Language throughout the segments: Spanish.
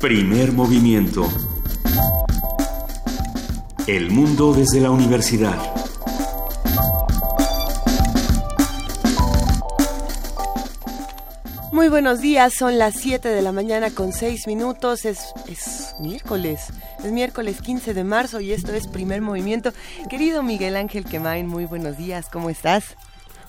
Primer movimiento. El mundo desde la universidad. Muy buenos días, son las 7 de la mañana con 6 minutos, es, es miércoles, es miércoles 15 de marzo y esto es Primer Movimiento. Querido Miguel Ángel Quemain, muy buenos días, ¿cómo estás?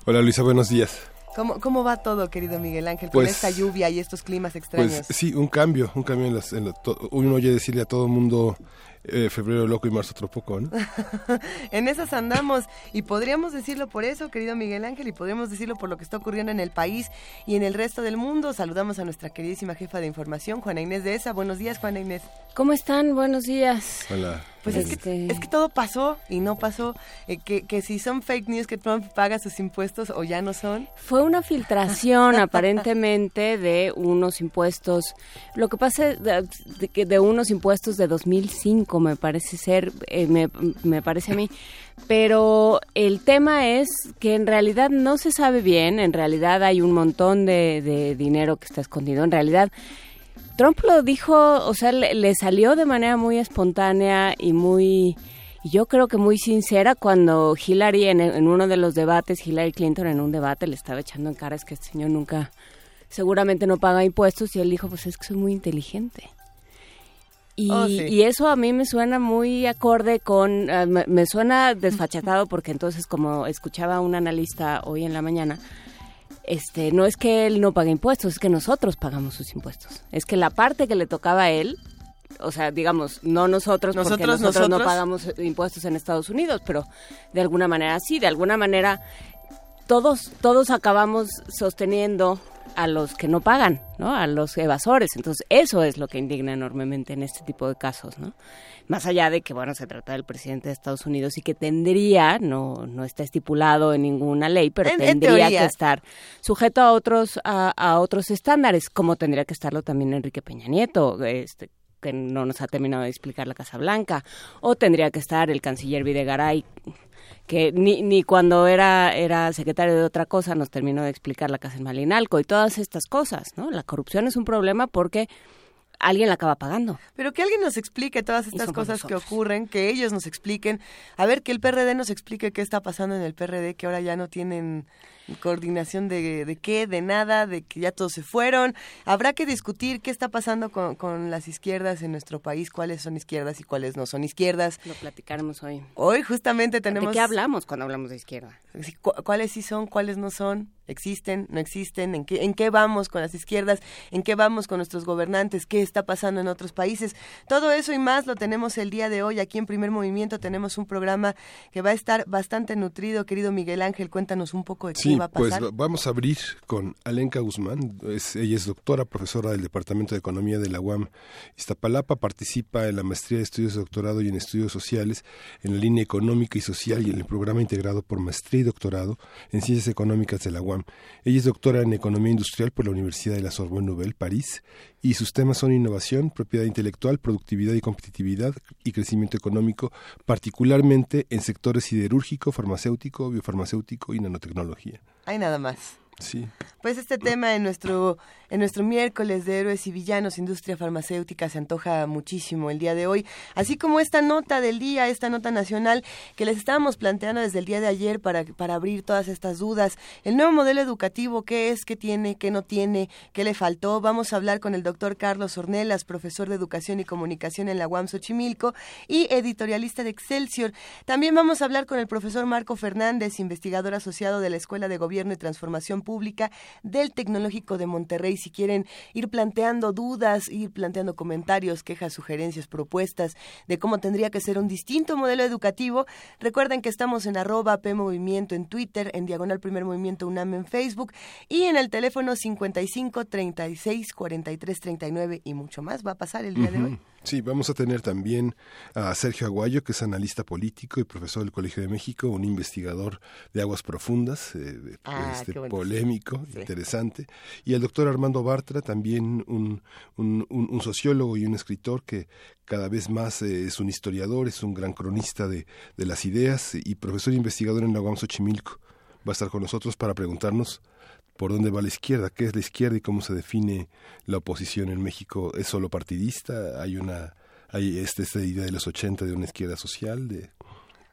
Hola Luisa, buenos días. ¿Cómo, ¿Cómo va todo, querido Miguel Ángel, con Pues- esta lluvia y estos climas extraños? Pues sí, un cambio, un cambio en las... En la- to- uno oye decirle a todo el mundo eh, febrero loco y marzo otro poco, ¿no? En esas andamos y podríamos decirlo por eso, querido Miguel Ángel, y podríamos decirlo por lo que está ocurriendo en el país y en el resto del mundo. Saludamos a nuestra queridísima jefa de información, Juana Inés de ESA. Buenos días, Juana Inés. ¿Cómo están? Buenos días. Hola. Pues es que, Este- es que todo pasó y no pasó. Eh, que, que si son fake news que Trump paga sus impuestos o ya no son. Fue una filtración aparentemente de unos impuestos. Lo que pasa es de, de que de unos impuestos de 2005 me parece ser, eh, me, me parece a mí. Pero el tema es que en realidad no se sabe bien, en realidad hay un montón de, de dinero que está escondido. En realidad Trump lo dijo, o sea, le, salió de manera muy espontánea y muy, yo creo que muy sincera cuando Hillary en uno de los debates, Hillary Clinton en un debate le estaba echando en cara es que este señor nunca, seguramente no paga impuestos y él dijo, pues es que soy muy inteligente. Y, Oh, sí. y eso a mí me suena muy acorde con, eh, me, me suena desfachatado porque entonces como escuchaba a un analista hoy en la mañana, este, no es que él no pague impuestos, es que nosotros pagamos sus impuestos. Es que la parte que le tocaba a él, o sea, digamos, no nosotros, porque Nosotros, nosotros, no pagamos impuestos en Estados Unidos, pero de alguna manera sí, de alguna manera todos, todos acabamos sosteniendo a los que no pagan, ¿no? A los evasores. Entonces, eso es lo que indigna enormemente en este tipo de casos, ¿no? Más allá de que, bueno, se trata del presidente de Estados Unidos y que tendría, no, no está estipulado en ninguna ley, pero En- en tendría que estar sujeto a otros, a, a otros estándares, como tendría que estarlo también Enrique Peña Nieto, este que no nos ha terminado de explicar la Casa Blanca, o tendría que estar el canciller Videgaray, que ni, ni cuando era, era secretario de otra cosa nos terminó de explicar la casa en Malinalco y todas estas cosas, ¿no? La corrupción es un problema porque alguien la acaba pagando. Pero que alguien nos explique todas estas cosas que ocurren, que ellos nos expliquen. A ver, que el PRD nos explique qué está pasando en el PRD, que ahora ya no tienen coordinación de, de qué, de nada, de que ya todos se fueron. Habrá que discutir qué está pasando con, con las izquierdas en nuestro país, cuáles son izquierdas y cuáles no son izquierdas. Lo platicaremos hoy. Hoy justamente tenemos... ¿De qué hablamos cuando hablamos de izquierda? Cuáles sí son, cuáles no son, existen, no existen, en qué, en qué vamos con las izquierdas, en qué vamos con nuestros gobernantes, qué está pasando en otros países. Todo eso y más lo tenemos el día de hoy aquí en Primer Movimiento. Tenemos un programa que va a estar bastante nutrido. Querido Miguel Ángel, cuéntanos un poco de qué Sí, va a pues pasar. va- vamos a abrir con Alenka Guzmán. Es, ella es doctora, profesora del Departamento de Economía de la UAM Iztapalapa. Participa en la maestría de estudios de doctorado y en estudios sociales en la línea económica y social y en el programa integrado por maestría y doctorado en ciencias económicas de la UAM. Ella es doctora en economía industrial por la Universidad de la Sorbonne Nouvelle, París, y sus temas son innovación, propiedad intelectual, productividad y competitividad y crecimiento económico, particularmente en sectores siderúrgico, farmacéutico, biofarmacéutico y nanotecnología. Hay nada más. Sí. Pues este tema en nuestro en nuestro miércoles de héroes y villanos industria farmacéutica se antoja muchísimo el día de hoy, así como esta nota del día, esta nota nacional que les estábamos planteando desde el día de ayer para para abrir todas estas dudas, el nuevo modelo educativo, qué es, qué tiene, qué no tiene, qué le faltó. Vamos a hablar con el doctor Carlos Ornelas, profesor de educación y comunicación en la UAM Xochimilco y editorialista de Excelsior. También vamos a hablar con el profesor Marco Fernández, investigador asociado de la Escuela de Gobierno y Transformación Pública del Tecnológico de Monterrey. Si quieren ir planteando dudas, ir planteando comentarios, quejas, sugerencias, propuestas de cómo tendría que ser un distinto modelo educativo, recuerden que estamos en arroba P Movimiento en Twitter, en Diagonal Primer Movimiento UNAM en Facebook y en el teléfono 55 36 43 39 y mucho más va a pasar el día de hoy. Sí, vamos a tener también a Sergio Aguayo, que es analista político y profesor del Colegio de México, un investigador de aguas profundas, eh, Ah, este, polémico, Sí. interesante. Y el doctor Armando Bartra, también un, un- un- un sociólogo y un escritor que cada vez más eh, es un historiador, es un gran cronista de, de las ideas y profesor investigador en la UAM Xochimilco. va a estar con nosotros para preguntarnos por dónde va la izquierda, qué es la izquierda y cómo se define la oposición en México. ¿Es solo partidista? ¿Hay una hay este, esta idea de los 80 de una izquierda social? de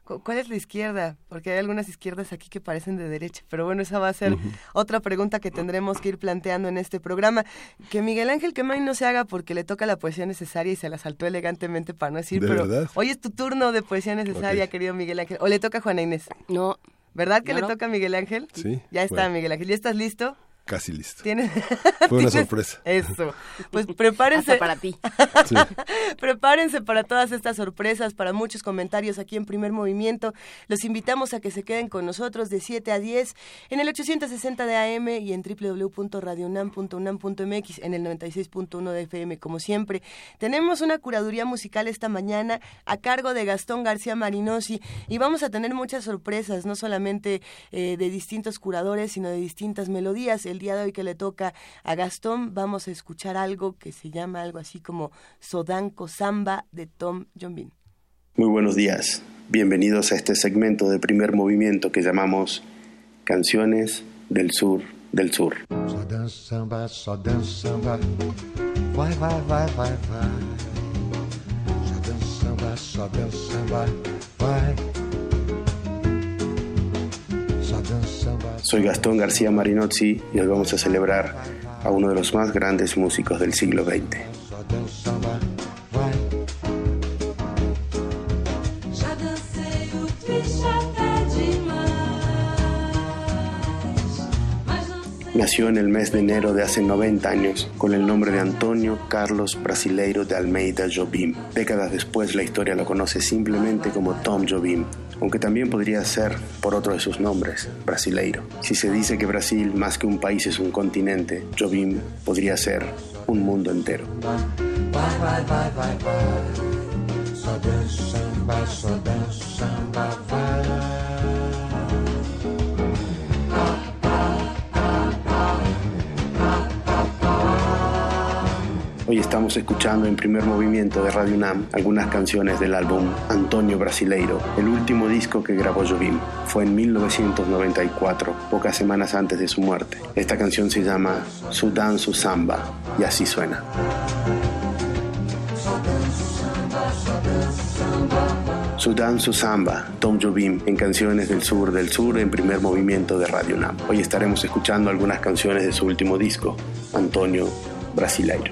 ¿Cuál es la izquierda? Porque hay algunas izquierdas aquí que parecen de derecha, pero bueno, esa va a ser otra pregunta que tendremos que ir planteando en este programa. Que Miguel Ángel Quemain no se haga porque le toca la poesía necesaria y se la saltó elegantemente para no decir, pero hoy es tu turno de poesía necesaria, querido Miguel Ángel. ¿O le toca a Juana Inés? No. ¿Verdad que le toca a Miguel Ángel? Sí. Ya está, Miguel Ángel. ¿Ya estás listo? Casi listo. ¿Tienes? Fue una sorpresa. Eso. Pues prepárense. para ti. prepárense para todas estas sorpresas, para muchos comentarios aquí en Primer Movimiento. Los invitamos a que se queden con nosotros de 7 a 10 en el 860 de AM y en www.radionam.unam.mx en el 96.1 de FM, como siempre. Tenemos una curaduría musical esta mañana a cargo de Gastón García Marinosi y vamos a tener muchas sorpresas, no solamente eh, de distintos curadores, sino de distintas melodías. El día de hoy que le toca a Gastón vamos a escuchar algo que se llama algo así como Sodanko Samba de Tom Jombin. Muy buenos días, bienvenidos a este segmento de primer movimiento que llamamos Canciones del Sur del Sur. samba, samba, vai, vai, vai, vai, vai. samba, samba, vai. Soy Gastón García Marinozzi y hoy vamos a celebrar a uno de los más grandes músicos del siglo XX. Nació en el mes de enero de hace 90 años con el nombre de Antonio Carlos Brasileiro de Almeida Jobim. Décadas después la historia lo conoce simplemente como Tom Jobim, aunque también podría ser por otro de sus nombres, Brasileiro. Si se dice que Brasil más que un país es un continente, Jobim podría ser un mundo entero. Hoy estamos escuchando en primer movimiento de Radio Nam algunas canciones del álbum Antonio Brasileiro, el último disco que grabó Jobim. Fue en 1994, pocas semanas antes de su muerte. Esta canción se llama Su Samba y así suena. Sudan Su Samba, Tom Jobim, en Canciones del Sur del Sur en primer movimiento de Radio Nam. Hoy estaremos escuchando algunas canciones de su último disco, Antonio Brasileiro.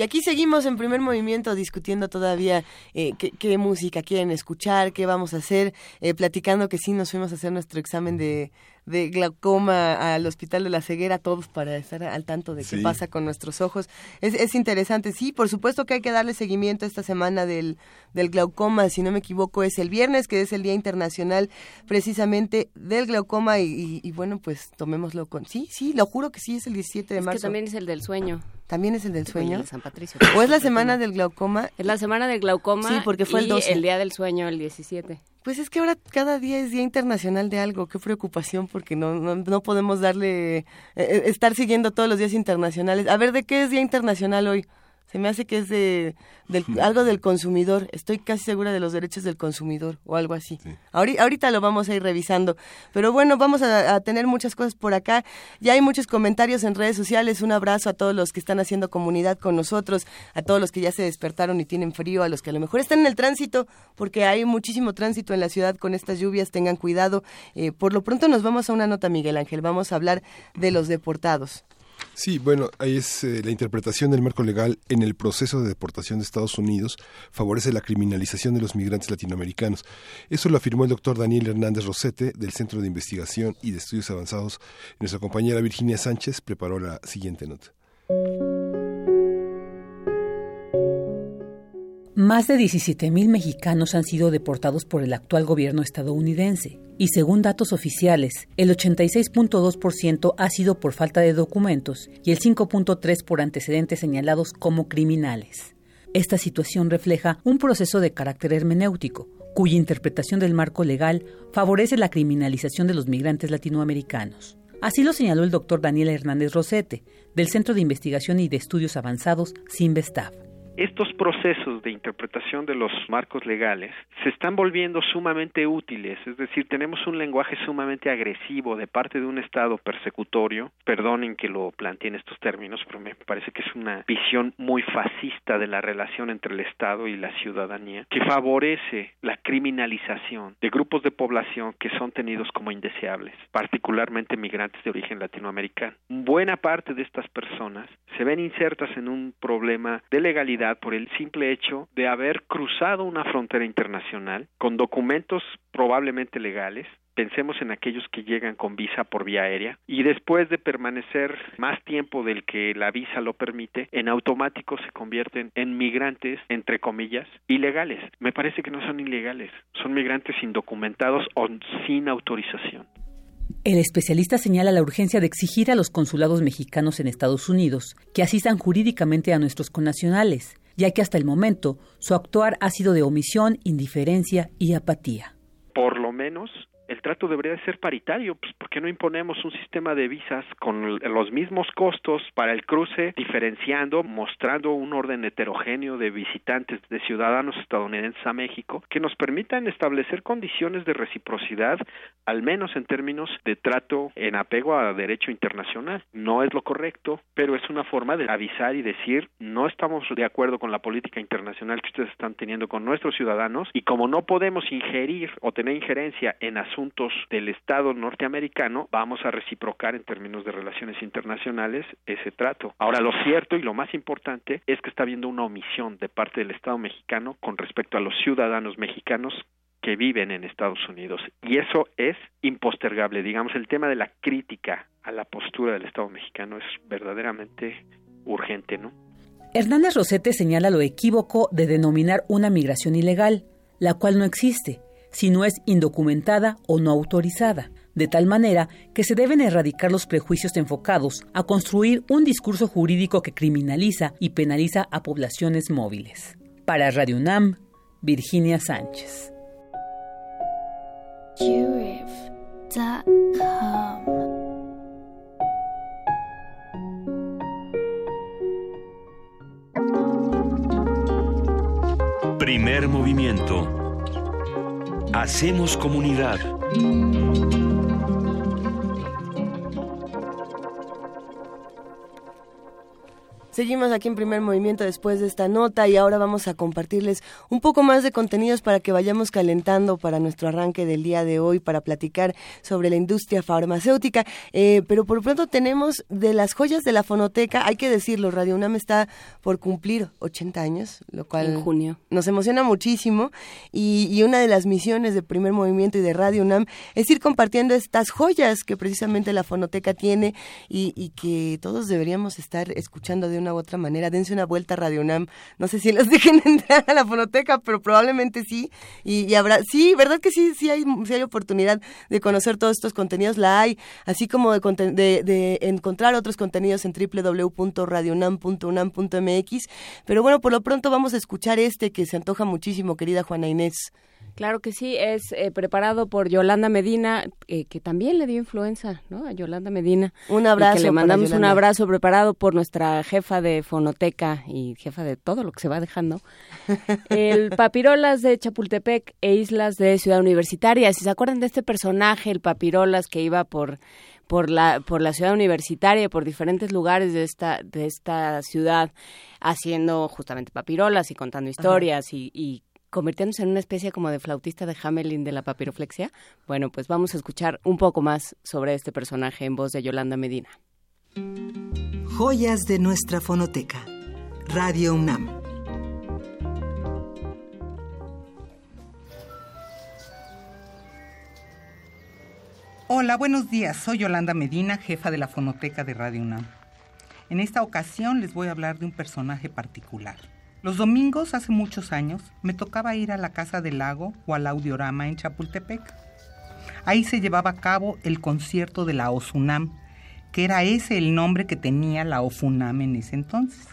Y aquí seguimos en primer movimiento discutiendo todavía eh, qué, música quieren escuchar, qué vamos a hacer, eh, platicando que sí nos fuimos a hacer nuestro examen de, de glaucoma al Hospital de la Ceguera, todos para estar al tanto de qué pasa con nuestros ojos. Es, es, interesante, sí, por supuesto que hay que darle seguimiento esta semana del, del glaucoma, si no me equivoco es el viernes, que es el Día Internacional precisamente del glaucoma y, bueno, pues tomémoslo con... Sí, sí, lo juro que sí, es el 17 de marzo. Que también es el del sueño. ¿También es el del sueño? El San Patricio. ¿O es la semana del glaucoma? Es la semana del glaucoma. Sí, porque fue el 12. el día del sueño, el 17. Pues es que ahora cada día es Día Internacional de algo. Qué preocupación porque no, no, no podemos darle, eh, eh, estar siguiendo todos los días internacionales. A ver, ¿de qué es Día Internacional hoy? Se me hace que es de algo del consumidor. Estoy casi segura de los derechos del consumidor o algo así. Ahorita, lo vamos a ir revisando. Pero bueno, vamos a, tener muchas cosas por acá. Ya hay muchos comentarios en redes sociales. Un abrazo a todos los que están haciendo comunidad con nosotros, a todos los que ya se despertaron y tienen frío, a los que a lo mejor están en el tránsito, porque hay muchísimo tránsito en la ciudad con estas lluvias. Tengan cuidado. Eh, por lo pronto nos vamos a una nota, Miguel Ángel. Vamos a hablar de los deportados. Sí, bueno, ahí es eh, la interpretación del marco legal en el proceso de deportación de Estados Unidos favorece la criminalización de los migrantes latinoamericanos. Eso lo afirmó el doctor Daniel Hernández Rosete del Centro de Investigación y de Estudios Avanzados. Nuestra compañera Virginia Sánchez preparó la siguiente nota. Más de 17.000 mexicanos han sido deportados por el actual gobierno estadounidense y según datos oficiales, el 86.2% ha sido por falta de documentos y el 5.3% por antecedentes señalados como criminales. Esta situación refleja un proceso de carácter hermenéutico, cuya interpretación del marco legal favorece la criminalización de los migrantes latinoamericanos. Así lo señaló el doctor Daniel Hernández Rosete, del Centro de Investigación y de Estudios Avanzados, CIMBESTAF. Estos procesos de interpretación de los marcos legales se están volviendo sumamente útiles, es decir, tenemos un lenguaje sumamente agresivo de parte de un Estado persecutorio, perdonen que lo plantee en estos términos, pero me parece que es una visión muy fascista de la relación entre el Estado y la ciudadanía, que favorece la criminalización de grupos de población que son tenidos como indeseables, particularmente migrantes de origen latinoamericano. Buena parte de estas personas se ven insertas en un problema de legalidad por el simple hecho de haber cruzado una frontera internacional con documentos probablemente legales, pensemos en aquellos que llegan con visa por vía aérea y después de permanecer más tiempo del que la visa lo permite, en automático se convierten en migrantes, entre comillas, ilegales. Me parece que no son ilegales, son migrantes indocumentados o sin autorización. El especialista señala la urgencia de exigir a los consulados mexicanos en Estados Unidos que asistan jurídicamente a nuestros connacionales, ya que hasta el momento su actuar ha sido de omisión, indiferencia y apatía. Por lo menos el trato debería de ser paritario, pues ¿por qué no imponemos un sistema de visas con los mismos costos para el cruce, diferenciando, mostrando un orden heterogéneo de visitantes, de ciudadanos estadounidenses a México, que nos permitan establecer condiciones de reciprocidad, al menos en términos de trato en apego a derecho internacional? No es lo correcto, pero es una forma de avisar y decir, no estamos de acuerdo con la política internacional que ustedes están teniendo con nuestros ciudadanos y como no podemos ingerir o tener injerencia en asuntos del Estado norteamericano, vamos a reciprocar en términos de relaciones internacionales ese trato. Ahora, lo cierto y lo más importante es que está habiendo una omisión de parte del Estado mexicano con respecto a los ciudadanos mexicanos que viven en Estados Unidos. Y eso es impostergable. Digamos, el tema de la crítica a la postura del Estado mexicano es verdaderamente urgente, ¿no? Hernández Rosete señala lo equívoco de denominar una migración ilegal, la cual no existe, si no es indocumentada o no autorizada, de tal manera que se deben erradicar los prejuicios enfocados a construir un discurso jurídico que criminaliza y penaliza a poblaciones móviles. Para Radio UNAM, Virginia Sánchez. Primer movimiento Hacemos comunidad. Seguimos aquí en primer movimiento después de esta nota y ahora vamos a compartirles un poco más de contenidos para que vayamos calentando para nuestro arranque del día de hoy para platicar sobre la industria farmacéutica. Eh, pero por pronto tenemos de las joyas de la fonoteca, hay que decirlo, Radio UNAM está por cumplir 80 años, lo cual en junio. nos emociona muchísimo y, una de las misiones de primer movimiento y de Radio UNAM es ir compartiendo estas joyas que precisamente la fonoteca tiene y, y que todos deberíamos estar escuchando de una otra manera. Dense una vuelta a Radio UNAM. No sé si los dejen entrar a la fonoteca, pero probablemente sí. Y, habrá, sí, ¿verdad que sí? Sí hay, sí hay oportunidad de conocer todos estos contenidos. La hay, así como de, de, de encontrar otros contenidos en www.radionam.unam.mx. Pero bueno, por lo pronto vamos a escuchar este que se antoja muchísimo, querida Juana Inés. Claro que sí, es eh, preparado por Yolanda Medina, eh, que también le dio influenza, ¿no? A Yolanda Medina. Un abrazo. que le mandamos un abrazo preparado por nuestra jefa de fonoteca y jefa de todo lo que se va dejando. el Papirolas de Chapultepec e Islas de Ciudad Universitaria. Si se acuerdan de este personaje, el Papirolas que iba por por la por la ciudad universitaria por diferentes lugares de esta de esta ciudad haciendo justamente papirolas y contando historias y, y convirtiéndose en una especie como de flautista de Hamelin de la papiroflexia. Bueno, pues vamos a escuchar un poco más sobre este personaje en voz de Yolanda Medina. Joyas de nuestra fonoteca. Radio UNAM. Hola, buenos días. Soy Yolanda Medina, jefa de la fonoteca de Radio UNAM. En esta ocasión les voy a hablar de un personaje particular, Los domingos, hace muchos años, me tocaba ir a la Casa del Lago o al Audiorama en Chapultepec. Ahí se llevaba a cabo el concierto de la OSUNAM, que era ese el nombre que tenía la OFUNAM en ese entonces.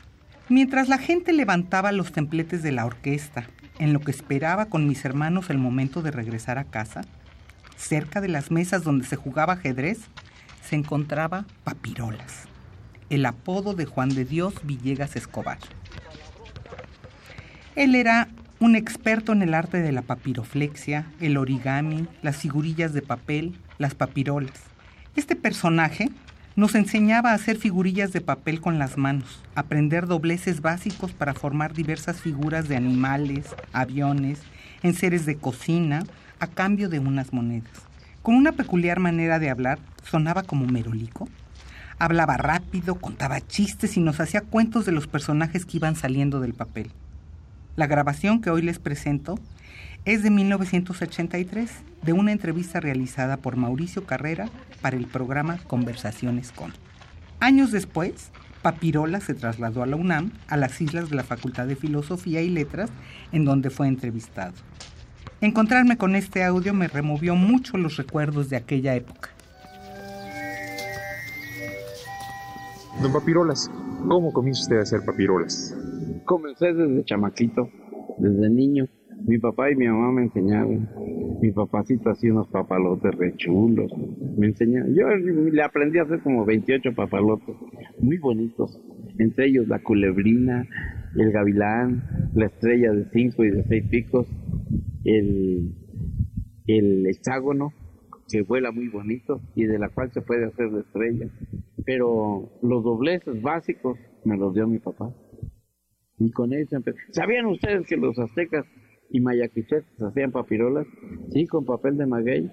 Mientras la gente levantaba los templetes de la orquesta, en lo que esperaba con mis hermanos el momento de regresar a casa, cerca de las mesas donde se jugaba ajedrez, se encontraba Papirolas, el apodo de Juan de Dios Villegas Escobar. Él era un experto en el arte de la papiroflexia, el origami, las figurillas de papel, las papirolas. Este personaje nos enseñaba a hacer figurillas de papel con las manos, aprender dobleces básicos para formar diversas figuras de animales, aviones, enseres de cocina, a cambio de unas monedas. Con una peculiar manera de hablar, sonaba como merolico. Hablaba rápido, contaba chistes y nos hacía cuentos de los personajes que iban saliendo del papel. La grabación que hoy les presento es de 1983, de una entrevista realizada por Mauricio Carrera para el programa Conversaciones con. Años después, Papirola se trasladó a la UNAM, a las islas de la Facultad de Filosofía y Letras, en donde fue entrevistado. Encontrarme con este audio me removió mucho los recuerdos de aquella época. Don Papirolas, ¿cómo comienza usted a hacer papirolas? Comencé desde chamaquito, desde niño. Mi papá y mi mamá me enseñaron. Mi papacito hacía unos papalotes re chulos. Me. Yo le aprendí a hacer como 28 papalotes, muy bonitos. Entre ellos la culebrina, el gavilán, la estrella de cinco y de seis picos, el, el hexágono, que vuela muy bonito y de la cual se puede hacer de estrella. Pero los dobleces básicos me los dio mi papá. Y con eso empezó. ¿Sabían ustedes que los aztecas y mayaquichetes hacían papirolas? Sí, con papel de maguey.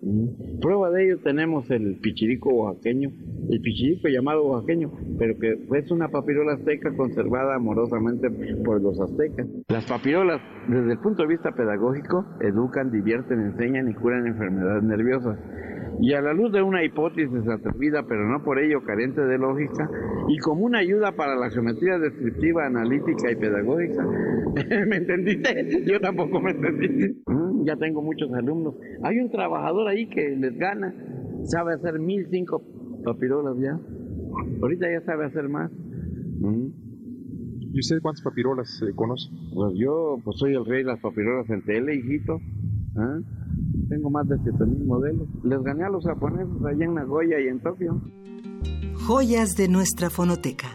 Mm. Prueba de ello tenemos el pichirico oaxaqueño, el pichirico llamado oaxaqueño, pero que es una papirola azteca conservada amorosamente por los aztecas. Las papirolas, desde el punto de vista pedagógico, educan, divierten, enseñan y curan enfermedades nerviosas y a la luz de una hipótesis atrevida, pero no por ello carente de lógica, y como una ayuda para la geometría descriptiva, analítica y pedagógica. ¿Me entendiste? Yo tampoco me entendí. Mm, ya tengo muchos alumnos. Hay un trabajador ahí que les gana, sabe hacer mil cinco papirolas ya. Ahorita ya sabe hacer más. Mm. ¿Y usted cuántas papirolas eh, conoce? Pues yo pues soy el rey de las papirolas en tele, hijito. ¿Ah? Tengo más de 7000 modelos. Les gané a los japoneses allá en Nagoya y en Tokio. Joyas de nuestra fonoteca.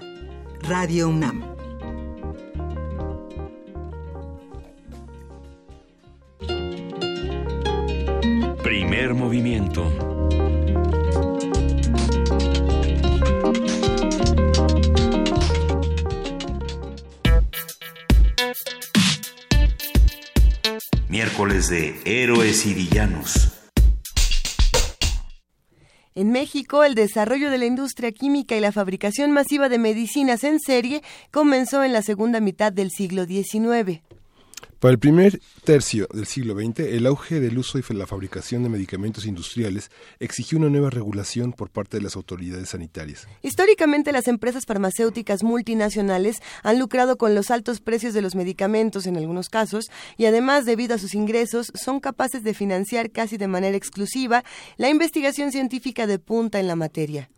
Radio UNAM. Primer movimiento. Miércoles de Héroes y Villanos. En México, el desarrollo de la industria química y la fabricación masiva de medicinas en serie comenzó en la segunda mitad del siglo XIX. Para el primer tercio del siglo XX, el auge del uso y la fabricación de medicamentos industriales exigió una nueva regulación por parte de las autoridades sanitarias. Históricamente, las empresas farmacéuticas multinacionales han lucrado con los altos precios de los medicamentos en algunos casos y además, debido a sus ingresos, son capaces de financiar casi de manera exclusiva la investigación científica de punta en la materia.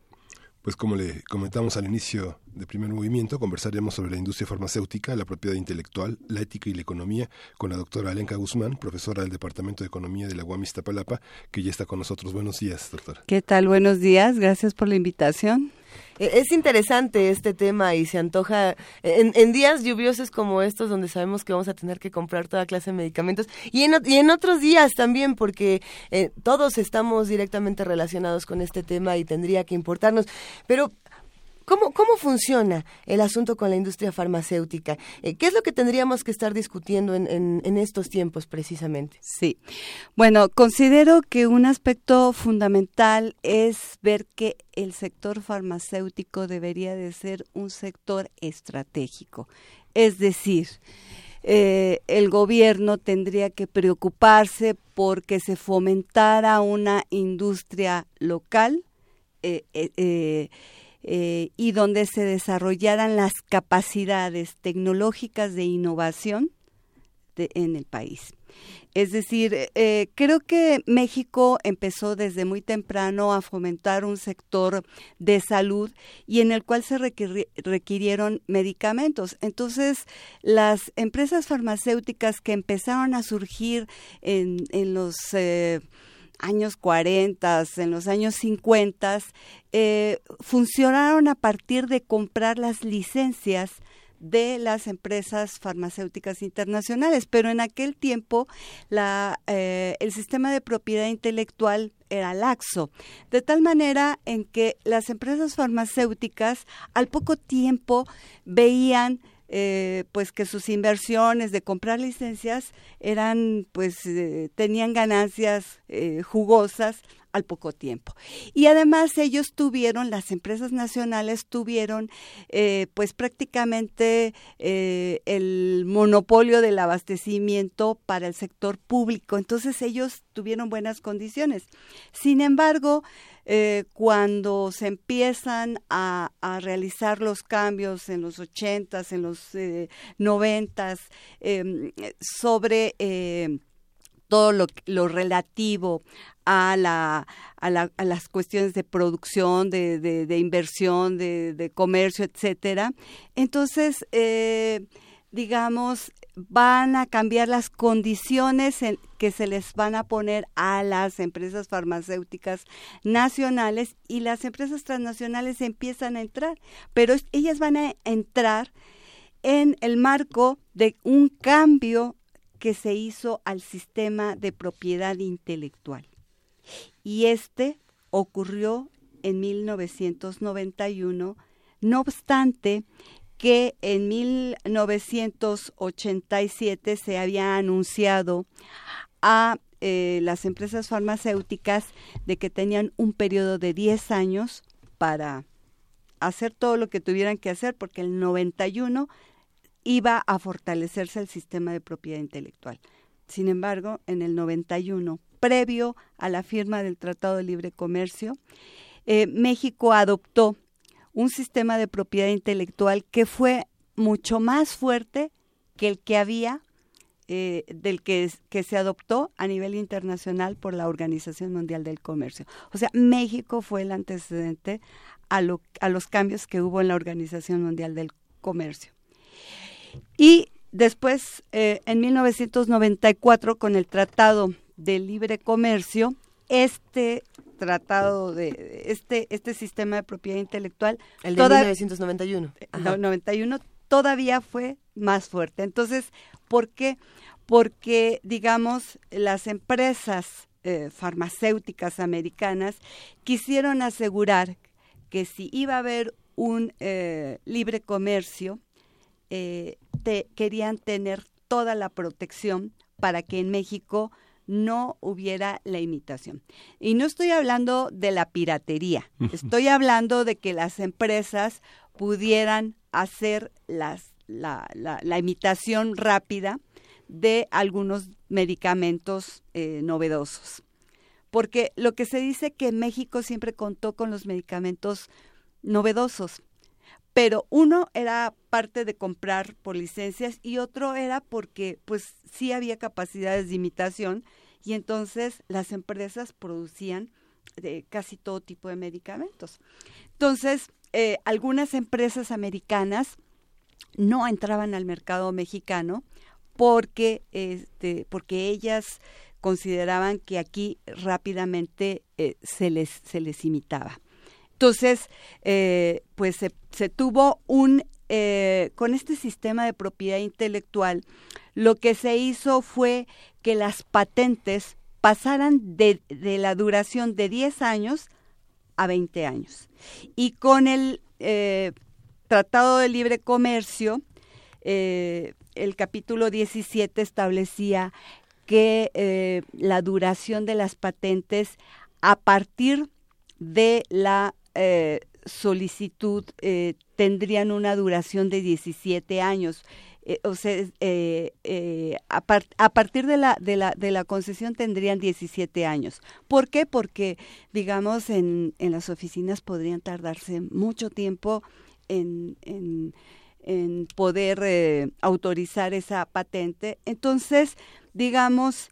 Pues como le comentamos al inicio de primer movimiento, conversaremos sobre la industria farmacéutica, la propiedad intelectual, la ética y la economía con la doctora Alenka Guzmán, profesora del Departamento de Economía de la UAM Iztapalapa, que ya está con nosotros. Buenos días, doctora. ¿Qué tal? Buenos días. Gracias por la invitación. E, es interesante este tema y se antoja en, días lluviosos como estos donde sabemos que vamos a tener que comprar toda clase de medicamentos y en, y en otros días también porque eh, todos estamos directamente relacionados con este tema y tendría que importarnos. Pero ¿Cómo, ¿Cómo funciona el asunto con la industria farmacéutica? Eh, ¿Qué es lo que tendríamos que estar discutiendo en, en, estos tiempos precisamente? Sí, bueno, considero que un aspecto fundamental es ver que el sector farmacéutico debería de ser un sector estratégico. Es decir, eh, el gobierno tendría que preocuparse porque se fomentara una industria local eh, y donde se desarrollaran las capacidades tecnológicas de innovación en el país. Es decir, eh, creo que México empezó desde muy temprano a fomentar un sector de salud y en el cual se requirieron medicamentos. Entonces, las empresas farmacéuticas que empezaron a surgir en, los... Eh, años 40, en los años 50, eh, funcionaron a partir de comprar las licencias de las empresas farmacéuticas internacionales, pero en aquel tiempo eh, el sistema de propiedad intelectual era laxo, de tal manera en que las empresas farmacéuticas al poco tiempo veían eh, pues que sus inversiones de comprar licencias eran pues eh, tenían ganancias jugosas al poco tiempo. Y además ellos tuvieron, las empresas nacionales tuvieron eh, pues prácticamente eh, el monopolio del abastecimiento para el sector público. Entonces ellos tuvieron buenas condiciones. Sin embargo, eh, cuando se empiezan a, realizar los cambios en los ochentas, en los noventas, em, sobre todo lo, lo relativo a, la, a, la, a, las cuestiones de producción, de, inversión, de, comercio, etcétera. Entonces, eh, digamos, van a cambiar las condiciones que se les van a poner a las empresas farmacéuticas nacionales y las empresas transnacionales empiezan a entrar, pero ellas van a entrar en el marco de un cambio que se hizo al sistema de propiedad intelectual. Y este ocurrió en 1991, no obstante que en 1987 se había anunciado a eh, las empresas farmacéuticas de que tenían un periodo de 10 años para hacer todo lo que tuvieran que hacer, porque el 91 iba a fortalecerse el sistema de propiedad intelectual. Sin embargo, en el 91, previo a la firma del Tratado de Libre Comercio, eh, México adoptó un sistema de propiedad intelectual que fue mucho más fuerte que el que había, eh, del que, que se adoptó a nivel internacional por la Organización Mundial del Comercio. O sea, México fue el antecedente a, los cambios que hubo en la Organización Mundial del Comercio. Y después, eh, en 1994, con el Tratado de Libre Comercio, este tratado de este este sistema de propiedad intelectual el de 1991 91 todavía fue más fuerte. Entonces por qué porque digamos las empresas eh, farmacéuticas americanas quisieron asegurar que si iba a haber un eh, libre comercio eh, querían tener toda la protección para que en México no hubiera la imitación. Y no estoy hablando de la piratería, estoy hablando de que las empresas pudieran hacer las, la, la, imitación rápida de algunos medicamentos eh, novedosos. Porque lo que se dice que México siempre contó con los medicamentos novedosos, pero uno era parte de comprar por licencias y otro era porque pues sí había capacidades de imitación y entonces las empresas producían de casi todo tipo de medicamentos. Entonces, eh, algunas empresas americanas no entraban al mercado mexicano porque, este, porque ellas consideraban que aquí rápidamente eh, se, les, se les imitaba. Entonces, eh, pues se, tuvo un, eh, con este sistema de propiedad intelectual, lo que se hizo fue que las patentes pasaran de, la duración de 10 años a 20 años. Y con el eh, Tratado de Libre Comercio, el capítulo 17 establecía que la duración de las patentes a partir de la eh, solicitud eh, tendrían una duración de 17 años. eh, o sea, a, a, partir de la, de, la, de la concesión tendrían 17 años. ¿Por qué? Porque, digamos, en, en las oficinas podrían tardarse mucho tiempo en, en, en poder autorizar esa patente. Entonces, digamos,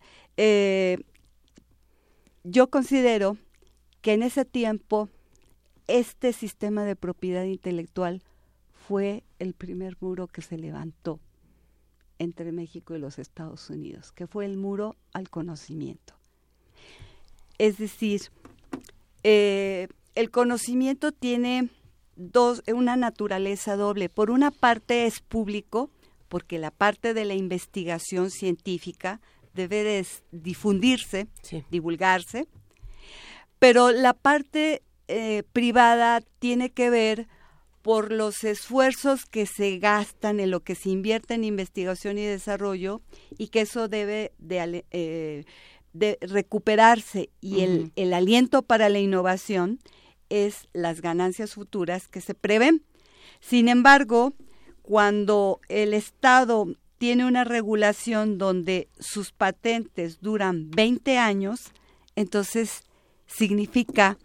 yo considero que en ese tiempo este sistema de propiedad intelectual fue el primer muro que se levantó entre México y los Estados Unidos, que fue el muro al conocimiento. Es decir, eh, el conocimiento tiene dos, una naturaleza doble. Por una parte es público, porque la parte de la investigación científica debe difundirse, divulgarse, pero la parte eh, privada tiene que ver por los esfuerzos que se gastan en lo que se invierte en investigación y desarrollo y que eso debe de, eh, recuperarse y el, el aliento para la innovación es las ganancias futuras que se prevén. Sin embargo, cuando el Estado tiene una regulación donde sus patentes duran 20 años, entonces significa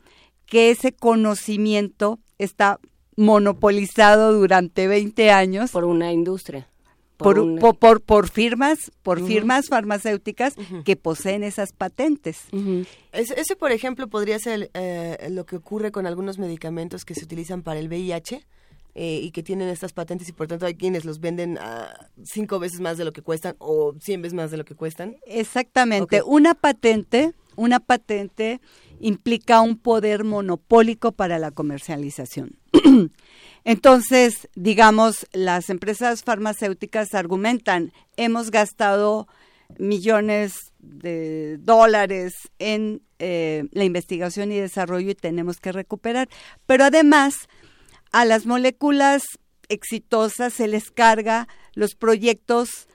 que ese conocimiento está monopolizado durante 20 años por una industria por, por, por, firmas por firmas farmacéuticas que poseen esas patentes. Ese, por ejemplo podría ser eh, lo que ocurre con algunos medicamentos que se utilizan para el VIH eh, y que tienen estas patentes y por tanto hay quienes los venden a cinco veces más de lo que cuestan o cien veces más de lo que cuestan. Exactamente. Una patente una patente implica un poder monopólico para la comercialización. Entonces, digamos, las empresas farmacéuticas argumentan, hemos gastado millones de dólares en eh, la investigación y desarrollo y tenemos que recuperar. Pero además, a las moléculas exitosas se les carga los proyectos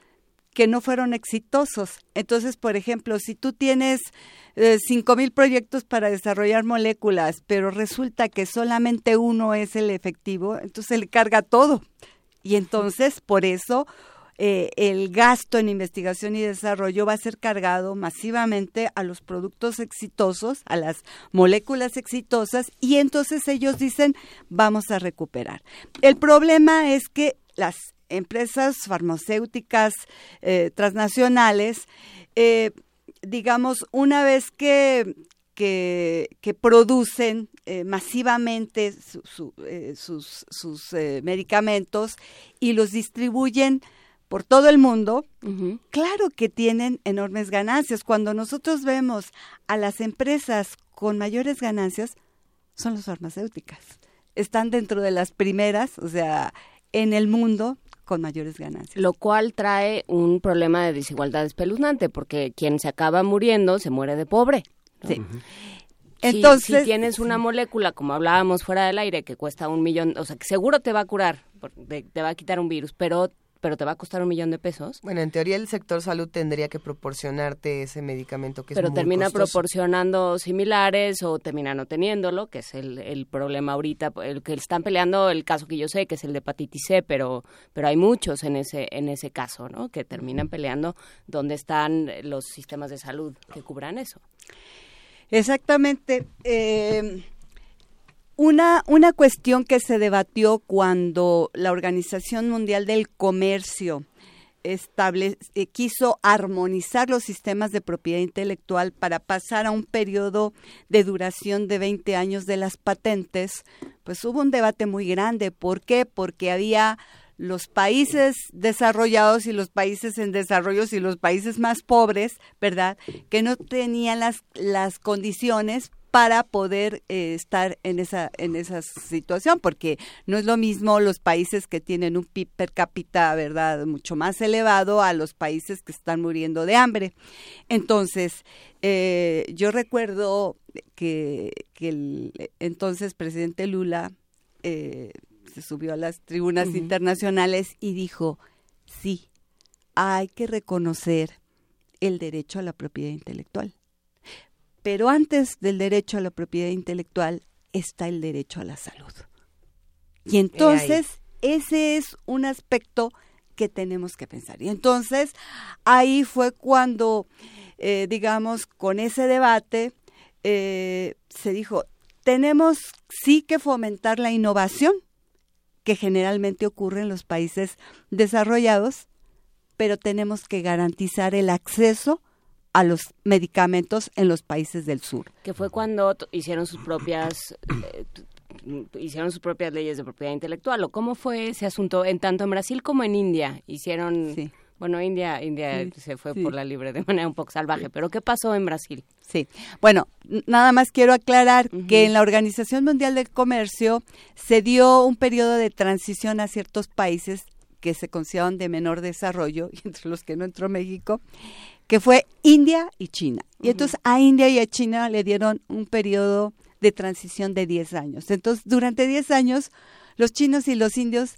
que no fueron exitosos. Entonces, por ejemplo, si tú tienes eh, cinco mil proyectos para desarrollar moléculas, pero resulta que solamente uno es el efectivo, entonces le carga todo. Y entonces, por eso, eh, el gasto en investigación y desarrollo va a ser cargado masivamente a los productos exitosos, a las moléculas exitosas, y entonces ellos dicen, vamos a recuperar. El problema es que las empresas farmacéuticas eh, transnacionales, eh, digamos, una vez que, que, producen eh, masivamente sus, sus medicamentos y los distribuyen por todo el mundo, claro que tienen enormes ganancias. Cuando nosotros vemos a las empresas con mayores ganancias, son las farmacéuticas. Están dentro de las primeras, o sea, en el mundo con mayores ganancias. Lo cual trae un problema de desigualdad espeluznante, porque quien se acaba muriendo se muere de pobre. Sí. Entonces, si, tienes una molécula, como hablábamos fuera del aire, que cuesta un millón, o sea, que seguro te va a curar, te va a quitar un virus, pero pero te va a costar un millón de pesos. Bueno, en teoría el sector salud tendría que proporcionarte ese medicamento que pero es muy termina proporcionando similares o termina no teniéndolo, que es el, el problema ahorita, el que están peleando el caso que yo sé, que es el de hepatitis C, pero, pero hay muchos en ese, en ese caso, ¿no? Que terminan peleando dónde están los sistemas de salud que cubran eso. Exactamente. Eh, una, una cuestión que se debatió cuando la Organización Mundial del Comercio estable, eh, quiso armonizar los sistemas de propiedad intelectual para pasar a un periodo de duración de 20 años de las patentes, pues hubo un debate muy grande. ¿Por qué? Porque había los países desarrollados y los países en desarrollo y los países más pobres, ¿verdad? Que no tenían las, las condiciones para poder eh, estar en esa en esa situación porque no es lo mismo los países que tienen un PIB per cápita verdad mucho más elevado a los países que están muriendo de hambre. Entonces eh, yo recuerdo que, el entonces presidente Lula eh, se subió a las tribunas internacionales y dijo sí hay que reconocer el derecho a la propiedad intelectual pero antes del derecho a la propiedad intelectual está el derecho a la salud. Y entonces ese es un aspecto qué tenemos que pensar. Y entonces ahí fue cuando, eh, digamos, con ese debate eh, se dijo, tenemos sí que fomentar la innovación, que generalmente ocurre en los países desarrollados, pero tenemos que garantizar el acceso a los medicamentos en los países del sur. Que fue cuando hicieron sus propias eh, hicieron sus propias leyes de propiedad intelectual. O cómo fue ese asunto en tanto en Brasil como en India hicieron bueno India India se fue por la libre de manera un poco salvaje pero qué pasó en Brasil sí. Bueno nada más quiero aclarar que en la Organización Mundial del Comercio se dio un periodo de transición a ciertos países que se consideraban de menor desarrollo y entre los que no entró México que fue India y China. Y entonces a India y a China le dieron un periodo de transición de 10 años. Entonces, durante 10 años, los chinos y los indios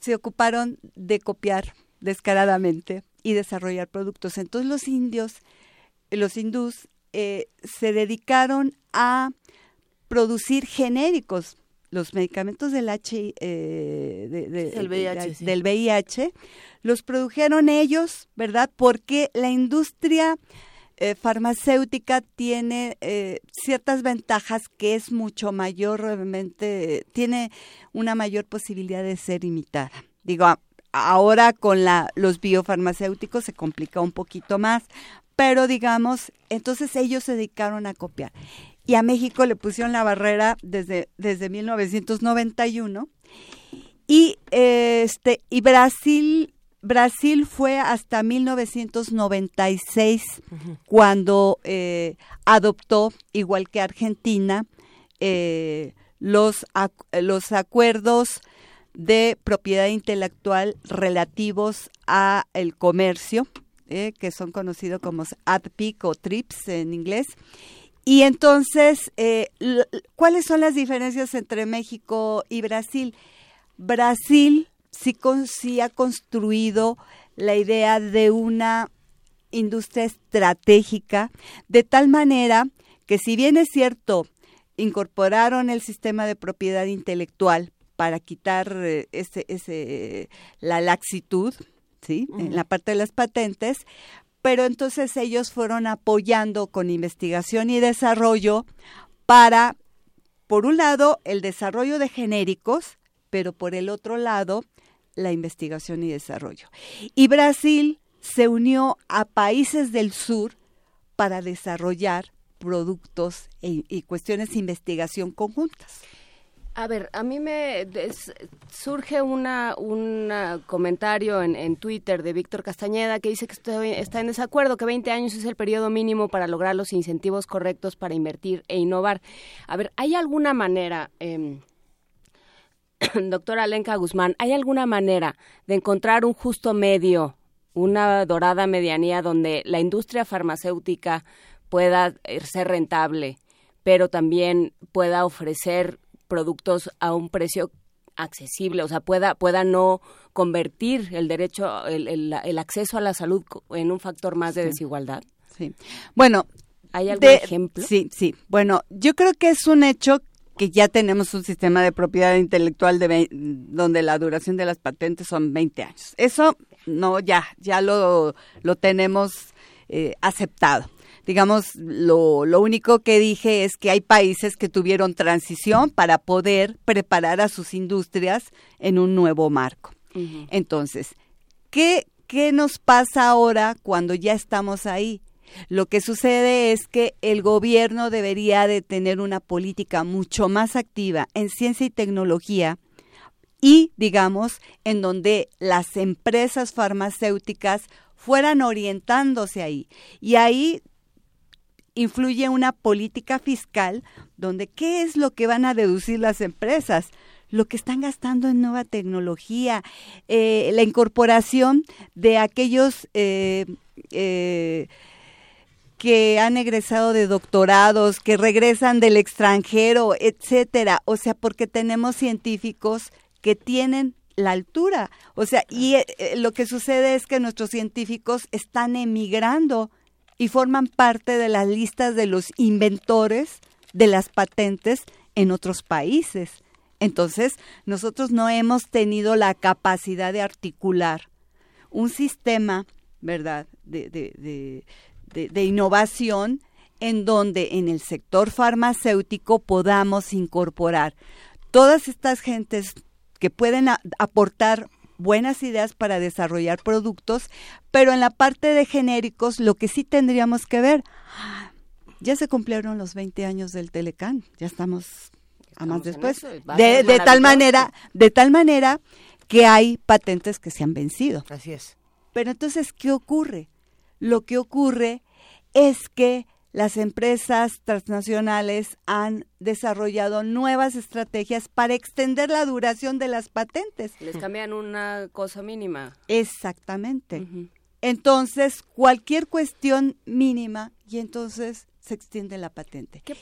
se ocuparon de copiar descaradamente y desarrollar productos. Entonces, los indios, los hindús, eh, se dedicaron a producir genéricos los medicamentos del, H, eh, VIH, del VIH, los produjeron ellos, ¿verdad? Porque la industria eh, farmacéutica tiene eh, ciertas ventajas que es mucho mayor, realmente, tiene una mayor posibilidad de ser imitada. Digo, ahora con la, los biofarmacéuticos se complica un poquito más, pero digamos, entonces ellos se dedicaron a copiar y a México le pusieron la barrera desde, desde 1991 y este y Brasil Brasil fue hasta 1996 cuando eh, adoptó igual que Argentina eh, los los acuerdos de propiedad intelectual relativos a el comercio eh, que son conocidos como ADPIC o TRIPS en inglés y entonces, eh, ¿cuáles son las diferencias entre México y Brasil? Brasil sí, sí ha construido la idea de una industria estratégica, de tal manera que si bien es cierto, incorporaron el sistema de propiedad intelectual para quitar eh, ese, ese, la laxitud, ¿sí? En la parte de las patentes, pero entonces ellos fueron apoyando con investigación y desarrollo para, por un lado, el desarrollo de genéricos, pero por el otro lado, la investigación y desarrollo. Y Brasil se unió a países del sur para desarrollar productos e, y cuestiones de investigación conjuntas. A ver, a mí me surge una, un comentario en, Twitter de Víctor Castañeda que dice que está en desacuerdo, que 20 años es el periodo mínimo para lograr los incentivos correctos para invertir e innovar. A ver, ¿hay alguna manera, eh, doctora Alenka Guzmán, ¿hay alguna manera de encontrar un justo medio, una dorada medianía donde la industria farmacéutica pueda eh, ser rentable, pero también pueda ofrecer productos a un precio accesible, o sea, pueda, pueda no convertir el derecho, el, el, acceso a la salud en un factor más de desigualdad. Sí. Bueno, ¿hay algún ejemplo? Sí, sí. Bueno, yo creo que es un hecho que ya tenemos un sistema de propiedad intelectual de donde la duración de las patentes son 20 años. Eso no, ya, ya lo, lo tenemos eh, aceptado digamos, lo, lo único que dije es que hay países que tuvieron transición para poder preparar a sus industrias en un nuevo marco. Entonces, ¿qué, ¿qué nos pasa ahora cuando ya estamos ahí? Lo que sucede es que el gobierno debería de tener una política mucho más activa en ciencia y tecnología y, digamos, en donde las empresas farmacéuticas fueran orientándose ahí. Y ahí influye una política fiscal donde qué es lo que van a deducir las empresas lo que están gastando en nueva tecnología, eh, la incorporación de aquellos eh, eh, que han egresado de doctorados, que regresan del extranjero, etcétera. O sea, porque tenemos científicos que tienen la altura. O sea, y lo que sucede es que nuestros científicos están emigrando y forman parte de las listas de los inventores de las patentes en otros países. Entonces, nosotros no hemos tenido la capacidad de articular un sistema, ¿verdad?, de, de, de, innovación en donde en el sector farmacéutico podamos incorporar todas estas gentes que pueden aportar buenas ideas para desarrollar productos, pero en la parte de genéricos lo que sí tendríamos que ver, ya se cumplieron los 20 años del Telecán, ya estamos a más después, de, de tal manera, de tal manera que hay patentes que se han vencido. Así es. Pero entonces, ¿qué ocurre? Lo que ocurre es que las empresas transnacionales han desarrollado nuevas estrategias para extender la duración de las patentes. Les cambian una cosa mínima. Exactamente. Entonces, cualquier cuestión mínima y entonces se extiende la patente. ¿Qué,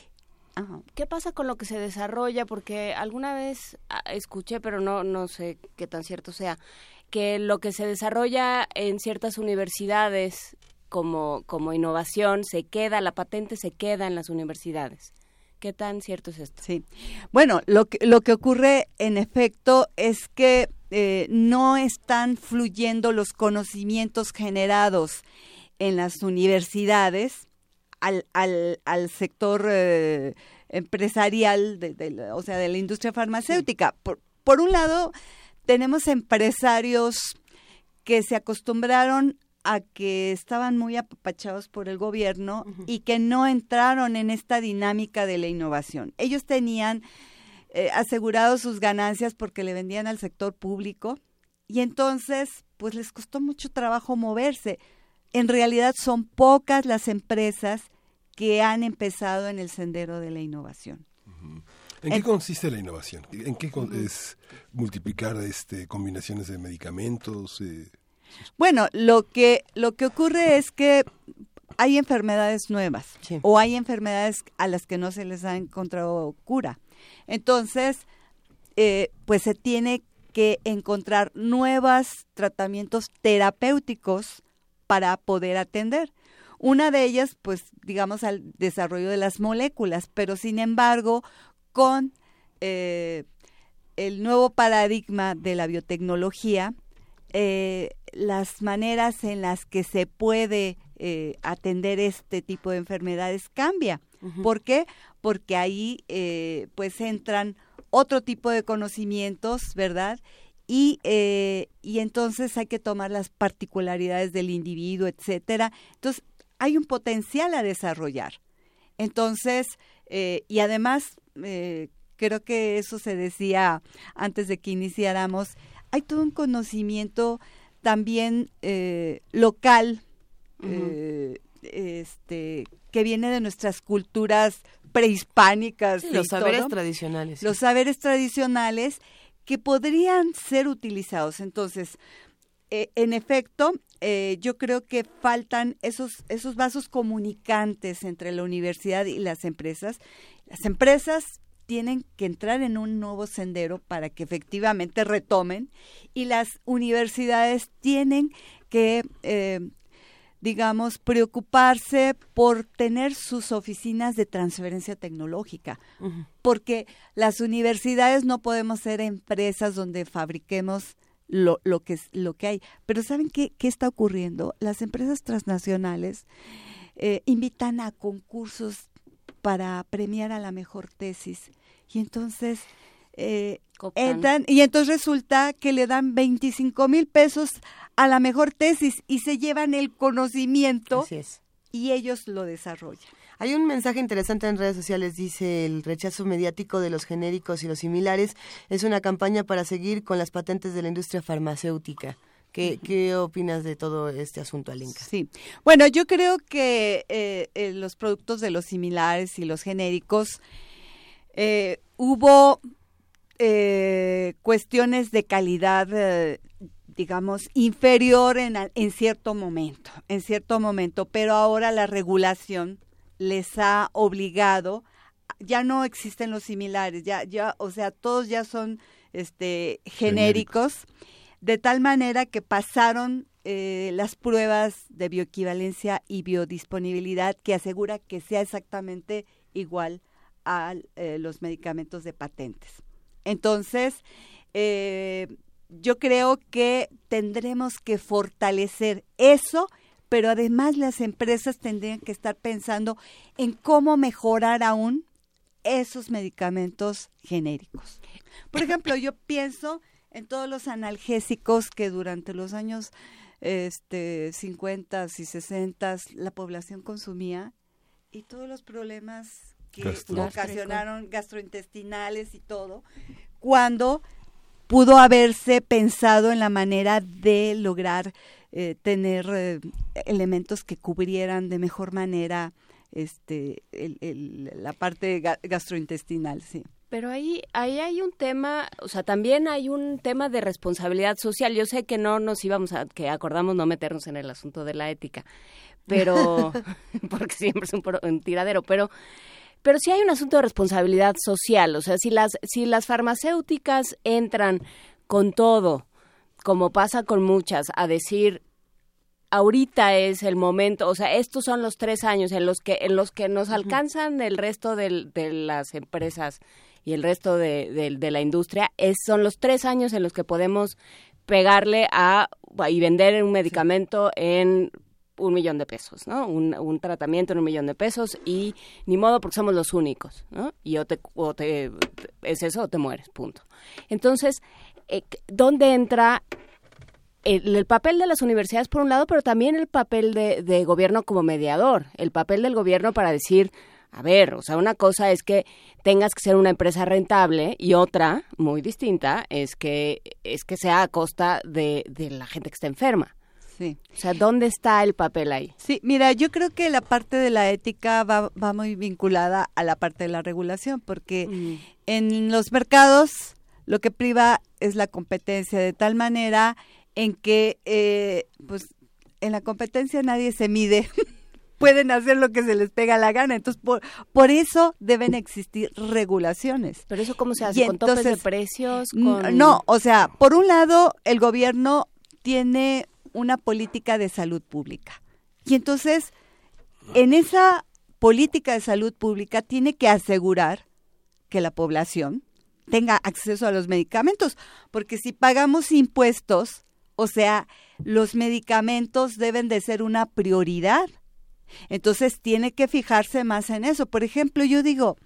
¿Qué pasa con lo que se desarrolla? Porque alguna vez ah, escuché, pero no, no sé qué tan cierto sea, que lo que se desarrolla en ciertas universidades como, como innovación se queda, la patente se queda en las universidades. ¿Qué tan cierto es esto? Sí. Bueno, lo que, lo que ocurre en efecto es que eh, no están fluyendo los conocimientos generados en las universidades al, al, al sector eh, empresarial, de, o sea, de la industria farmacéutica. Por, por un lado, tenemos empresarios que se acostumbraron a que estaban muy apapachados por el gobierno y que no entraron en esta dinámica de la innovación. Ellos tenían eh, asegurado sus ganancias porque le vendían al sector público y entonces pues les costó mucho trabajo moverse. En realidad son pocas las empresas que han empezado en el sendero de la innovación. ¿En qué consiste la innovación? ¿En qué es multiplicar este combinaciones de medicamentos? Eh, bueno, lo que, lo que ocurre es que hay enfermedades nuevas o hay enfermedades a las que no se les ha encontrado cura. Entonces, eh, pues se tiene que encontrar nuevos tratamientos terapéuticos para poder atender. Una de ellas, pues, digamos, al desarrollo de las moléculas, pero sin embargo, con eh, el nuevo paradigma de la biotecnología, eh, las maneras en las que se puede eh, atender este tipo de enfermedades cambia. ¿Por qué? Porque ahí eh, pues entran otro tipo de conocimientos, ¿verdad? Y, y entonces hay que tomar las particularidades del individuo, etcétera. Entonces, hay un potencial a desarrollar. Entonces, y además, creo que eso se decía antes de que iniciáramos, hay todo un conocimiento también eh, local, eh, este, que viene de nuestras culturas prehispánicas. los saberes tradicionales. Los saberes tradicionales que podrían ser utilizados. Entonces, eh, en efecto, yo creo que faltan esos, esos vasos comunicantes entre la universidad y las empresas. Las empresas tienen que entrar en un nuevo sendero para que efectivamente retomen y las universidades tienen que, eh, digamos, preocuparse por tener sus oficinas de transferencia tecnológica, porque las universidades no podemos ser empresas donde fabriquemos lo, lo, que, lo que hay. Pero ¿saben qué, qué está ocurriendo? Las empresas transnacionales eh, invitan a concursos para premiar a la mejor tesis y entonces eh, entran y entonces resulta que le dan 25 mil pesos a la mejor tesis y se llevan el conocimiento y ellos lo desarrollan. Hay un mensaje interesante en redes sociales, dice el rechazo mediático de los genéricos y los similares es una campaña para seguir con las patentes de la industria farmacéutica. ¿Qué, ¿Qué, opinas de todo este asunto, Alinka? Sí, bueno, yo creo que eh, eh, los productos de los similares y los genéricos eh, hubo eh, cuestiones de calidad, eh, digamos, inferior en, en cierto momento, en cierto momento, pero ahora la regulación les ha obligado, ya no existen los similares, ya, ya, o sea, todos ya son este genéricos, de tal manera que pasaron eh, las pruebas de bioequivalencia y biodisponibilidad que asegura que sea exactamente igual a eh, los medicamentos de patentes. Entonces, eh, yo creo que tendremos que fortalecer eso, pero además las empresas tendrían que estar pensando en cómo mejorar aún esos medicamentos genéricos. Por ejemplo, yo pienso en todos los analgésicos que durante los años este, 50 y 60 la población consumía y todos los problemas que ocasionaron gastrointestinales y todo, cuando pudo haberse pensado en la manera de lograr eh, tener eh, elementos que cubrieran de mejor manera este la parte gastrointestinal, sí. Pero ahí, ahí hay un tema, o sea, también hay un tema de responsabilidad social. Yo sé que no nos íbamos a, que acordamos no meternos en el asunto de la ética, pero, porque siempre es un, tiradero, pero, pero sí hay un asunto de responsabilidad social. O sea, si las, si las farmacéuticas entran con todo, como pasa con muchas, a decir, ahorita es el momento, o sea, estos son los tres años en los que, en los que nos alcanzan el resto de las empresas y el resto de, de, la industria, es, son los tres años en los que podemos pegarle a y vender un medicamento en un millón de pesos, ¿no? Un, tratamiento en un millón de pesos y ni modo porque somos los únicos, ¿no? Y o te, o te es eso o te mueres, punto. Entonces, eh, ¿dónde entra el, el, papel de las universidades por un lado, pero también el papel de, de gobierno como mediador, el papel del gobierno para decir, a ver, o sea, una cosa es que tengas que ser una empresa rentable y otra, muy distinta, es que, es que sea a costa de, de la gente que está enferma. Sí. O sea, ¿dónde está el papel ahí? Sí, mira, yo creo que la parte de la ética va, va muy vinculada a la parte de la regulación, porque mm. en los mercados lo que priva es la competencia, de tal manera en que, eh, pues, en la competencia nadie se mide pueden hacer lo que se les pega la gana. Entonces, por, por eso deben existir regulaciones. ¿Pero eso cómo se hace? ¿Con topes de precios? No, o sea, por un lado, el gobierno tiene una política de salud pública. Y entonces, en esa política de salud pública tiene que asegurar que la población tenga acceso a los medicamentos, porque si pagamos impuestos, o sea, los medicamentos deben de ser una prioridad entonces tiene que fijarse más en eso. Por ejemplo, yo digo,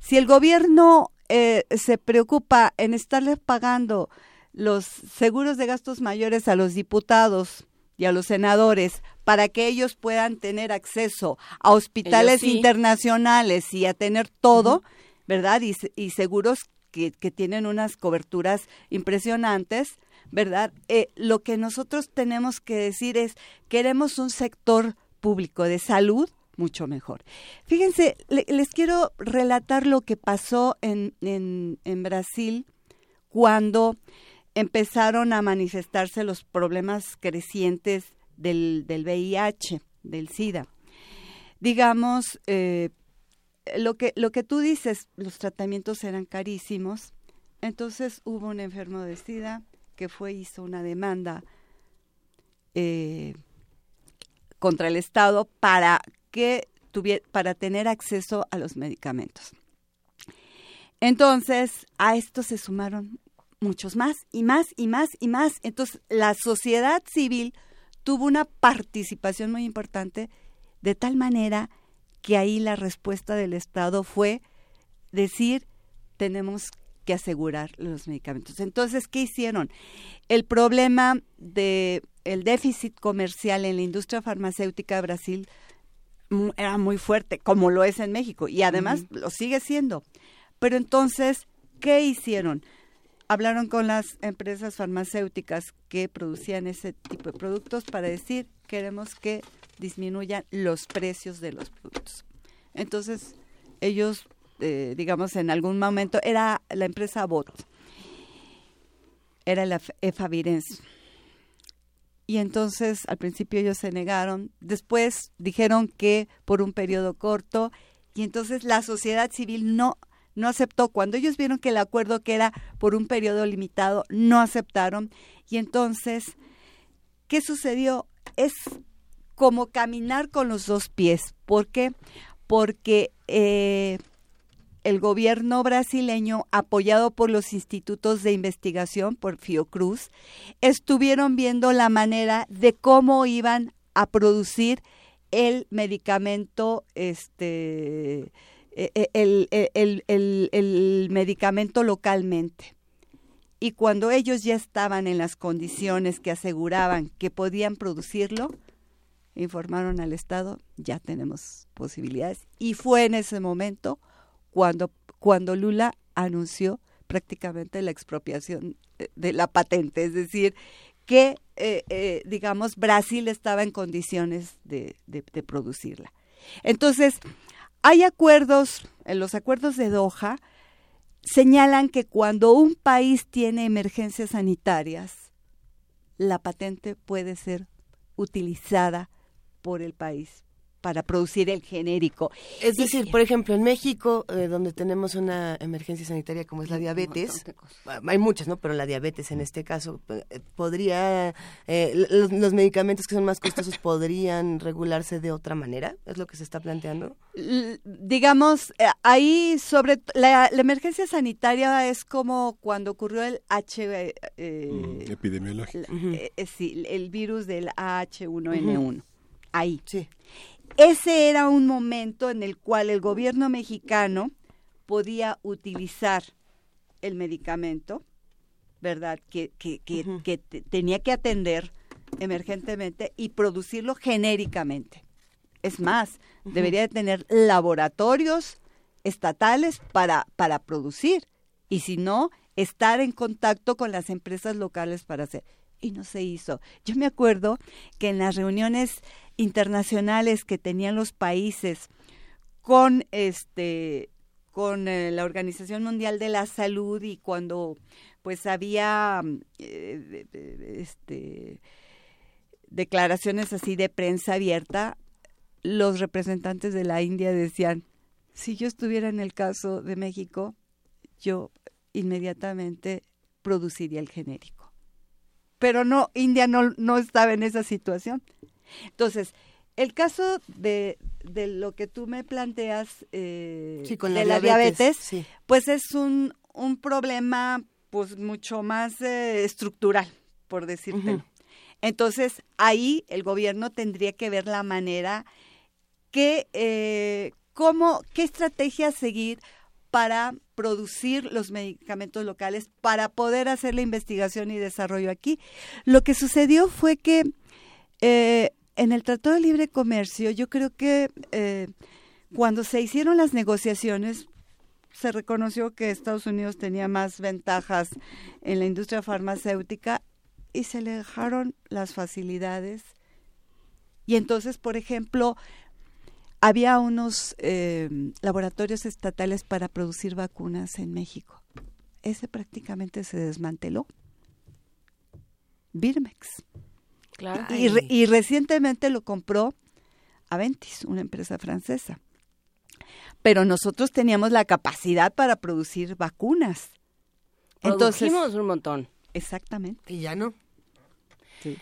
si el gobierno eh, se preocupa en estarles pagando los seguros de gastos mayores a los diputados y a los senadores para que ellos puedan tener acceso a hospitales internacionales y a tener todo, ¿verdad? Y, seguros que, que, tienen unas coberturas impresionantes, ¿verdad? Eh, lo que nosotros tenemos que decir es, queremos un sector público de salud mucho mejor. Fíjense, les quiero relatar lo que pasó en, en, en Brasil cuando empezaron a manifestarse los problemas crecientes del, del VIH, del SIDA. Digamos, eh, lo, que, lo que tú dices, los tratamientos eran carísimos, entonces hubo un enfermo de SIDA que fue, hizo una demanda eh, contra el Estado para que tuviera, para tener acceso a los medicamentos. Entonces, a esto se sumaron muchos más y más y más y más. Entonces, la sociedad civil tuvo una participación muy importante de tal manera que ahí la respuesta del Estado fue decir, tenemos que asegurar los medicamentos. Entonces, ¿qué hicieron? El problema de el déficit comercial en la industria farmacéutica de Brasil era muy fuerte, como lo es en México, y además lo sigue siendo. Pero entonces, ¿qué hicieron? Hablaron con las empresas farmacéuticas que producían ese tipo de productos para decir, queremos que disminuyan los precios de los productos. Entonces, ellos, eh, digamos, en algún momento, era la empresa BOT, era la Efavirenz y entonces al principio ellos se negaron, después dijeron que por un periodo corto. Y entonces la sociedad civil no no aceptó. Cuando ellos vieron que el acuerdo que era por un periodo limitado, no aceptaron. Y entonces, ¿qué sucedió? Es como caminar con los dos pies. ¿Por qué? Porque eh, el gobierno brasileño, apoyado por los institutos de investigación, por Fiocruz, estuvieron viendo la manera de cómo iban a producir el medicamento, este, el, el, el, el medicamento localmente. Y cuando ellos ya estaban en las condiciones que aseguraban que podían producirlo, informaron al Estado, ya tenemos posibilidades. Y fue en ese momento cuando, cuando Lula anunció prácticamente la expropiación de la patente, es decir, que, eh, eh, digamos, Brasil estaba en condiciones de, de, producirla. Entonces, hay acuerdos, en los acuerdos de Doha, señalan que cuando un país tiene emergencias sanitarias, la patente puede ser utilizada por el país para producir el genérico. Es decir, por ejemplo, en México, eh, donde tenemos una emergencia sanitaria como es la diabetes, hay muchas, ¿no? Pero la diabetes en este caso, eh, podría, eh, los, los, medicamentos que son más costosos podrían regularse de otra manera, ¿es lo que se está planteando? L digamos, eh, ahí sobre la, la, emergencia sanitaria es como cuando ocurrió el H... Mm, epidemiológico. sí, el virus del H1N1. Uh -huh. Ahí. Sí ese era un momento en el cual el gobierno mexicano podía utilizar el medicamento, ¿verdad? Que, que, que, uh -huh. que tenía que atender emergentemente y producirlo genéricamente. Es más, uh -huh. debería de tener laboratorios estatales para, para producir y si no, estar en contacto con las empresas locales para hacer. Y no se hizo. Yo me acuerdo que en las reuniones internacionales que tenían los países con este con eh, la Organización Mundial de la Salud y cuando pues había eh, este declaraciones así de prensa abierta los representantes de la India decían si yo estuviera en el caso de México yo inmediatamente produciría el genérico pero no India no no estaba en esa situación entonces, el caso de, de lo que tú me planteas eh, sí, con de la, la diabetes, diabetes, sí. pues es un, un problema pues mucho más eh, estructural, por decírtelo. Uh -huh. Entonces, ahí el gobierno tendría que ver la manera que, eh, cómo, qué estrategia seguir para producir los medicamentos locales, para poder hacer la investigación y desarrollo aquí. Lo que sucedió fue que eh, en el Tratado de Libre Comercio, yo creo que eh, cuando se hicieron las negociaciones, se reconoció que Estados Unidos tenía más ventajas en la industria farmacéutica y se le dejaron las facilidades. Y entonces, por ejemplo, había unos eh, laboratorios estatales para producir vacunas en México. Ese prácticamente se desmanteló. Birmex. Claro. Y, re, y, recientemente lo compró Aventis, una empresa francesa. Pero nosotros teníamos la capacidad para producir vacunas. Entonces, un montón. Exactamente. Y ya no. Sí.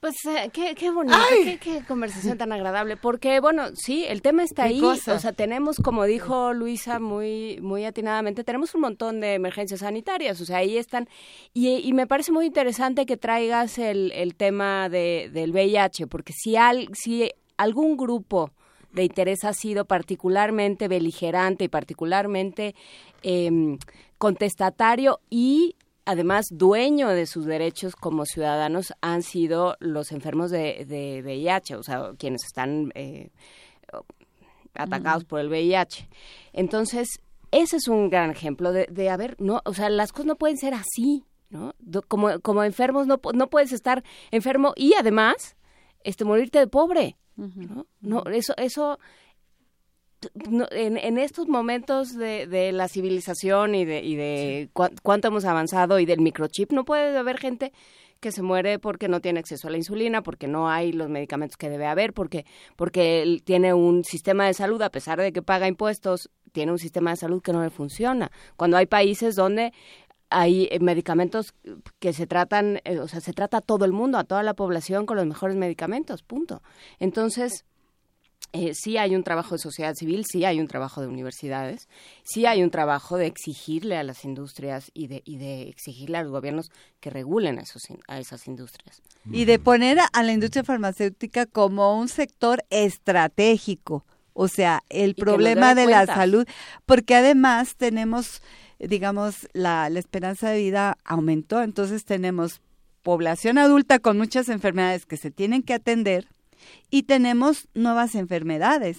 Pues eh, qué, qué bonito, qué, qué, conversación tan agradable, porque bueno, sí, el tema está ahí, cosa? o sea, tenemos, como dijo Luisa muy, muy atinadamente, tenemos un montón de emergencias sanitarias, o sea, ahí están, y, y me parece muy interesante que traigas el, el tema de, del VIH, porque si, al, si algún grupo de interés ha sido particularmente beligerante y particularmente eh, contestatario y además dueño de sus derechos como ciudadanos han sido los enfermos de, de VIH, o sea, quienes están eh, atacados por el VIH. Entonces, ese es un gran ejemplo de, de, a ver, no, o sea, las cosas no pueden ser así, ¿no? Como, como enfermos no, no puedes estar enfermo y además este morirte de pobre, ¿no? No, eso, eso en, en, estos momentos de, de, la civilización y de, y de sí. cu cuánto hemos avanzado y del microchip, no puede haber gente que se muere porque no tiene acceso a la insulina, porque no hay los medicamentos que debe haber, porque, porque él tiene un sistema de salud, a pesar de que paga impuestos, tiene un sistema de salud que no le funciona. Cuando hay países donde hay medicamentos que se tratan, eh, o sea, se trata a todo el mundo, a toda la población con los mejores medicamentos, punto. Entonces, eh, sí hay un trabajo de sociedad civil, sí hay un trabajo de universidades, sí hay un trabajo de exigirle a las industrias y de, y de exigirle a los gobiernos que regulen a, esos, a esas industrias. Y de poner a la industria farmacéutica como un sector estratégico, o sea, el problema de la salud, porque además tenemos, digamos, la, la esperanza de vida aumentó, entonces tenemos población adulta con muchas enfermedades que se tienen que atender, y tenemos nuevas enfermedades.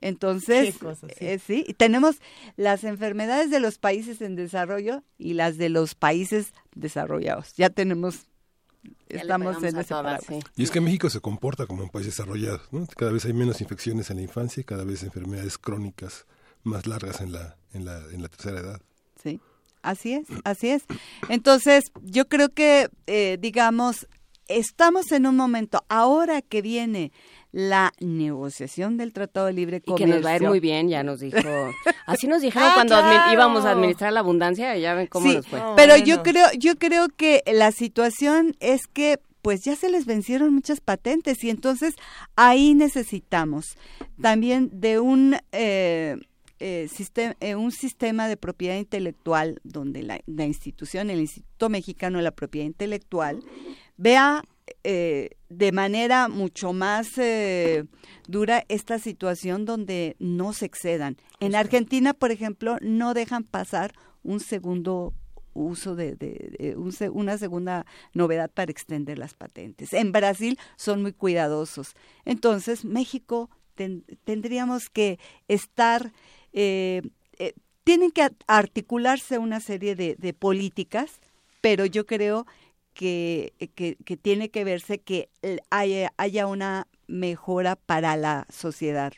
Entonces, eh, sí. tenemos las enfermedades de los países en desarrollo y las de los países desarrollados. Ya tenemos estamos en ese Y es que México se comporta como un país desarrollado, ¿no? Cada vez hay menos infecciones en la infancia y cada vez enfermedades crónicas más largas en la en la en la tercera edad. Sí. Así es, así es. Entonces, yo creo que eh, digamos estamos en un momento, ahora que viene la negociación del Tratado de Libre Comercio. Y que nos va a ir muy bien, ya nos dijo. Así nos dijeron ah, cuando íbamos a administrar la abundancia, ya ven cómo nos fue. pero yo creo, yo creo que la situación es que pues ya se les vencieron muchas patentes y entonces ahí necesitamos también de un eh, eh, sistema, eh, un sistema de propiedad intelectual donde la, la, institución, el Instituto Mexicano de la Propiedad Intelectual, vea eh, de manera mucho más eh, dura esta situación donde no se excedan. En Argentina, por ejemplo, no dejan pasar un segundo uso de, una segunda novedad para extender las patentes. En Brasil son muy cuidadosos. Entonces, México tendríamos que estar, eh, tienen que articularse una serie de, políticas, pero yo creo que, que, tiene que verse que haya, haya una mejora para la sociedad.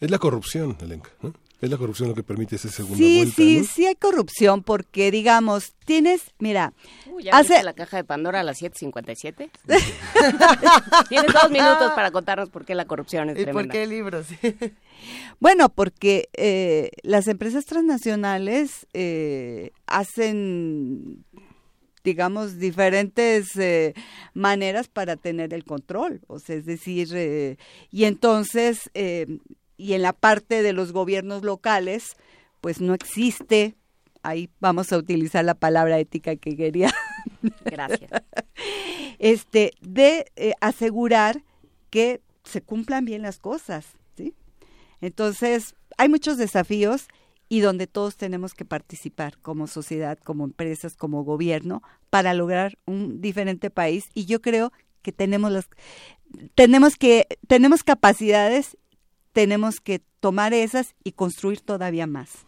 Es la corrupción, Elenca. Es la corrupción lo que permite ese segundo sí, Sí, sí, hay corrupción porque, digamos, tienes, mira... hace... la caja de Pandora a las 7.57? tienes dos minutos para contarnos por qué la corrupción es ¿Y por qué libros? bueno, porque eh, las empresas transnacionales eh, hacen digamos, diferentes eh, maneras para tener el control. O sea, es decir, eh, y entonces, eh, y en la parte de los gobiernos locales, pues no existe, ahí vamos a utilizar la palabra ética que quería. Gracias. este, de asegurar que se cumplan bien las cosas, ¿sí? Entonces, hay muchos desafíos y donde todos tenemos que participar como sociedad, como empresas, como gobierno, para lograr un diferente país. Y yo creo que tenemos las, tenemos que, tenemos capacidades, tenemos que tomar esas y construir todavía más.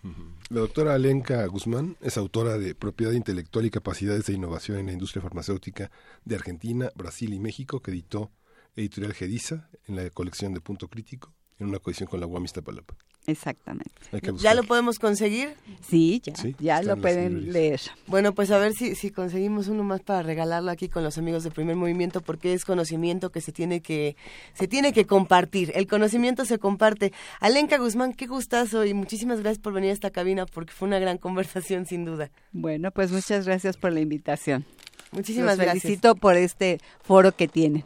La doctora Alenka Guzmán es autora de Propiedad Intelectual y Capacidades de Innovación en la Industria Farmacéutica de Argentina, Brasil y México, que editó Editorial Gediza en la colección de Punto Crítico, en una colección con la UAM Iztapalapa. Exactamente. ¿Ya lo podemos conseguir? Sí, ya, ya lo pueden leer. Bueno, pues a ver si, si conseguimos uno más para regalarlo aquí con los amigos de Primer Movimiento, porque es conocimiento que se tiene que, se tiene que compartir. El conocimiento se comparte. Alenka Guzmán, qué gustazo y muchísimas gracias por venir a esta cabina, porque fue una gran conversación, sin duda. Bueno, pues muchas gracias por la invitación. Muchísimas Los gracias. felicito por este foro que tienen.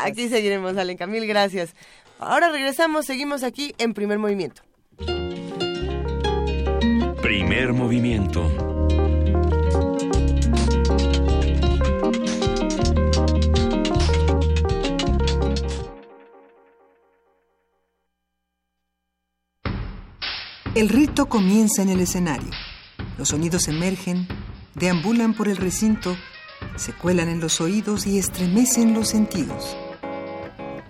Aquí seguiremos, Alenka. Mil gracias. Ahora regresamos, seguimos aquí en primer movimiento. Primer movimiento. El rito comienza en el escenario. Los sonidos emergen, deambulan por el recinto, se cuelan en los oídos y estremecen los sentidos.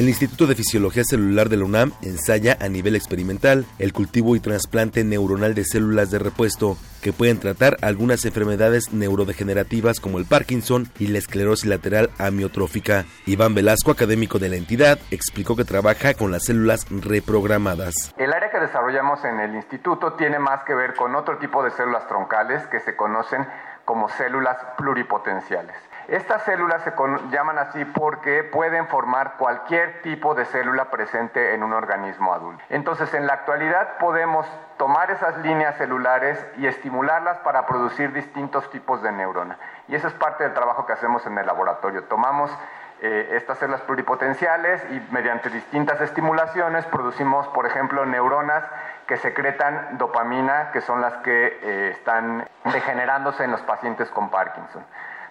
El Instituto de Fisiología Celular de la UNAM ensaya a nivel experimental el cultivo y trasplante neuronal de células de repuesto que pueden tratar algunas enfermedades neurodegenerativas como el Parkinson y la esclerosis lateral amiotrófica. Iván Velasco, académico de la entidad, explicó que trabaja con las células reprogramadas. El área que desarrollamos en el instituto tiene más que ver con otro tipo de células troncales que se conocen como células pluripotenciales. Estas células se llaman así porque pueden formar cualquier tipo de célula presente en un organismo adulto. Entonces, en la actualidad podemos tomar esas líneas celulares y estimularlas para producir distintos tipos de neurona. Y eso es parte del trabajo que hacemos en el laboratorio. Tomamos eh, estas células pluripotenciales y mediante distintas estimulaciones producimos, por ejemplo, neuronas que secretan dopamina, que son las que eh, están degenerándose en los pacientes con Parkinson.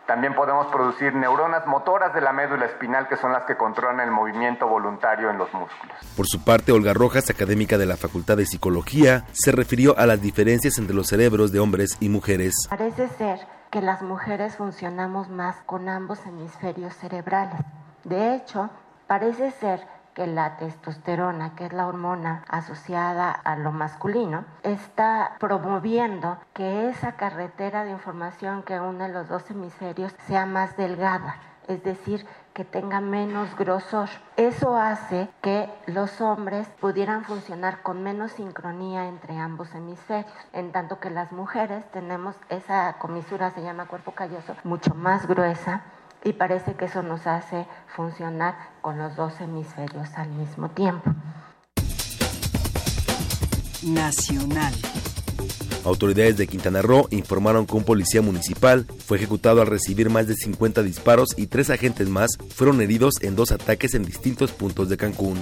También podemos producir neuronas motoras de la médula espinal que son las que controlan el movimiento voluntario en los músculos. Por su parte, Olga Rojas, académica de la Facultad de Psicología, se refirió a las diferencias entre los cerebros de hombres y mujeres. Parece ser que las mujeres funcionamos más con ambos hemisferios cerebrales. De hecho, parece ser que la testosterona, que es la hormona asociada a lo masculino, está promoviendo que esa carretera de información que une los dos hemisferios sea más delgada, es decir, que tenga menos grosor. Eso hace que los hombres pudieran funcionar con menos sincronía entre ambos hemisferios, en tanto que las mujeres tenemos esa comisura, se llama cuerpo calloso, mucho más gruesa y parece que eso nos hace funcionar con los dos hemisferios al mismo tiempo. Nacional. Autoridades de Quintana Roo informaron que un policía municipal fue ejecutado al recibir más de 50 disparos y tres agentes más fueron heridos en dos ataques en distintos puntos de Cancún.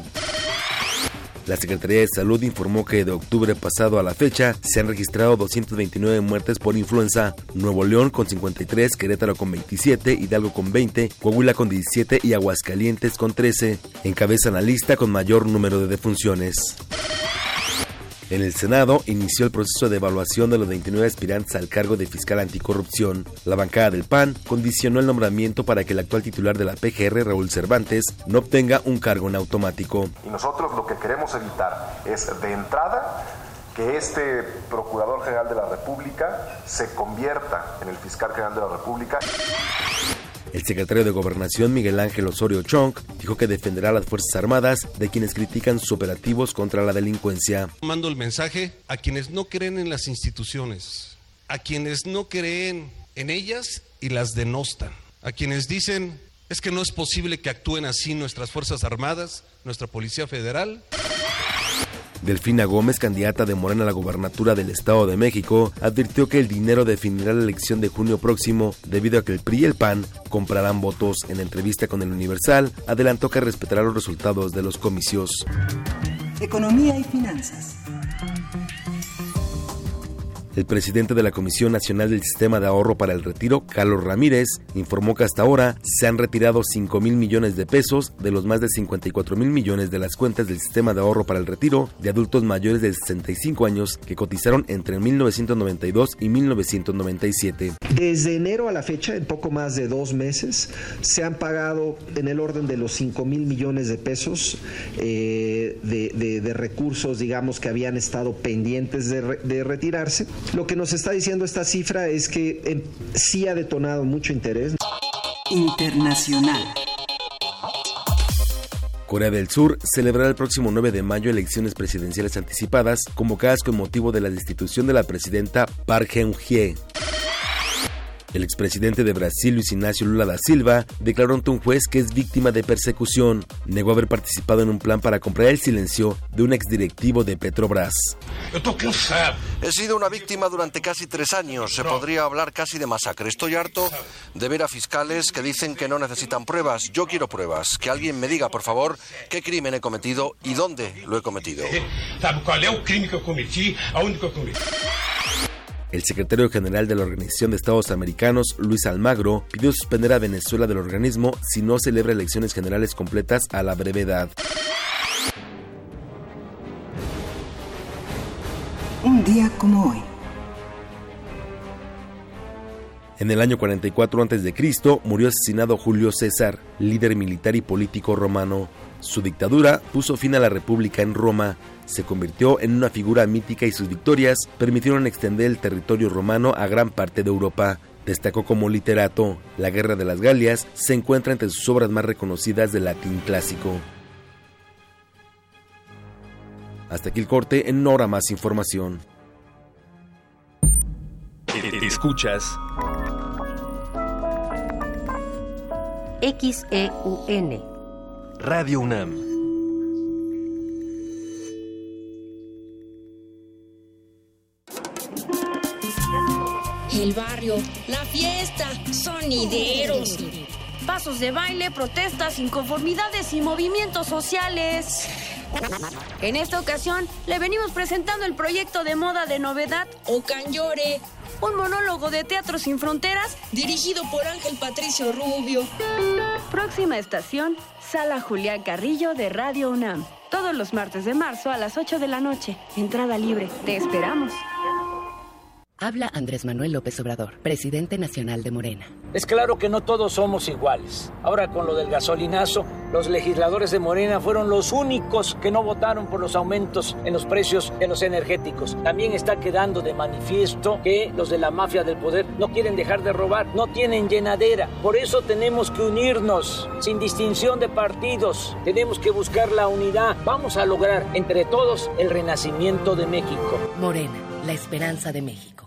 La Secretaría de Salud informó que de octubre pasado a la fecha se han registrado 229 muertes por influenza, Nuevo León con 53, Querétaro con 27, Hidalgo con 20, Coahuila con 17 y Aguascalientes con 13. Encabezan la lista con mayor número de defunciones. En el Senado inició el proceso de evaluación de los 29 aspirantes al cargo de fiscal anticorrupción. La bancada del PAN condicionó el nombramiento para que el actual titular de la PGR, Raúl Cervantes, no obtenga un cargo en automático. Y nosotros lo que queremos evitar es, de entrada, que este Procurador General de la República se convierta en el fiscal general de la República. El secretario de Gobernación, Miguel Ángel Osorio Chong, dijo que defenderá a las Fuerzas Armadas de quienes critican sus operativos contra la delincuencia. Mando el mensaje a quienes no creen en las instituciones, a quienes no creen en ellas y las denostan, a quienes dicen es que no es posible que actúen así nuestras Fuerzas Armadas, nuestra Policía Federal. Delfina Gómez, candidata de Morena a la gobernatura del Estado de México, advirtió que el dinero definirá la elección de junio próximo debido a que el PRI y el PAN comprarán votos. En entrevista con el Universal, adelantó que respetará los resultados de los comicios. Economía y finanzas. El presidente de la Comisión Nacional del Sistema de Ahorro para el Retiro, Carlos Ramírez, informó que hasta ahora se han retirado 5 mil millones de pesos de los más de 54 mil millones de las cuentas del Sistema de Ahorro para el Retiro de adultos mayores de 65 años que cotizaron entre 1992 y 1997. Desde enero a la fecha, en poco más de dos meses, se han pagado en el orden de los 5 mil millones de pesos eh, de, recursos, digamos, que habían estado pendientes de retirarse. Lo que nos está diciendo esta cifra es que eh, sí ha detonado mucho interés. Internacional. Corea del Sur celebrará el próximo 9 de mayo elecciones presidenciales anticipadas convocadas con motivo de la destitución de la presidenta Park Geun-hye. El expresidente de Brasil, Luis Ignacio Lula da Silva, declaró ante un juez que es víctima de persecución. Negó haber participado en un plan para comprar el silencio de un exdirectivo de Petrobras. He sido una víctima durante casi tres años. Se podría hablar casi de masacre. Estoy harto de ver a fiscales que dicen que no necesitan pruebas. Yo quiero pruebas. Que alguien me diga, por favor, qué crimen he cometido y dónde lo he cometido. El secretario general de la Organización de Estados Americanos, Luis Almagro, pidió suspender a Venezuela del organismo si no celebra elecciones generales completas a la brevedad. Un día como hoy. En el año 44 a.C. murió asesinado Julio César, líder militar y político romano. Su dictadura puso fin a la República en Roma, se convirtió en una figura mítica y sus victorias permitieron extender el territorio romano a gran parte de Europa. Destacó como literato. La Guerra de las Galias se encuentra entre sus obras más reconocidas del latín clásico. Hasta aquí el corte, en hora más información. Escuchas XEUN Radio UNAM El barrio, la fiesta, sonideros, pasos de baile, protestas, inconformidades y movimientos sociales. En esta ocasión le venimos presentando el proyecto de moda de novedad Ocanyore, un monólogo de Teatro Sin Fronteras dirigido por Ángel Patricio Rubio. Próxima estación, Sala Julián Carrillo de Radio UNAM. Todos los martes de marzo a las 8 de la noche. Entrada libre. Te esperamos. Habla Andrés Manuel López Obrador, presidente nacional de Morena. Es claro que no todos somos iguales. Ahora con lo del gasolinazo, los legisladores de Morena fueron los únicos que no votaron por los aumentos en los precios de los energéticos. También está quedando de manifiesto que los de la mafia del poder no quieren dejar de robar, no tienen llenadera. Por eso tenemos que unirnos, sin distinción de partidos. Tenemos que buscar la unidad. Vamos a lograr entre todos el renacimiento de México. Morena, la esperanza de México.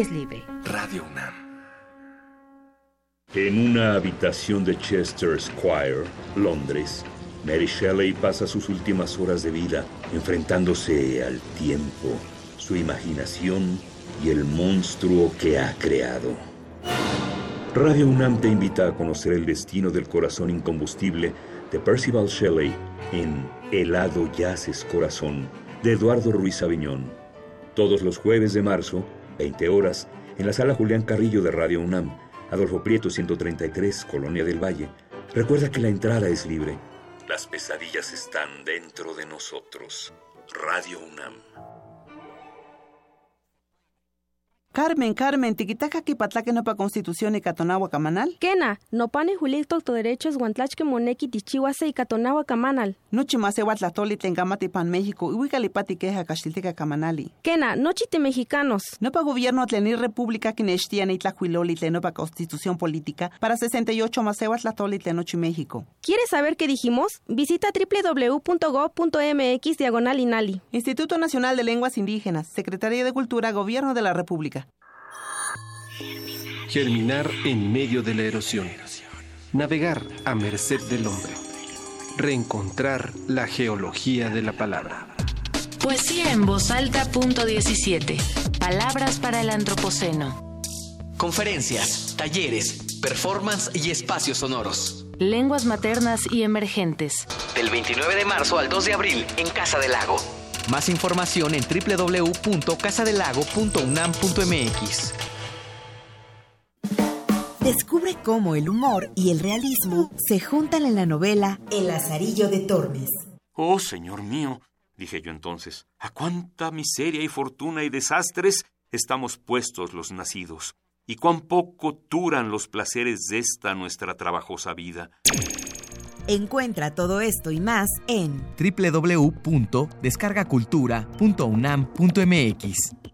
es libre. Radio UNAM. En una habitación de Chester Square, Londres, Mary Shelley pasa sus últimas horas de vida enfrentándose al tiempo, su imaginación y el monstruo que ha creado. Radio UNAM te invita a conocer el destino del corazón incombustible de Percival Shelley en Helado Yaces Corazón de Eduardo Ruiz Aviñón. Todos los jueves de marzo 20 horas, en la sala Julián Carrillo de Radio UNAM, Adolfo Prieto 133, Colonia del Valle. Recuerda que la entrada es libre. Las pesadillas están dentro de nosotros. Radio UNAM. Carmen, Carmen, tiquitaca que patlaque no pa constitución y catonagua camanal. Kena, no pane julito to derechos guantlachque moneki tichihuase y catonagua camanal. Nochi más ewa tlatoli tengamati pan México y huicalipati queja caxtilteca camanali. Kena, nochi te mexicanos. No pa gobierno tlenir república que nechtia ni tlajuiloli tleno pa constitución política para 68 más ewa tlatoli tlenochi México. ¿Quieres saber qué dijimos? Visita www.go.mx diagonal inali. Instituto Nacional de Lenguas Indígenas, Secretaría de Cultura, Gobierno de la República. Germinar en medio de la erosión. Navegar a merced del hombre. Reencontrar la geología de la palabra. Poesía en voz alta, punto 17. Palabras para el antropoceno. Conferencias, talleres, performance y espacios sonoros. Lenguas maternas y emergentes. Del 29 de marzo al 2 de abril en Casa del Lago. Más información en www.casadelago.unam.mx. Descubre cómo el humor y el realismo se juntan en la novela El Lazarillo de Tormes. Oh, señor mío, dije yo entonces, a cuánta miseria y fortuna y desastres estamos puestos los nacidos, y cuán poco duran los placeres de esta nuestra trabajosa vida. Encuentra todo esto y más en www.descargacultura.unam.mx.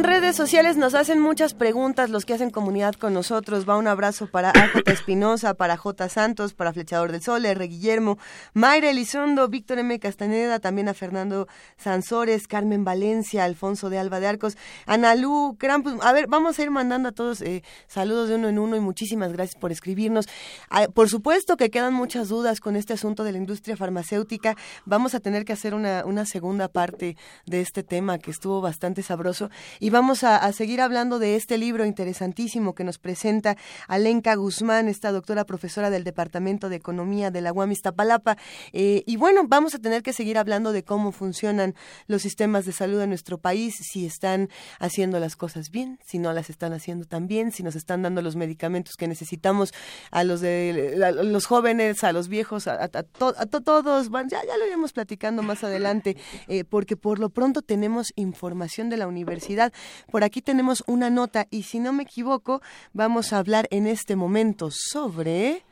En redes sociales nos hacen muchas preguntas los que hacen comunidad con nosotros. Va un abrazo para AJ Espinosa, para J. Santos, para Flechador del Sol, R. Guillermo, Mayra Elizondo, Víctor M. Castañeda, también a Fernando Sansores, Carmen Valencia, Alfonso de Alba de Arcos, Analú, Krampus. A ver, vamos a ir mandando a todos eh, saludos de uno en uno y muchísimas gracias por escribirnos. Ah, por supuesto que quedan muchas dudas con este asunto de la industria farmacéutica. Vamos a tener que hacer una, una segunda parte de este tema que estuvo bastante sabroso y vamos a, seguir hablando de este libro interesantísimo que nos presenta Alenka Guzmán, esta doctora profesora del Departamento de Economía de la UAM Iztapalapa. Eh, y bueno, vamos a tener que seguir hablando de cómo funcionan los sistemas de salud en nuestro país, si están haciendo las cosas bien, si no las están haciendo tan bien, si nos están dando los medicamentos que necesitamos a los de los jóvenes, a los viejos, a, todos. ya, ya lo iremos platicando más adelante, eh, porque por lo pronto tenemos información de la universidad por aquí tenemos una nota y si no me equivoco, vamos a hablar en este momento sobre...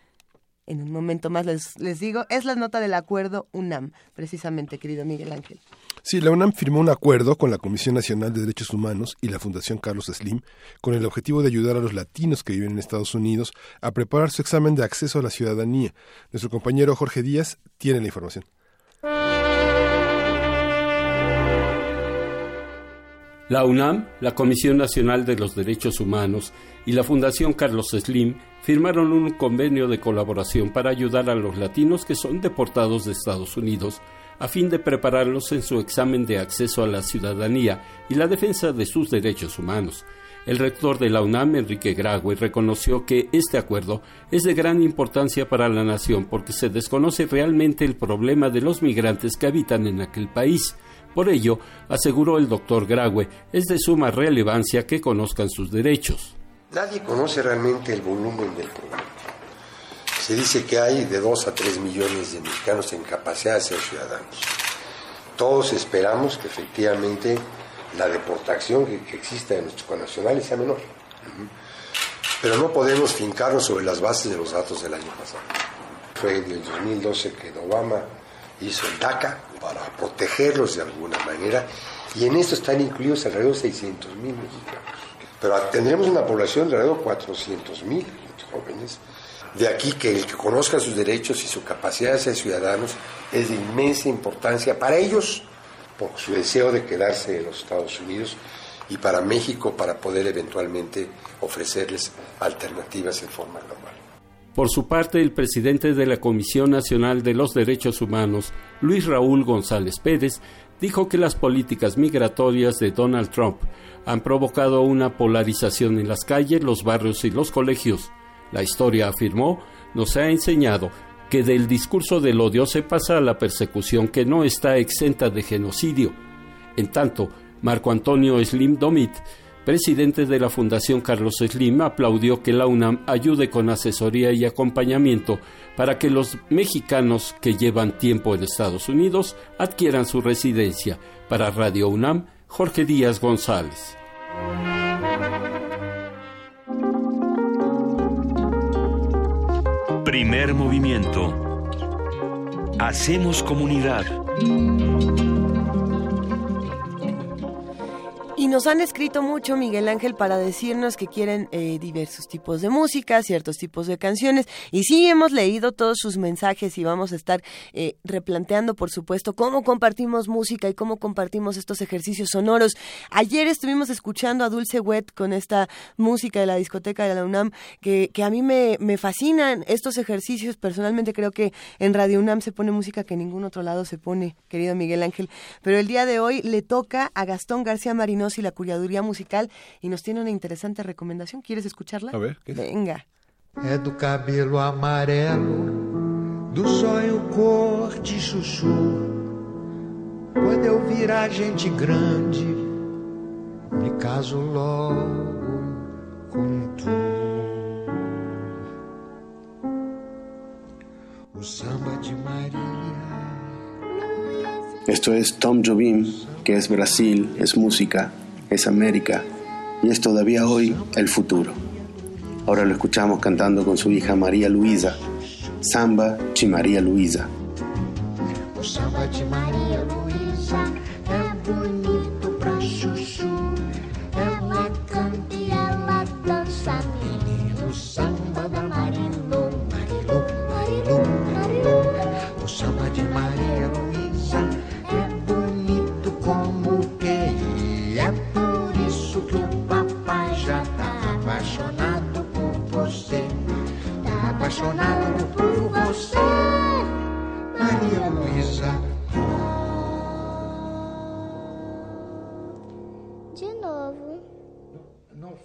En un momento más les, les digo, es la nota del acuerdo UNAM, precisamente, querido Miguel Ángel. Sí, la UNAM firmó un acuerdo con la Comisión Nacional de Derechos Humanos y la Fundación Carlos Slim con el objetivo de ayudar a los latinos que viven en Estados Unidos a preparar su examen de acceso a la ciudadanía. Nuestro compañero Jorge Díaz tiene la información. La UNAM, la Comisión Nacional de los Derechos Humanos y la Fundación Carlos Slim firmaron un convenio de colaboración para ayudar a los latinos que son deportados de Estados Unidos a fin de prepararlos en su examen de acceso a la ciudadanía y la defensa de sus derechos humanos. El rector de la UNAM, Enrique Graue, reconoció que este acuerdo es de gran importancia para la nación porque se desconoce realmente el problema de los migrantes que habitan en aquel país por ello, aseguró el doctor Graue, es de suma relevancia que conozcan sus derechos. Nadie conoce realmente el volumen del problema. Se dice que hay de 2 a 3 millones de mexicanos en capacidad de ser ciudadanos. Todos esperamos que efectivamente la deportación que exista de nuestros connacionales sea menor. Pero no podemos fincarnos sobre las bases de los datos del año pasado. Fue en el 2012 que Obama hizo el DACA, para protegerlos de alguna manera, y en esto están incluidos alrededor de 600 mil mexicanos. Pero tendremos una población de alrededor de 400 mil jóvenes. De aquí que el que conozca sus derechos y su capacidad de ser ciudadanos es de inmensa importancia para ellos, por su deseo de quedarse en los Estados Unidos y para México para poder eventualmente ofrecerles alternativas en forma global. Por su parte, el presidente de la Comisión Nacional de los Derechos Humanos, Luis Raúl González Pérez, dijo que las políticas migratorias de Donald Trump han provocado una polarización en las calles, los barrios y los colegios. La historia, afirmó, nos ha enseñado que del discurso del odio se pasa a la persecución que no está exenta de genocidio. En tanto, Marco Antonio Slim Domit presidente de la Fundación Carlos Slim, aplaudió que la UNAM ayude con asesoría y acompañamiento para que los mexicanos que llevan tiempo en Estados Unidos adquieran su residencia. Para Radio UNAM, Jorge Díaz González. Primer movimiento. Hacemos comunidad. Y nos han escrito mucho, Miguel Ángel, para decirnos que quieren eh, diversos tipos de música, ciertos tipos de canciones. Y sí, hemos leído todos sus mensajes y vamos a estar eh, replanteando, por supuesto, cómo compartimos música y cómo compartimos estos ejercicios sonoros. Ayer estuvimos escuchando a Dulce Wet con esta música de la discoteca de la UNAM, que, a mí me, me fascinan estos ejercicios. Personalmente creo que en Radio UNAM se pone música que en ningún otro lado se pone, querido Miguel Ángel. Pero el día de hoy le toca a Gastón García Marino y la curaduría musical y nos tiene una interesante recomendación. ¿Quieres escucharla? A ver, ¿qué Venga. É do cabelo amarelo, do sonho cor de chuchu. Quando eu virar gente grande, me caso logo com tu. O samba de Maria. Esto es Tom Jobim, que es Brasil, es música, es América, y es todavía hoy el futuro. Ahora lo escuchamos cantando con su hija María Luisa, Samba Chi María Luisa.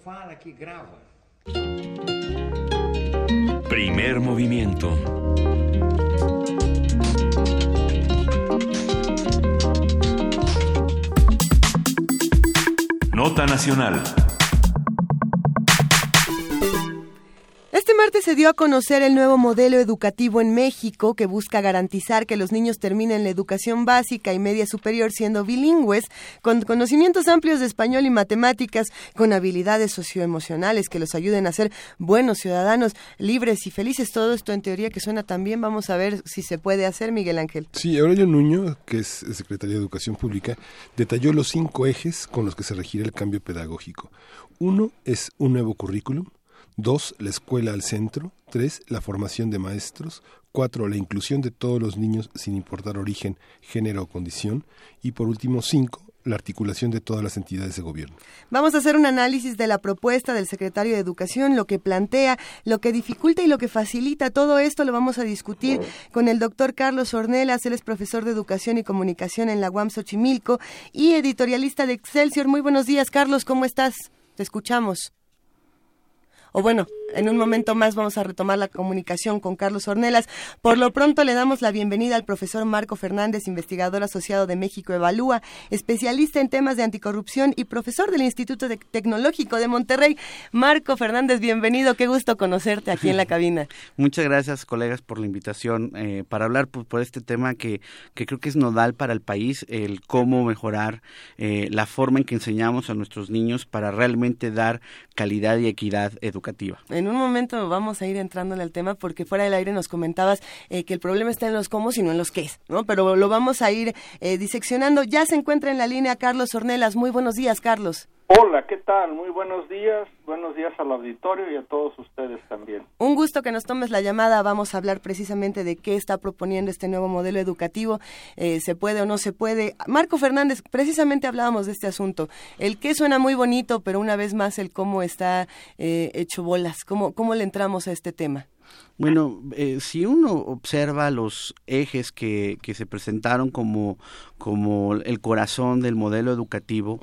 Fala que grava. Primer movimiento. Nota nacional. Martes se dio a conocer el nuevo modelo educativo en México que busca garantizar que los niños terminen la educación básica y media superior siendo bilingües, con conocimientos amplios de español y matemáticas, con habilidades socioemocionales que los ayuden a ser buenos ciudadanos, libres y felices. Todo esto en teoría que suena tan bien. Vamos a ver si se puede hacer, Miguel Ángel. Sí, Aurelio Nuño, que es secretario de Educación Pública, detalló los cinco ejes con los que se regirá el cambio pedagógico. Uno es un nuevo currículum. Dos, la escuela al centro. Tres, la formación de maestros. Cuatro, la inclusión de todos los niños sin importar origen, género o condición. Y por último, cinco, la articulación de todas las entidades de gobierno. Vamos a hacer un análisis de la propuesta del secretario de Educación, lo que plantea, lo que dificulta y lo que facilita. Todo esto lo vamos a discutir con el doctor Carlos Ornelas. Él es profesor de Educación y Comunicación en la UAM Xochimilco y editorialista de Excelsior. Muy buenos días, Carlos. ¿Cómo estás? Te escuchamos. O bueno, en un momento más vamos a retomar la comunicación con Carlos Ornelas. Por lo pronto le damos la bienvenida al profesor Marco Fernández, investigador asociado de México Evalúa, especialista en temas de anticorrupción y profesor del Instituto de- Tecnológico de Monterrey. Marco Fernández, bienvenido. Qué gusto conocerte aquí en la cabina. Muchas gracias, colegas, por la invitación eh, para hablar por, por este tema que, que creo que es nodal para el país, el cómo mejorar eh, la forma en que enseñamos a nuestros niños para realmente dar calidad y equidad educativa. En un momento vamos a ir entrándole al tema porque fuera del aire nos comentabas eh, que el problema está en los cómo y no en los qué, ¿no? Pero lo vamos a ir eh, diseccionando. Ya se encuentra en la línea Carlos Ornelas. Muy buenos días, Carlos. Hola, ¿qué tal? Muy buenos días. Buenos días al auditorio y a todos ustedes también. Un gusto que nos tomes la llamada. Vamos a hablar precisamente de qué está proponiendo este nuevo modelo educativo. Eh, ¿Se puede o no se puede? Marco Fernández, precisamente hablábamos de este asunto. El qué suena muy bonito, pero una vez más el cómo está eh, hecho bolas. ¿Cómo, ¿Cómo le entramos a este tema? Bueno, eh, si uno observa los ejes que, que se presentaron como, como el corazón del modelo educativo,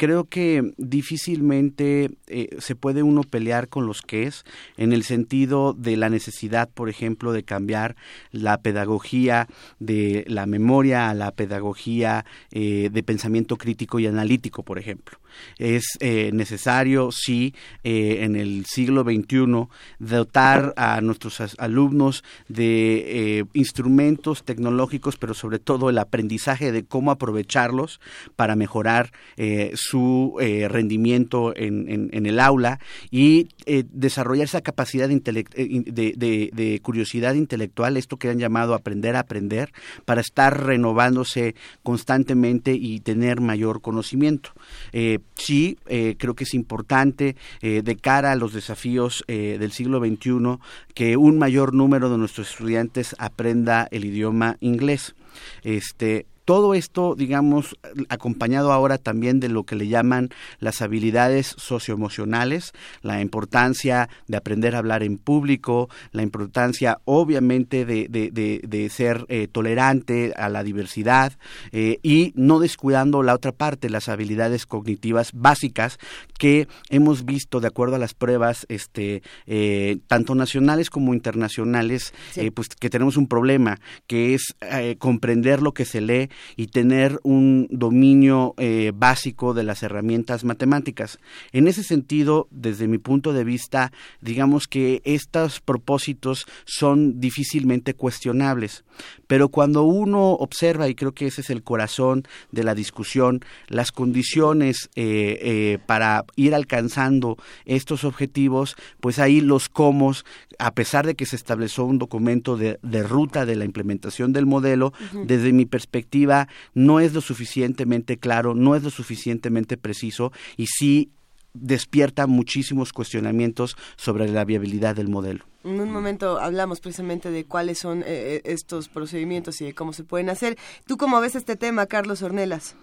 creo que difícilmente eh, se puede uno pelear con los que es en el sentido de la necesidad, por ejemplo, de cambiar la pedagogía de la memoria a la pedagogía eh, de pensamiento crítico y analítico, por ejemplo. Es eh, necesario, sí, eh, en el siglo XXI, dotar a nuestros alumnos de eh, instrumentos tecnológicos, pero sobre todo el aprendizaje de cómo aprovecharlos para mejorar eh, su eh, rendimiento en, en- el aula y eh, desarrollar esa capacidad eh, de- de- curiosidad intelectual, esto que han llamado aprender a aprender, para estar renovándose constantemente y tener mayor conocimiento. Eh, sí, creo que es importante de cara a los desafíos del siglo XXI que un mayor número de nuestros estudiantes aprenda el idioma inglés. Este, todo esto, digamos, acompañado ahora también de lo que le llaman las habilidades socioemocionales, la importancia de aprender a hablar en público, la importancia obviamente de, de- de- de ser eh, tolerante a la diversidad eh, y no descuidando la otra parte, las habilidades cognitivas básicas que hemos visto de acuerdo a las pruebas, este, eh, tanto nacionales como internacionales, Sí. eh, pues que tenemos un problema, que es eh, comprender lo que se lee y tener un dominio eh, básico de las herramientas matemáticas. En ese sentido, desde mi punto de vista, digamos que estos propósitos son difícilmente cuestionables, pero cuando uno observa, y creo que ese es el corazón de la discusión, las condiciones eh, eh, para ir alcanzando estos objetivos, pues ahí los comos, a pesar de que se estableció un documento de, ruta de la implementación del modelo, desde mi perspectiva no es lo suficientemente claro, no es lo suficientemente preciso y sí despierta muchísimos cuestionamientos sobre la viabilidad del modelo. En un momento hablamos precisamente de cuáles son eh, eh, estos procedimientos y de cómo se pueden hacer. ¿Tú cómo ves este tema, Carlos Ornelas?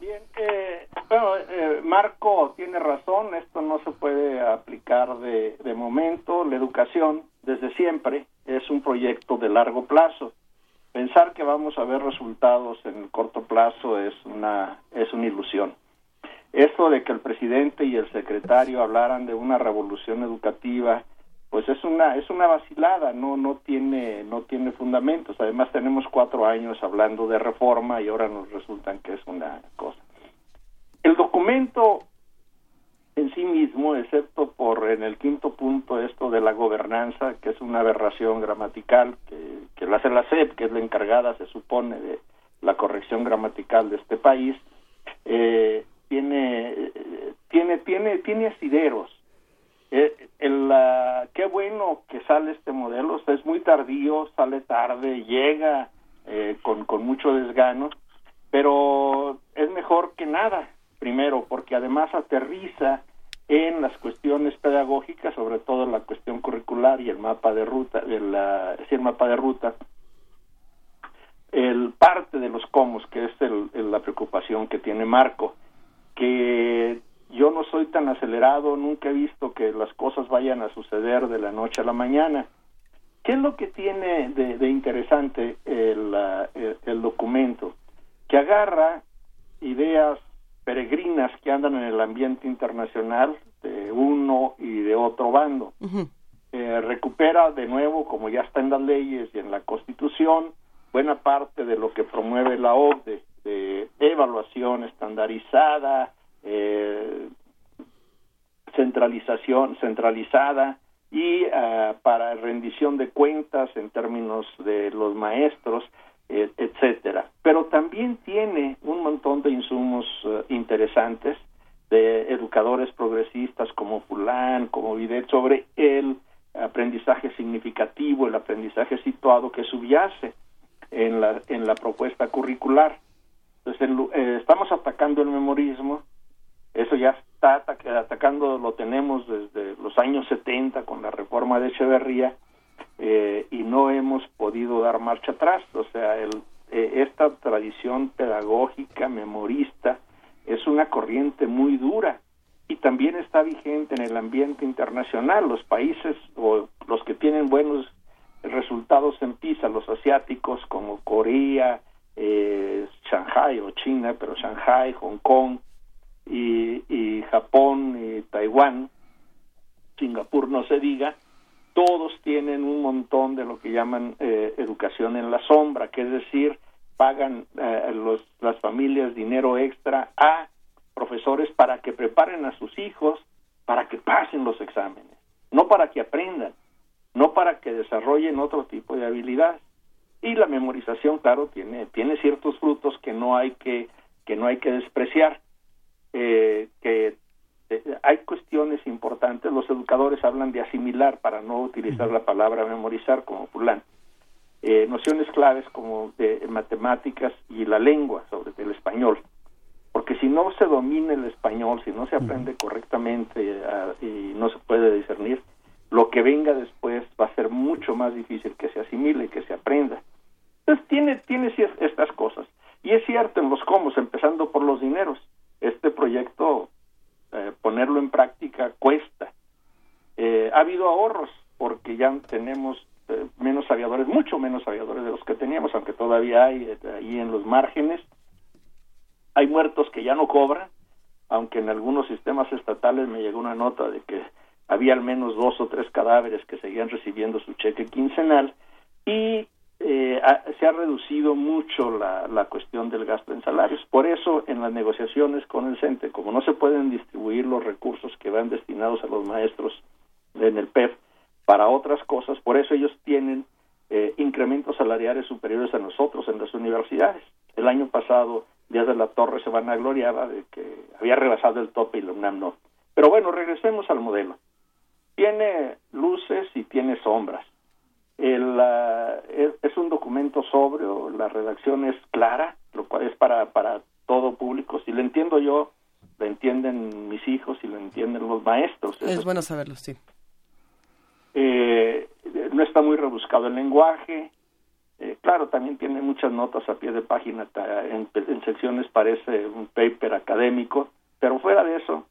Bien, eh, bueno, eh, Marco tiene razón, esto no se puede aplicar de, de momento. La educación, desde siempre, es un proyecto de largo plazo. Pensar que vamos a ver resultados en corto plazo es una, es una ilusión. Esto de que el presidente y el secretario hablaran de una revolución educativa, pues es una es una vacilada, no no tiene no tiene fundamentos. Además tenemos cuatro años hablando de reforma y ahora nos resultan que es una cosa. El documento en sí mismo, excepto por en el quinto punto esto de la gobernanza, que es una aberración gramatical que, que la hace la SEP, que es la encargada, se supone, de la corrección gramatical de este país, eh, tiene tiene tiene tiene asideros. Eh, el, qué bueno que sale este modelo es muy tardío sale tarde llega eh, con con mucho desgano pero es mejor que nada primero porque además aterriza en las cuestiones pedagógicas sobre todo la cuestión curricular y el mapa de ruta el, el mapa de ruta el parte de los comos que es el, la preocupación que tiene Marco que yo no soy tan acelerado, nunca he visto que las cosas vayan a suceder de la noche a la mañana. ¿Qué es lo que tiene de, interesante el, el, documento? Que agarra ideas peregrinas que andan en el ambiente internacional de uno y de otro bando. Eh, recupera de nuevo, como ya está en las leyes y en la Constitución, buena parte de lo que promueve la OCDE, de evaluación estandarizada, eh, centralización centralizada y uh, para rendición de cuentas en términos de los maestros, etcétera. Pero también tiene un montón de insumos uh, interesantes de educadores progresistas como Fulán, como Videt, sobre el aprendizaje significativo, el aprendizaje situado que subyace en la, en la propuesta curricular. Entonces, eh, estamos atacando el memorismo, eso ya está atacando, lo tenemos desde los años 70 con la reforma de Echeverría eh, y no hemos podido dar marcha atrás. O sea, el, eh, esta tradición pedagógica, memorista, es una corriente muy dura y también está vigente en el ambiente internacional. Los países o los que tienen buenos resultados en PISA, los asiáticos como Corea, eh, Shanghai o China, pero Shanghai, Hong Kong y, Japón y Taiwán, Singapur no se diga, todos tienen un montón de lo que llaman eh, educación en la sombra, que es decir, pagan eh, los, las familias dinero extra a profesores para que preparen a sus hijos para que pasen los exámenes, no para que aprendan, no para que desarrollen otro tipo de habilidades. Y la memorización claro tiene tiene ciertos frutos que no hay que que no hay que despreciar eh, que hay cuestiones importantes los educadores hablan de asimilar para no utilizar la palabra memorizar como fulán eh, nociones claves como de matemáticas y la lengua sobre el español porque si no se domina el español si no se aprende correctamente y no se puede discernir lo que venga después va a ser mucho más difícil que se asimile, que se aprenda. Entonces tiene, tiene estas cosas. Y es cierto en los cómo, empezando por los dineros. Este proyecto, eh, ponerlo en práctica cuesta. Eh, ha habido ahorros porque ya tenemos eh, menos aviadores, mucho menos aviadores de los que teníamos, aunque todavía hay ahí en los márgenes. Hay muertos que ya no cobran, aunque en algunos sistemas estatales me llegó una nota de que había al menos dos o tres cadáveres que seguían recibiendo su cheque quincenal y eh, se ha reducido mucho la, la cuestión del gasto en salarios. Por eso, en las negociaciones con el CENTE, como no se pueden distribuir los recursos que van destinados a los maestros en el PEF para otras cosas, por eso ellos tienen eh, incrementos salariales superiores a nosotros en las universidades. El año pasado, Díaz de la Torre se van a gloriaba de que había rebasado el tope y la UNAM no. Pero bueno, regresemos al modelo. Tiene luces y tiene sombras. El, es un documento sobrio, la redacción es clara, lo cual es para, para todo público. Si lo entiendo yo, lo entienden mis hijos y lo entienden los maestros. Es, bueno saberlo, sí. Eh, no está muy rebuscado el lenguaje. Eh, claro, también tiene muchas notas a pie de página, en, en secciones parece un paper académico, pero fuera de eso,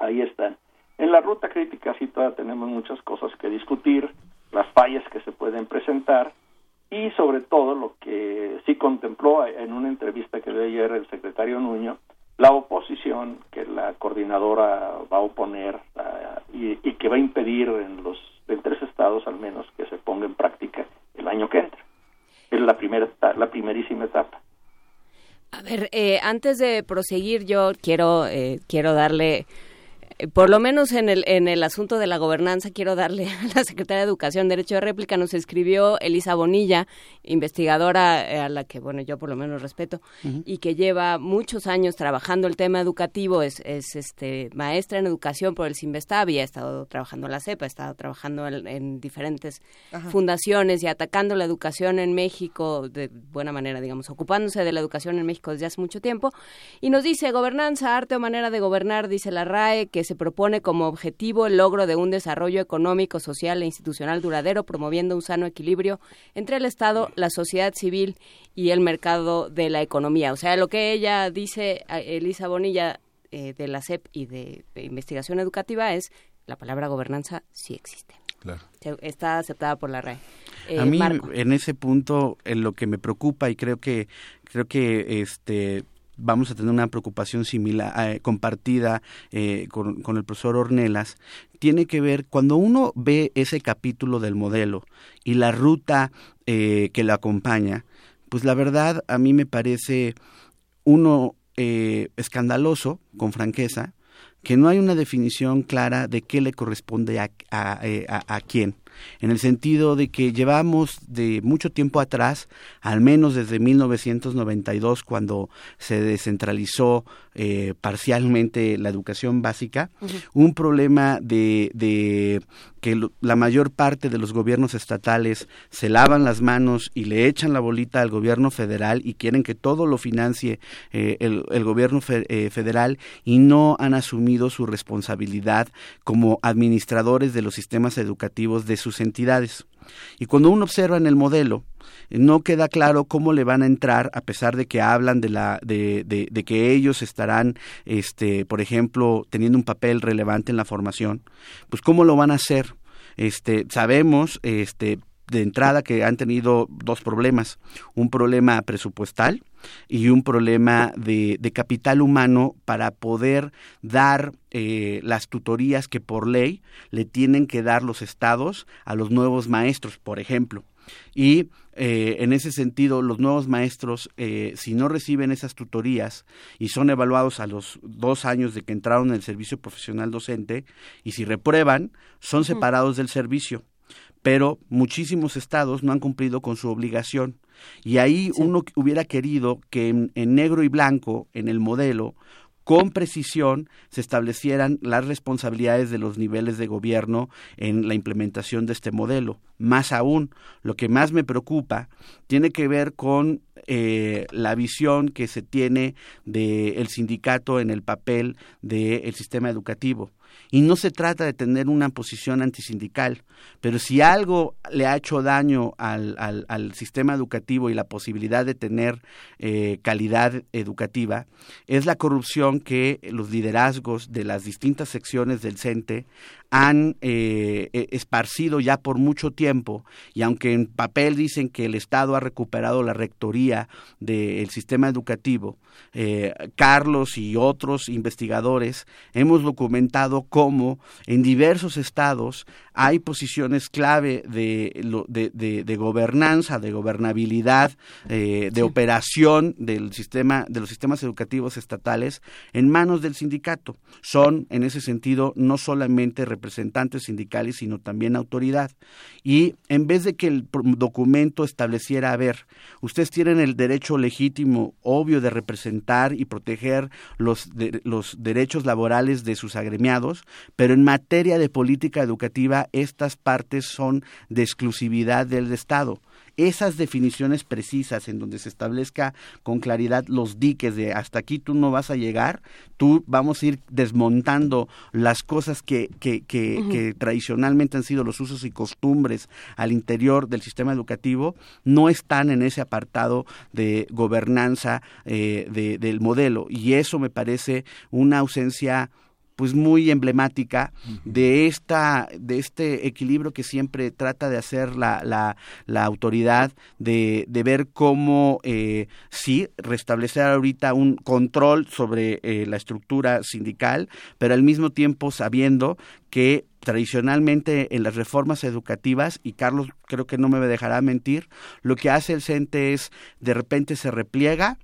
ahí están. En la ruta crítica sí todavía tenemos muchas cosas que discutir las fallas que se pueden presentar y sobre todo lo que sí contempló en una entrevista que dio ayer el secretario Nuño, la oposición que la coordinadora va a oponer y, que va a impedir en los en tres estados al menos que se ponga en práctica el año que entra. Es la primera la primerísima etapa. A ver, eh, antes de proseguir, yo quiero eh, quiero darle por lo menos en el, en el asunto de la gobernanza, quiero darle a la Secretaria de Educación Derecho de Réplica. Nos escribió Elisa Bonilla, investigadora eh, a la que, bueno, yo por lo menos respeto, y que lleva muchos años trabajando el tema educativo. Es, es este, maestra en educación por el Sinvestab y ha estado trabajando en la CEPA, ha estado trabajando en, diferentes fundaciones y atacando la educación en México de buena manera, digamos, ocupándose de la educación en México desde hace mucho tiempo. Y nos dice, gobernanza, arte o manera de gobernar, dice la RAE, que se propone como objetivo el logro de un desarrollo económico, social e institucional duradero, promoviendo un sano equilibrio entre el Estado, la sociedad civil y el mercado de la economía. O sea, lo que ella dice, Elisa Bonilla, eh, de la CEP y de, investigación educativa es la palabra gobernanza sí existe. Claro. Está aceptada por la RAE. Eh, a mí en ese punto en lo que me preocupa y creo que creo que este vamos a tener una preocupación similar, eh, compartida eh, con, el profesor Ornelas, tiene que ver cuando uno ve ese capítulo del modelo y la ruta eh, que lo acompaña, pues la verdad a mí me parece uno escandaloso, con franqueza, que no hay una definición clara de qué le corresponde a, a, a quién en el sentido de que llevamos de mucho tiempo atrás, al menos desde 1992, cuando se descentralizó eh, parcialmente la educación básica, un problema de, de que la mayor parte de los gobiernos estatales se lavan las manos y le echan la bolita al gobierno federal y quieren que todo lo financie eh, el, gobierno eh, federal y no han asumido su responsabilidad como administradores de los sistemas educativos de sus entidades. Y cuando uno observa en el modelo, no queda claro cómo le van a entrar, a pesar de que hablan de, la, de, de, que ellos estarán, este, por ejemplo, teniendo un papel relevante en la formación, pues cómo lo van a hacer. Este, sabemos, este, de entrada que han tenido dos problemas, un problema presupuestal y un problema de, de capital humano para poder dar eh, las tutorías que por ley le tienen que dar los estados a los nuevos maestros, por ejemplo. Y eh, en ese sentido, los nuevos maestros, eh, si no reciben esas tutorías y son evaluados a los dos años de que entraron en el servicio profesional docente, y si reprueban, son separados del servicio pero muchísimos estados no han cumplido con su obligación. Y ahí uno hubiera querido que en, negro y blanco, en el modelo, con precisión se establecieran las responsabilidades de los niveles de gobierno en la implementación de este modelo. Más aún, lo que más me preocupa tiene que ver con eh, la visión que se tiene del sindicato en el papel del sistema educativo. Y no se trata de tener una posición antisindical, pero si algo le ha hecho daño al, al, sistema educativo y la posibilidad de tener eh, calidad educativa, es la corrupción que los liderazgos de las distintas secciones del CENTE han eh, e, esparcido ya por mucho tiempo y aunque en papel dicen que el Estado ha recuperado la rectoría del sistema educativo, eh, Carlos y otros investigadores hemos documentado cómo en diversos estados hay posiciones clave de, de, gobernanza, de gobernabilidad, eh, de operación del sistema, de los sistemas educativos estatales en manos del sindicato. Son, en ese sentido, no solamente representantes sindicales, sino también autoridad. Y en vez de que el documento estableciera, a ver, ustedes tienen el derecho legítimo, obvio, de representar y proteger los, los derechos laborales de sus agremiados, pero en materia de política educativa estas partes son de exclusividad del Estado. Esas definiciones precisas en donde se establezca con claridad los diques de hasta aquí tú no vas a llegar, tú vamos a ir desmontando las cosas que, que, que, tradicionalmente han sido los usos y costumbres al interior del sistema educativo, no están en ese apartado de gobernanza eh, del modelo. Y eso me parece una ausencia pues muy emblemática de esta de este equilibrio que siempre trata de hacer la, la, la autoridad de, de, ver cómo eh, sí restablecer ahorita un control sobre eh, la estructura sindical pero al mismo tiempo sabiendo que tradicionalmente en las reformas educativas, y Carlos creo que no me dejará mentir, lo que hace el CENTE es de repente se repliega,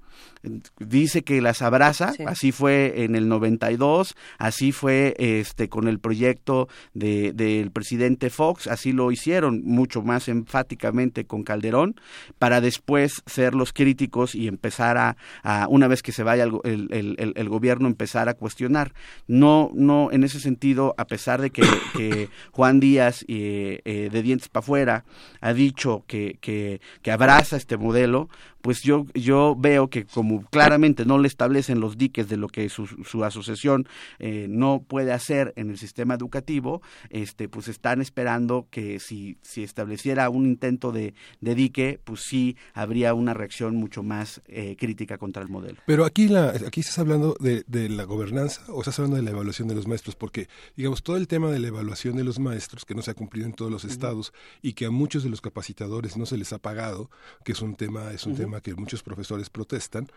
dice que las abraza, así fue en el 92, así fue este con el proyecto de, del presidente Fox, así lo hicieron mucho más enfáticamente con Calderón, para después ser los críticos y empezar a, una vez que se vaya el, el, el, gobierno, empezar a cuestionar. No, no, en ese sentido, a pesar de que, Juan Díaz eh, eh, de dientes para afuera ha dicho que, que, que abraza este modelo, pues yo, yo veo que como claramente no le establecen los diques de lo que su, su asociación eh, no puede hacer en el sistema educativo, este, pues están esperando que si, si estableciera un intento de, de dique, pues sí habría una reacción mucho más eh, crítica contra el modelo. Pero aquí, la, aquí estás hablando de, de la gobernanza o estás hablando de la evaluación de los maestros, porque digamos todo el tema de la evaluación de los maestros que no se ha cumplido en todos los estados y que a muchos de los capacitadores no se les ha pagado, que es un tema, es un tema que muchos profesores protestan,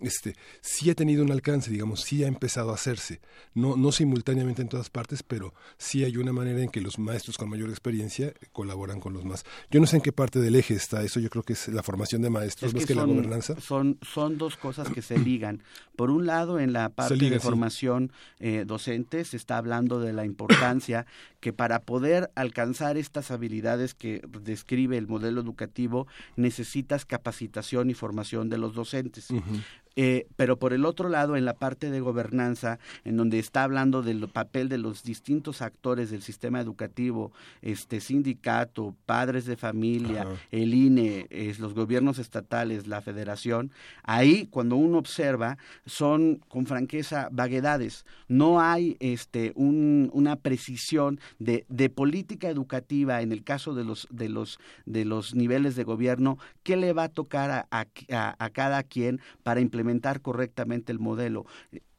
este, sí ha tenido un alcance, digamos, sí ha empezado a hacerse, no, no simultáneamente en todas partes, pero sí hay una manera en que los maestros con mayor experiencia colaboran con los más. Yo no sé en qué parte del eje está eso, yo creo que es la formación de maestros más que, la gobernanza. Son, son dos cosas que se ligan. Por un lado, en la parte de formación eh, docente se está hablando de la importancia que para poder alcanzar estas habilidades que describe el modelo educativo necesitas capacitación y formación de los docentes. Eh, pero por el otro lado, en la parte de gobernanza, en donde está hablando del papel de los distintos actores del sistema educativo, este sindicato, padres de familia, el INE, los gobiernos estatales, la federación, ahí cuando uno observa son con franqueza vaguedades. No hay este una precisión de, de política educativa en el caso de los de los de los niveles de gobierno, qué le va a tocar a, a, a cada quien para implementar implementar correctamente el modelo.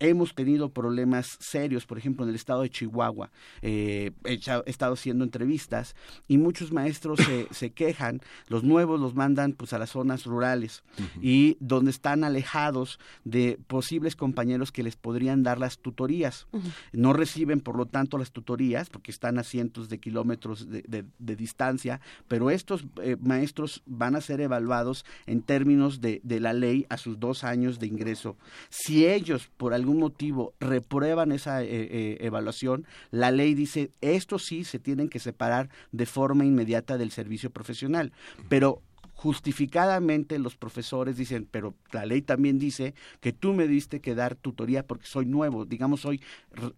Hemos tenido problemas serios, por ejemplo, en el estado de Chihuahua. Eh, he, estado haciendo entrevistas y muchos maestros se, se, quejan, los nuevos los mandan pues a las zonas rurales y donde están alejados de posibles compañeros que les podrían dar las tutorías. No reciben, por lo tanto, las tutorías porque están a cientos de kilómetros de, distancia, pero estos eh, maestros van a ser evaluados en términos de, de la ley a sus dos años de ingreso. Si ellos por algún motivo reprueban esa eh, eh, evaluación, la ley dice, estos sí se tienen que separar de forma inmediata del servicio profesional. Pero justificadamente los profesores dicen, pero la ley también dice que tú me diste que dar tutoría porque soy nuevo, digamos soy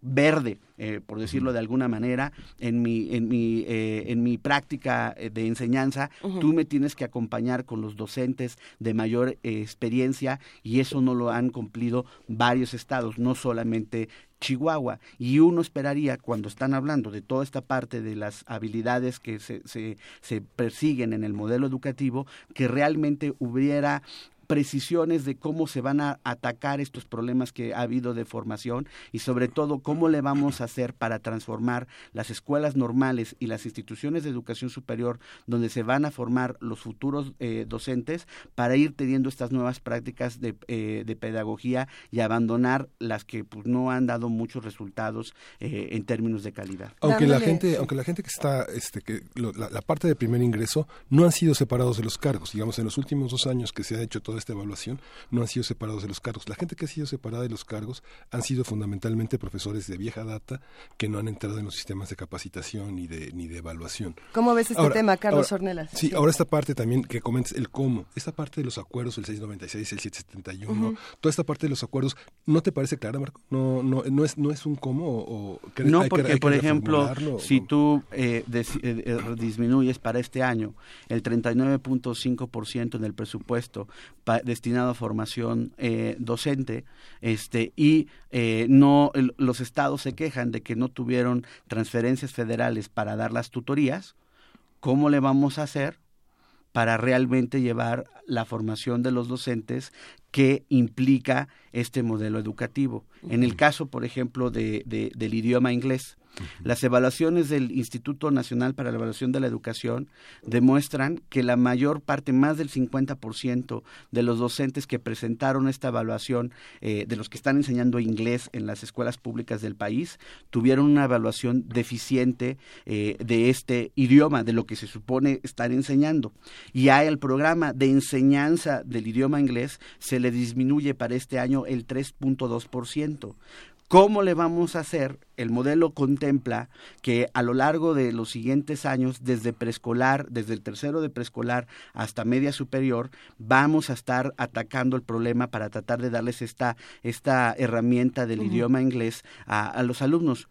verde, eh, por decirlo de alguna manera, en mi, en mi, eh, en mi práctica eh, de enseñanza, tú me tienes que acompañar con los docentes de mayor experiencia y eso no lo han cumplido varios estados, no solamente Chihuahua. Y uno esperaría, cuando están hablando de toda esta parte de las habilidades que se, se, se persiguen en el modelo educativo, que realmente hubiera precisiones de cómo se van a atacar estos problemas que ha habido de formación y sobre todo cómo le vamos a hacer para transformar las escuelas normales y las instituciones de educación superior donde se van a formar los futuros eh, docentes para ir teniendo estas nuevas prácticas de, eh, de pedagogía y abandonar las que pues, no han dado muchos resultados eh, en términos de calidad. Aunque la gente, aunque la gente que está, este, que la, la, parte de primer ingreso no han sido separados de los cargos. Digamos, en los últimos dos años que se ha hecho toda esta evaluación, no han sido separados de los cargos. La gente que ha sido separada de los cargos han sido fundamentalmente profesores de vieja data que no han entrado en los sistemas de capacitación ni de ni de evaluación. ¿Cómo ves este tema, Carlos Ornelas? Sí, ahora esta parte también que comentes el cómo, esta parte de los acuerdos, el 696, el 771, toda esta parte de los acuerdos, ¿no te parece clara, Marco? No, no, no es, no es un cómo o, no, porque por ejemplo, si tú eh, eh, eh, disminuyes para este año el 39.5% en el presupuesto destinado a formación docente, este y no los estados se quejan de que no tuvieron transferencias federales para dar las tutorías, ¿cómo le vamos a hacer para realmente llevar la formación de los docentes que implica este modelo educativo. En el caso, por ejemplo, de, del idioma inglés, las evaluaciones del Instituto Nacional para la Evaluación de la Educación demuestran que la mayor parte, más del 50% de los docentes que presentaron esta evaluación, eh, de los que están enseñando inglés en las escuelas públicas del país, tuvieron una evaluación deficiente eh, de este idioma, de lo que se supone estar enseñando. Y hay el programa de enseñanza del idioma inglés se le disminuye para este año el 3.2%. ¿Cómo le vamos a hacer? El modelo contempla que a lo largo de los siguientes años, desde preescolar, desde el tercero de preescolar hasta media superior, vamos a estar atacando el problema para tratar de darles esta, esta herramienta del idioma inglés a, a los alumnos.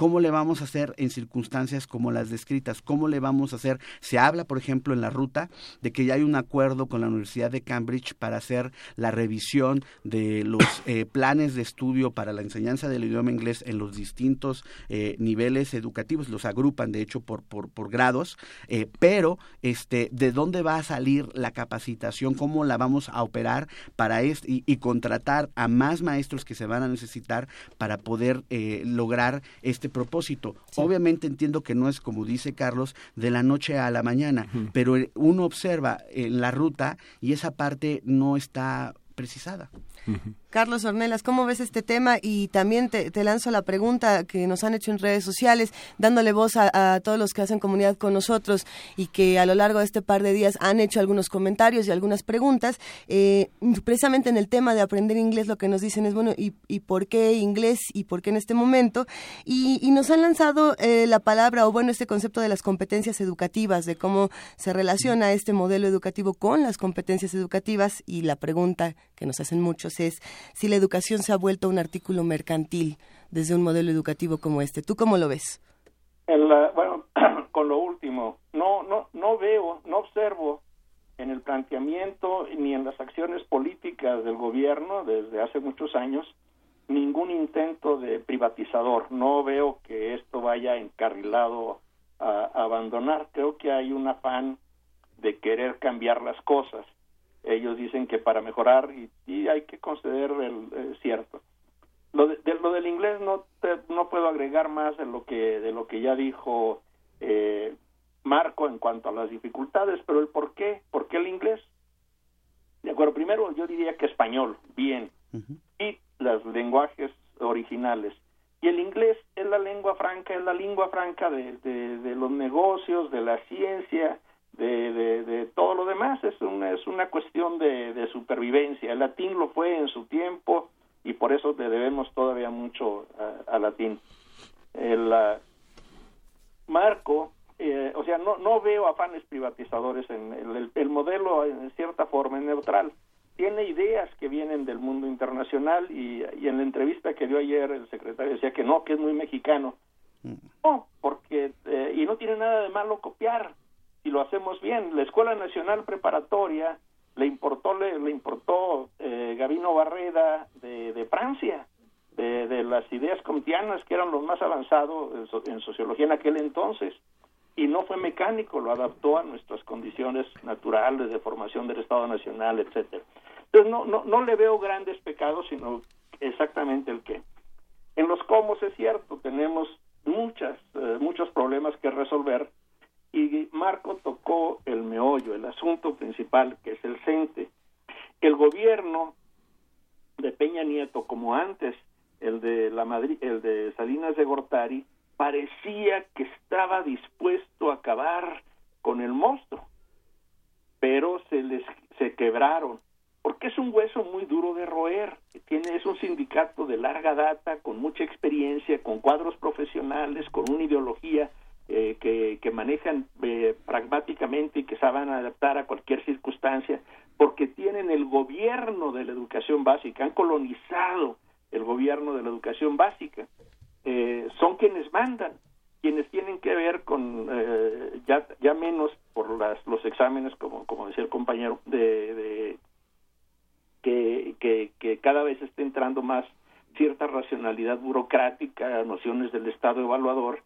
¿Cómo le vamos a hacer en circunstancias como las descritas? ¿Cómo le vamos a hacer? Se habla, por ejemplo, en la ruta de que ya hay un acuerdo con la Universidad de Cambridge para hacer la revisión de los eh, planes de estudio para la enseñanza del idioma inglés en los distintos eh, niveles educativos. Los agrupan, de hecho, por, por, por grados. Eh, pero, este, ¿de dónde va a salir la capacitación? ¿Cómo la vamos a operar para esto? Y, y contratar a más maestros que se van a necesitar para poder lograr este propósito. Obviamente entiendo que no es como dice Carlos de la noche a la mañana, pero uno observa en la ruta y esa parte no está precisada. Carlos Ornelas, ¿cómo ves este tema? Y también te, lanzo la pregunta que nos han hecho en redes sociales, dándole voz a, todos los que hacen comunidad con nosotros y que a lo largo de este par de días han hecho algunos comentarios y algunas preguntas. Eh, precisamente en el tema de aprender inglés, lo que nos dicen es, bueno, ¿y, por qué inglés y por qué en este momento? Y, nos han lanzado eh, la palabra, o bueno, este concepto de las competencias educativas, de cómo se relaciona este modelo educativo con las competencias educativas. Y la pregunta que nos hacen muchos es, si la educación se ha vuelto un artículo mercantil desde un modelo educativo como este. ¿Tú cómo lo ves? bueno, con lo último, no, no, no veo, no observo en el planteamiento ni en las acciones políticas del gobierno desde hace muchos años ningún intento de privatizador. No veo que esto vaya encarrilado a, abandonar. Creo que hay un afán de querer cambiar las cosas ellos dicen que para mejorar y, hay que conceder el eh, cierto. Lo de, lo del inglés no no puedo agregar más de lo que de lo que ya dijo eh, Marco en cuanto a las dificultades pero el por qué por qué el inglés. De acuerdo primero yo diría que español bien y los lenguajes originales. Y el inglés es la lengua franca es la lengua franca de, de los negocios de la ciencia de, de, todo lo demás. Es una es una cuestión de, de, supervivencia. El latín lo fue en su tiempo y por eso le debemos todavía mucho a, latín. El marco eh, o sea no no veo afanes privatizadores en el, el, modelo en cierta forma es neutral. Tiene ideas que vienen del mundo internacional y, y en la entrevista que dio ayer el secretario decía que no que es muy mexicano. Mm. no porque eh, y no tiene nada de malo copiar y lo hacemos bien. La Escuela Nacional Preparatoria le importó le, le importó eh, Gabino Barreda de, de Francia, de, de, las ideas comtianas que eran los más avanzados en, sociología en aquel entonces y no fue mecánico, lo adaptó a nuestras condiciones naturales de formación del Estado Nacional, etcétera. Entonces no, no, no le veo grandes pecados, sino exactamente el que. En los cómo es cierto, tenemos muchas, eh, muchos problemas que resolver y Marco tocó el meollo, el asunto principal, que es el CENTE. El gobierno de Peña Nieto, como antes el de la Madrid, el de Salinas de Gortari, parecía que estaba dispuesto a acabar con el monstruo, pero se les se quebraron porque es un hueso muy duro de roer. Tiene, es un sindicato de larga data, con mucha experiencia, con cuadros profesionales, con una ideología eh, que, manejan eh, pragmáticamente y que saben adaptar a cualquier circunstancia, porque tienen el gobierno de la educación básica, han colonizado el gobierno de la educación básica. Eh, son quienes mandan, quienes tienen que ver con ya, ya menos por las, los exámenes, como, como decía el compañero, de, de que, que cada vez está entrando más cierta racionalidad burocrática, nociones del Estado evaluador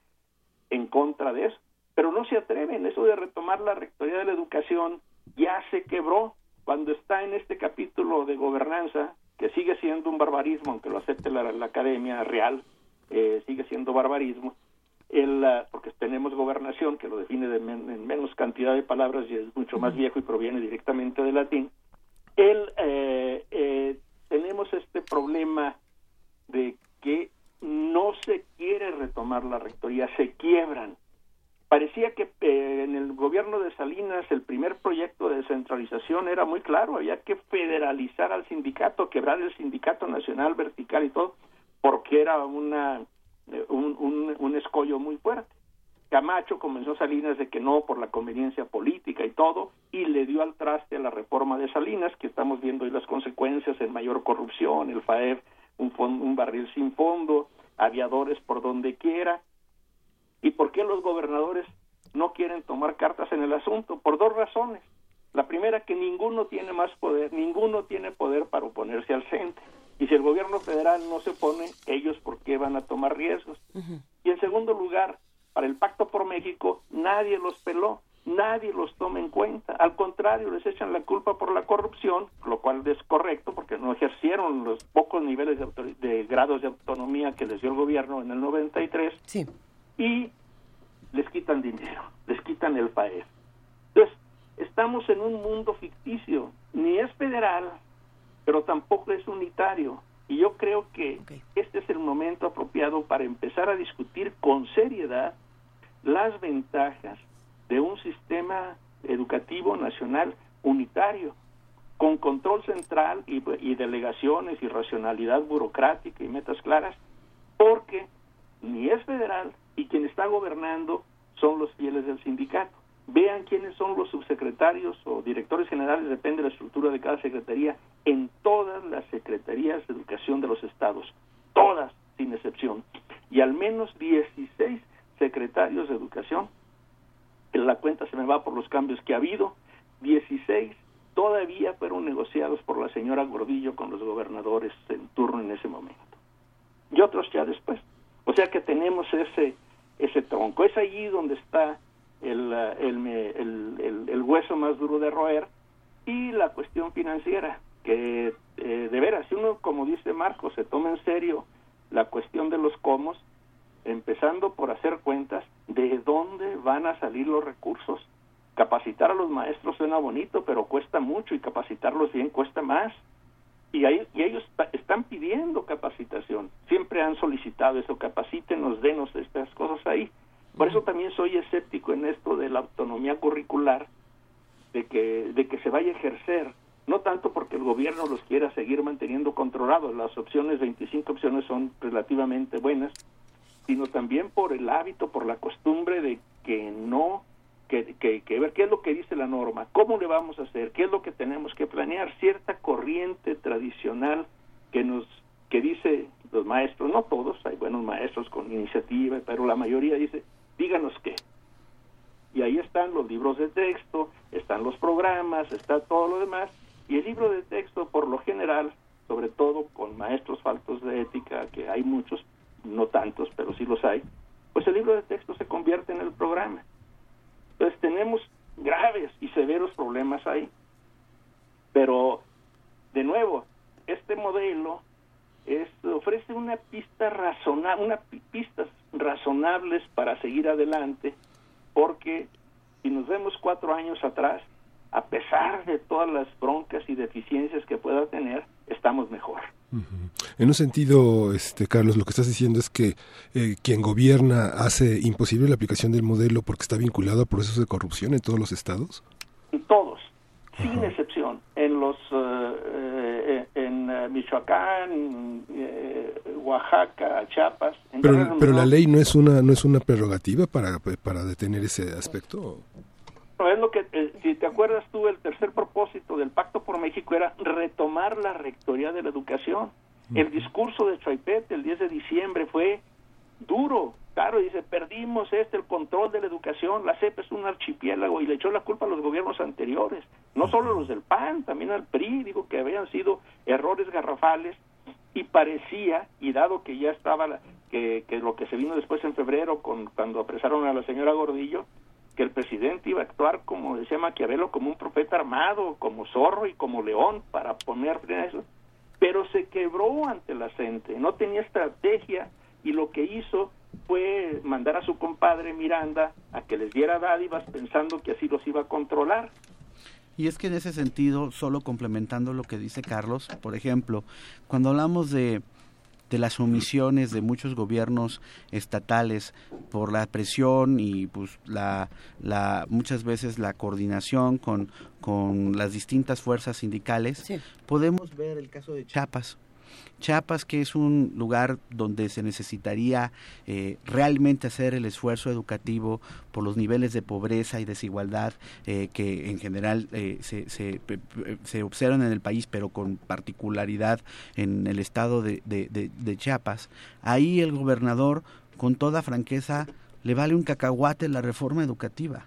en contra de eso. Pero no se atreven, eso de retomar la Rectoría de la Educación ya se quebró cuando está en este capítulo de gobernanza, que sigue siendo un barbarismo, aunque lo acepte la, Academia Real, eh, sigue siendo barbarismo, el, porque tenemos gobernación, que lo define de en menos cantidad de palabras y es mucho más viejo y proviene directamente del latín, el, eh, eh, tenemos este problema de que no se quiere retomar la rectoría, se quiebran. Parecía que eh, en el gobierno de Salinas el primer proyecto de descentralización era muy claro, había que federalizar al sindicato, quebrar el sindicato nacional vertical y todo, porque era una, un, un, un escollo muy fuerte. Camacho comenzó Salinas de que no por la conveniencia política y todo, y le dio al traste a la reforma de Salinas, que estamos viendo hoy las consecuencias en mayor corrupción, el FAEF, un, un barril sin fondo, aviadores por donde quiera. ¿Y por qué los gobernadores no quieren tomar cartas en el asunto? Por dos razones. La primera, que ninguno tiene más poder, ninguno tiene poder para oponerse al CENTE. Y si el gobierno federal no se opone, ellos por qué van a tomar riesgos. Y en segundo lugar, para el Pacto por México nadie los peló, nadie los toma en cuenta. Al contrario, les echan la culpa por la corrupción, lo cual es correcto porque no ejercieron los pocos niveles de, grados de autonomía que les dio el gobierno en el 93. Sí. Y les quitan dinero, les quitan el país. Entonces, estamos en un mundo ficticio, ni es federal, pero tampoco es unitario. Y yo creo que este es el momento apropiado para empezar a discutir con seriedad las ventajas de un sistema educativo nacional unitario, con control central y, delegaciones y racionalidad burocrática y metas claras, porque ni es federal y quien está gobernando son los fieles del sindicato. Vean quiénes son los subsecretarios o directores generales, depende de la estructura de cada secretaría, en todas las secretarías de educación de los estados, todas sin excepción, y al menos 16 secretarios de educación, la cuenta se me va por los cambios que ha habido, 16 todavía fueron negociados por la señora Gordillo con los gobernadores en turno en ese momento, y otros ya después. O sea que tenemos ese, ese tronco, es allí donde está el, el, el, hueso más duro de roer y la cuestión financiera, que eh, de veras, si uno, como dice Marco, se toma en serio la cuestión de los comos, empezando por hacer cuentas de dónde van a salir los recursos. Capacitar a los maestros suena bonito, pero cuesta mucho y capacitarlos bien cuesta más. Y, y ellos están pidiendo capacitación, siempre han solicitado eso, capacítenos, denos estas cosas ahí. Por eso también soy escéptico en esto de la autonomía curricular, de que, de que se vaya a ejercer, no tanto porque el gobierno los quiera seguir manteniendo controlados, las opciones, 25 opciones son relativamente buenas, sino también por el hábito, por la costumbre de que no, que, que, ver qué es lo que dice la norma, cómo le vamos a hacer, qué es lo que tenemos que planear, cierta corriente tradicional que nos que dice los maestros, no todos, hay buenos maestros con iniciativa, pero la mayoría dice, díganos qué. Y ahí están los libros de texto, están los programas, está todo lo demás, y el libro de texto por lo general, sobre todo con maestros faltos de ética, que hay muchos, no tantos, pero sí los hay, pues el libro de texto se convierte en el programa. Entonces tenemos graves y severos problemas ahí. Pero de nuevo, este modelo es, ofrece una pista razona, una pistas razonables para seguir adelante, porque si nos vemos cuatro años atrás, a pesar de todas las broncas y deficiencias que pueda tener, estamos mejor. En un sentido, este Carlos, lo que estás diciendo es que eh, quien gobierna hace imposible la aplicación del modelo porque está vinculado a procesos de corrupción en todos los estados. Todos, sin excepción. En los, eh, eh, en Michoacán, Oaxaca, Chiapas. pero, pero la ley no es una no es una prerrogativa para para detener ese aspecto. No, es lo que, eh, si te acuerdas tú, el tercer propósito del Pacto por México era retomar la rectoría de la educación. El discurso de Chaipete el 10 de diciembre fue duro, claro, dice, perdimos este, el control de la educación, la CEP es un archipiélago y le echó la culpa a los gobiernos anteriores, no solo los del PAN, también al PRI, digo que habían sido errores garrafales y parecía, y dado que ya estaba la, que, que lo que se vino después en febrero con cuando apresaron a la señora Gordillo, que el presidente iba a actuar, como decía Maquiavelo, como un profeta armado, como zorro y como león, para poner eso. Pero se quebró ante la gente, no tenía estrategia y lo que hizo fue mandar a su compadre Miranda a que les diera dádivas pensando que así los iba a controlar. Y es que en ese sentido, solo complementando lo que dice Carlos, por ejemplo, cuando hablamos de de las omisiones de muchos gobiernos estatales por la presión y pues la, la muchas veces la coordinación con, con las distintas fuerzas sindicales podemos ver el caso de Chiapas Chiapas, que es un lugar donde se necesitaría eh, realmente hacer el esfuerzo educativo por los niveles de pobreza y desigualdad eh, que en general eh, se, se, observan en el país, pero con particularidad en el estado de, de Chiapas, ahí el gobernador, con toda franqueza, le vale un cacahuate la reforma educativa.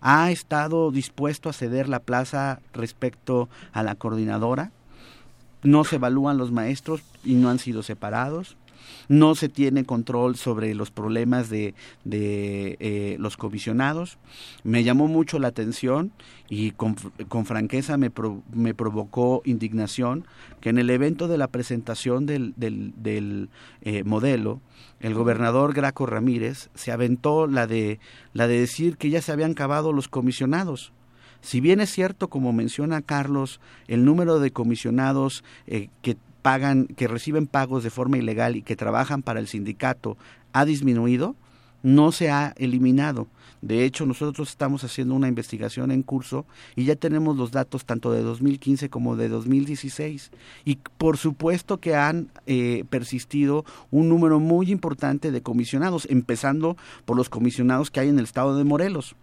Ha estado dispuesto a ceder la plaza respecto a la coordinadora, no se evalúan los maestros y no han sido separados, no se tiene control sobre los problemas de, de eh, los comisionados. Me llamó mucho la atención y con, franqueza me, me, provocó indignación que en el evento de la presentación del, del, eh, modelo, el gobernador Graco Ramírez se aventó la de, la de decir que ya se habían acabado los comisionados si bien es cierto, como menciona Carlos, el número de comisionados eh, que pagan, que reciben pagos de forma ilegal y que trabajan para el sindicato ha disminuido, no se ha eliminado. De hecho, nosotros estamos haciendo una investigación en curso y ya tenemos los datos tanto de 2015 como de 2016. Y por supuesto que han eh, persistido un número muy importante de comisionados, empezando por los comisionados que hay en el estado de Morelos.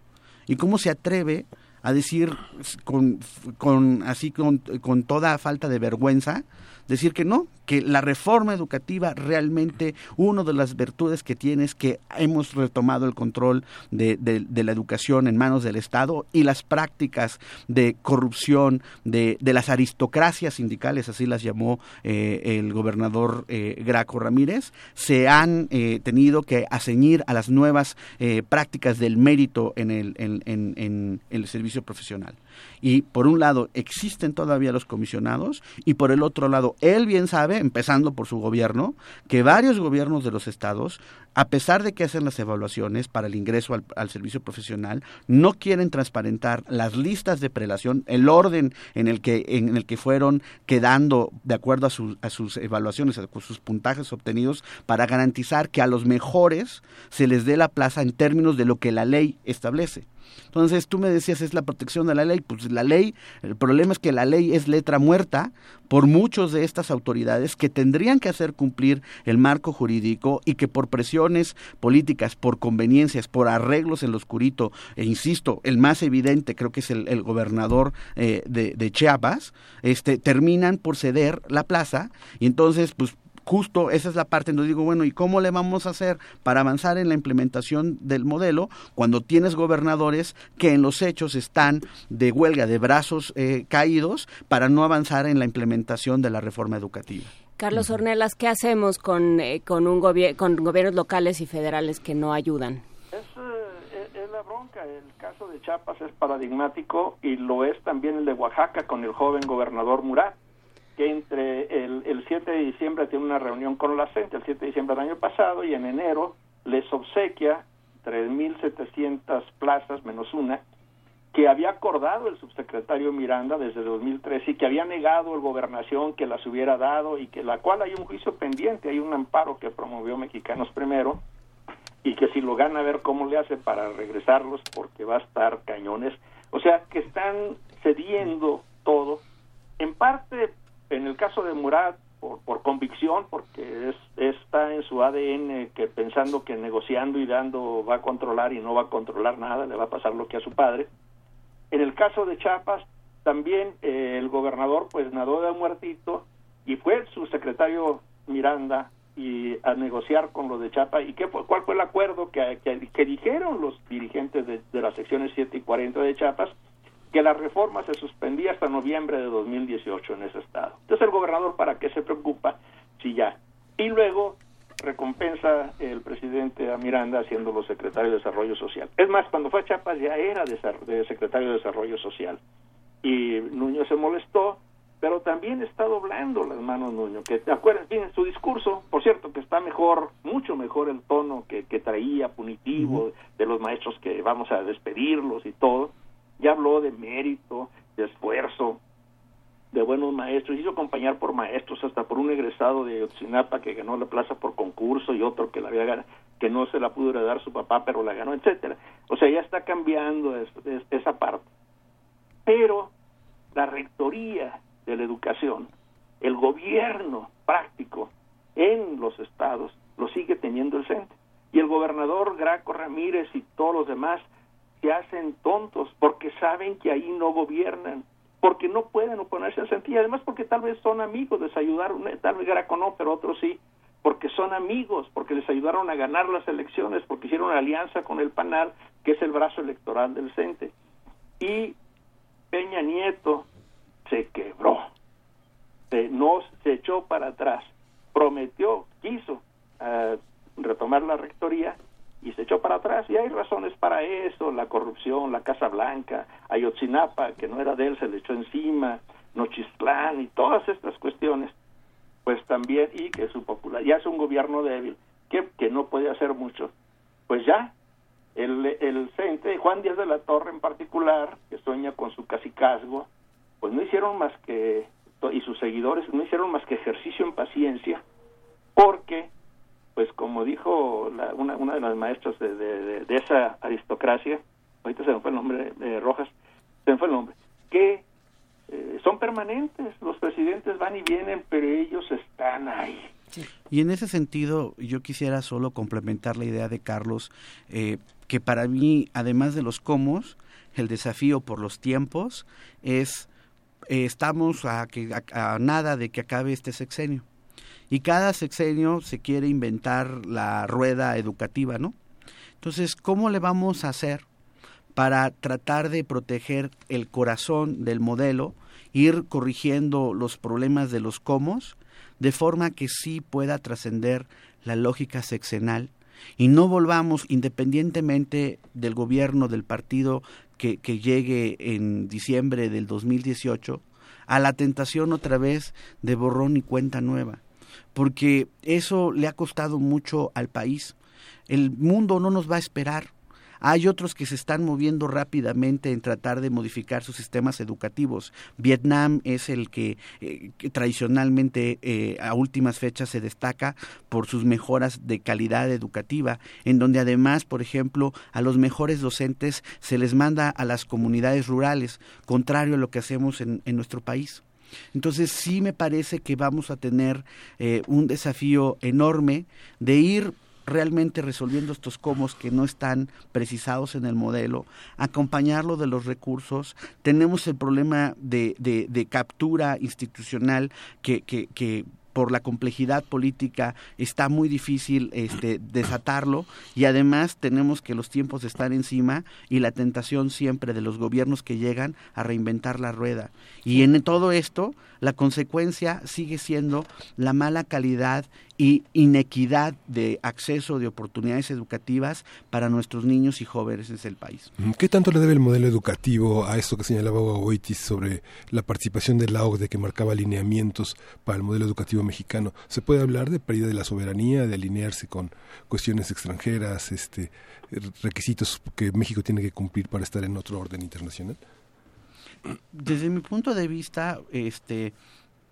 ¿Y cómo se atreve a decir con, con así con, con toda falta de vergüenza decir que no, que la reforma educativa realmente, una de las virtudes que tiene es que hemos retomado el control de, la educación en manos del Estado y las prácticas de corrupción de, las aristocracias sindicales, así las llamó eh, el gobernador eh, Graco Ramírez, se han eh, tenido que aseñir a las nuevas prácticas del mérito en el, en, en el servicio profesional. Y por un lado existen todavía los comisionados y por el otro lado él bien sabe, empezando por su gobierno, que varios gobiernos de los estados, a pesar de que hacen las evaluaciones para el ingreso al, servicio profesional, no quieren transparentar las listas de prelación, el orden en el que, en el que fueron quedando de acuerdo a, a sus evaluaciones, a sus puntajes obtenidos, para garantizar que a los mejores se les dé la plaza en términos de lo que la ley establece. Entonces tú me decías, es la protección de la ley. Pues la ley, el problema es que la ley es letra muerta por muchos de estas autoridades que tendrían que hacer cumplir el marco jurídico y que por políticas, por conveniencias, por arreglos en lo oscurito, e insisto, el más evidente creo que es el, gobernador eh, de, de Chiapas, este, terminan por ceder la plaza y entonces pues justo esa es la parte donde digo, bueno, ¿y cómo le vamos a hacer para avanzar en la implementación del modelo cuando tienes gobernadores que en los hechos están de huelga, de brazos eh, caídos, para no avanzar en la implementación de la reforma educativa? Carlos Ornelas, ¿qué hacemos con, eh, con, un con gobiernos locales y federales que no ayudan? Es, eh, es la bronca. El caso de Chiapas es paradigmático y lo es también el de Oaxaca con el joven gobernador Murat que entre el, el 7 de diciembre tiene una reunión con la CENTE, el 7 de diciembre del año pasado, y en enero les obsequia 3.700 plazas menos una, que había acordado el subsecretario Miranda desde 2013 y que había negado el gobernación que las hubiera dado y que la cual hay un juicio pendiente, hay un amparo que promovió Mexicanos Primero y que si lo gana a ver cómo le hace para regresarlos porque va a estar cañones. O sea, que están cediendo todo, en parte en el caso de Murat por, por convicción, porque es, está en su ADN que pensando que negociando y dando va a controlar y no va a controlar nada, le va a pasar lo que a su padre. En el caso de Chiapas, también eh, el gobernador pues nadó de muertito y fue su secretario Miranda y a negociar con los de Chapa y qué cuál fue el acuerdo que, que, dijeron los dirigentes de, de, las secciones 7 y 40 de Chiapas que la reforma se suspendía hasta noviembre de 2018 en ese estado. Entonces el gobernador para qué se preocupa si ya y luego recompensa el presidente a Miranda haciéndolo secretario de Desarrollo Social. Es más, cuando fue a Chiapas ya era de, de secretario de Desarrollo Social. Y Nuño se molestó pero también está doblando las manos Nuño, que te acuerdas bien su discurso, por cierto, que está mejor, mucho mejor el tono que, que traía punitivo de los maestros que vamos a despedirlos y todo, ya habló de mérito, de esfuerzo, de buenos maestros, hizo acompañar por maestros, hasta por un egresado de Otsinapa que ganó la plaza por concurso y otro que la había ganado, que no se la pudo heredar su papá, pero la ganó, etcétera. O sea, ya está cambiando esa parte. Pero la rectoría de la educación, el gobierno práctico en los estados lo sigue teniendo el CENTE. Y el gobernador Graco Ramírez y todos los demás se hacen tontos porque saben que ahí no gobiernan, porque no pueden oponerse al CENTE y además porque tal vez son amigos, les ayudaron, eh, tal vez Graco no, pero otros sí, porque son amigos, porque les ayudaron a ganar las elecciones, porque hicieron una alianza con el PANAL, que es el brazo electoral del CENTE. Y Peña Nieto se quebró, se, no se echó para atrás, prometió, quiso uh, retomar la rectoría y se echó para atrás. Y hay razones para eso, la corrupción, la Casa Blanca, Ayotzinapa, que no era de él, se le echó encima, Nochistlán y todas estas cuestiones, pues también, y que su popular, ya es un gobierno débil, que, que no puede hacer mucho, pues ya, el, el CENTE, Juan Díaz de la Torre en particular, que sueña con su casicazgo, pues no hicieron más que, y sus seguidores no hicieron más que ejercicio en paciencia, porque, pues como dijo una, una de las maestras de, de, esa aristocracia, ahorita se me fue el nombre de Rojas, se me fue el nombre, que eh, son permanentes, los presidentes van y vienen, pero ellos están ahí. Y en ese sentido, yo quisiera solo complementar la idea de Carlos, eh, que para mí, además de los cómo, el desafío por los tiempos es eh, estamos a, que, a, nada de que acabe este sexenio. Y cada sexenio se quiere inventar la rueda educativa, ¿no? Entonces, ¿cómo le vamos a hacer para tratar de proteger el corazón del modelo, ir corrigiendo los problemas de los comos, de forma que sí pueda trascender la lógica sexenal y no volvamos, independientemente del gobierno, del partido que, que llegue en diciembre del 2018 a la tentación otra vez de borrón y cuenta nueva, porque eso le ha costado mucho al país. El mundo no nos va a esperar. Hay otros que se están moviendo rápidamente en tratar de modificar sus sistemas educativos. Vietnam es el que, eh, tradicionalmente eh, a últimas fechas se destaca por sus mejoras de calidad educativa, en donde además, por ejemplo, a los mejores docentes se les manda a las comunidades rurales, contrario a lo que hacemos en, en nuestro país. Entonces sí me parece que vamos a tener eh, un desafío enorme de ir realmente resolviendo estos comos que no están precisados en el modelo, acompañarlo de los recursos. Tenemos el problema de, de, de captura institucional que, que, que por la complejidad política está muy difícil este, desatarlo y además tenemos que los tiempos están encima y la tentación siempre de los gobiernos que llegan a reinventar la rueda. Y en todo esto la consecuencia sigue siendo la mala calidad y inequidad de acceso de oportunidades educativas para nuestros niños y jóvenes en el país. ¿Qué tanto le debe el modelo educativo a esto que señalaba Oitis sobre la participación de la OCDE que marcaba lineamientos para el modelo educativo mexicano? ¿Se puede hablar de pérdida de la soberanía, de alinearse con cuestiones extranjeras, este requisitos que México tiene que cumplir para estar en otro orden internacional? Desde mi punto de vista, este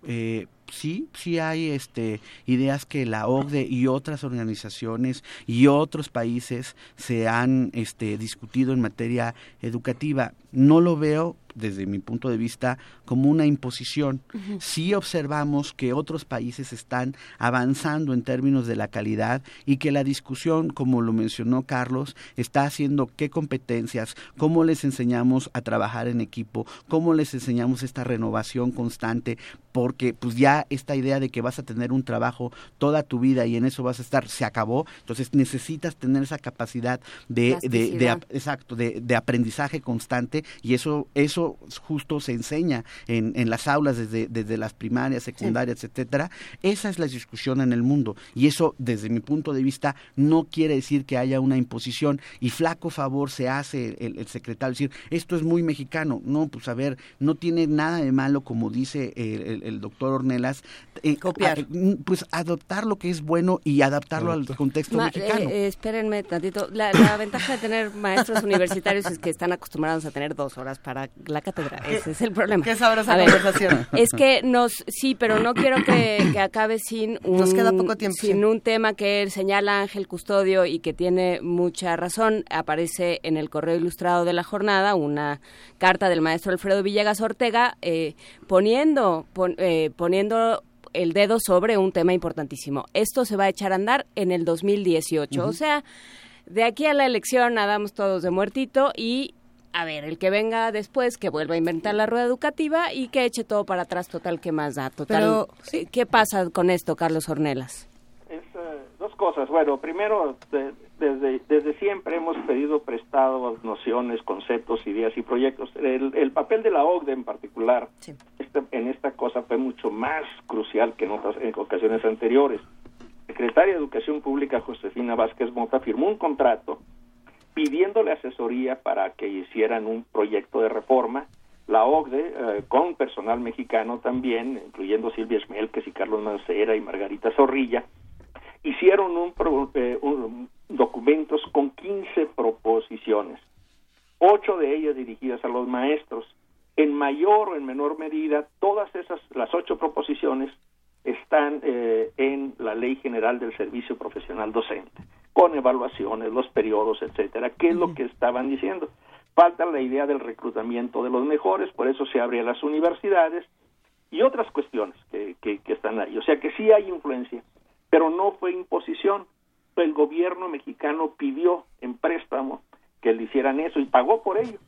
eh, sí, sí hay este, ideas que la OCDE y otras organizaciones y otros países se han este, discutido en materia educativa. No lo veo desde mi punto de vista, como una imposición. Sí observamos que otros países están avanzando en términos de la calidad y que la discusión, como lo mencionó Carlos, está haciendo qué competencias, cómo les enseñamos a trabajar en equipo, cómo les enseñamos esta renovación constante, porque pues ya esta idea de que vas a tener un trabajo toda tu vida y en eso vas a estar, se acabó, entonces necesitas tener esa capacidad de, de, exacto, de, de aprendizaje constante y eso, eso justo se enseña en, en las aulas desde, desde las primarias, secundarias, etcétera. Esa es la discusión en el mundo y eso, desde mi punto de vista, no quiere decir que haya una imposición y flaco favor se hace el, secretario decir esto es muy mexicano. No, pues a ver, no tiene nada de malo, como dice el, doctor Ornelas, eh, copiar, pues adoptar lo que es bueno y adaptarlo al contexto mexicano. Eh, espérenme tantito. La, la ventaja de tener maestros universitarios es que están acostumbrados a tener dos horas para la cátedra. Ese es el problema. Qué sabrosa conversación. Es que nos, sí, pero no quiero que, acabe sin un, nos queda poco tiempo, sin un tema que señala Ángel Custodio y que tiene mucha razón. Aparece en el correo ilustrado de la jornada una carta del maestro Alfredo Villegas Ortega eh, poniendo, eh, poniendo el dedo sobre un tema importantísimo. Esto se va a echar a andar en el 2018. O sea, de aquí a la elección nadamos todos de muertito y a ver, el que venga después, que vuelva a inventar la rueda educativa y que eche todo para atrás, total, ¿qué más da? Total, Pero, ¿qué pasa con esto, Carlos Ornelas? Es, eh, dos cosas. Bueno, primero, desde, desde siempre hemos pedido prestado nociones, conceptos, ideas y proyectos. El, papel de la OCDE en particular este, en esta cosa fue mucho más crucial que en otras en ocasiones anteriores. La secretaria de Educación Pública, Josefina Vázquez Mota, firmó un contrato pidiéndole asesoría para que hicieran un proyecto de reforma. La OCDE, eh, con personal mexicano también, incluyendo Silvia Schmelkes y Carlos Mancera y Margarita Zorrilla, hicieron un, eh, documentos con 15 proposiciones, ocho de ellas dirigidas a los maestros. En mayor o en menor medida, todas esas, las ocho proposiciones, están eh, en la Ley General del Servicio Profesional Docente con evaluaciones, los periodos, etcétera. ¿Qué es lo que estaban diciendo? Falta la idea del reclutamiento de los mejores, por eso se abre las universidades y otras cuestiones que, que, están ahí. O sea que sí hay influencia, pero no fue imposición. El gobierno mexicano pidió en préstamo que le hicieran eso y pagó por ello,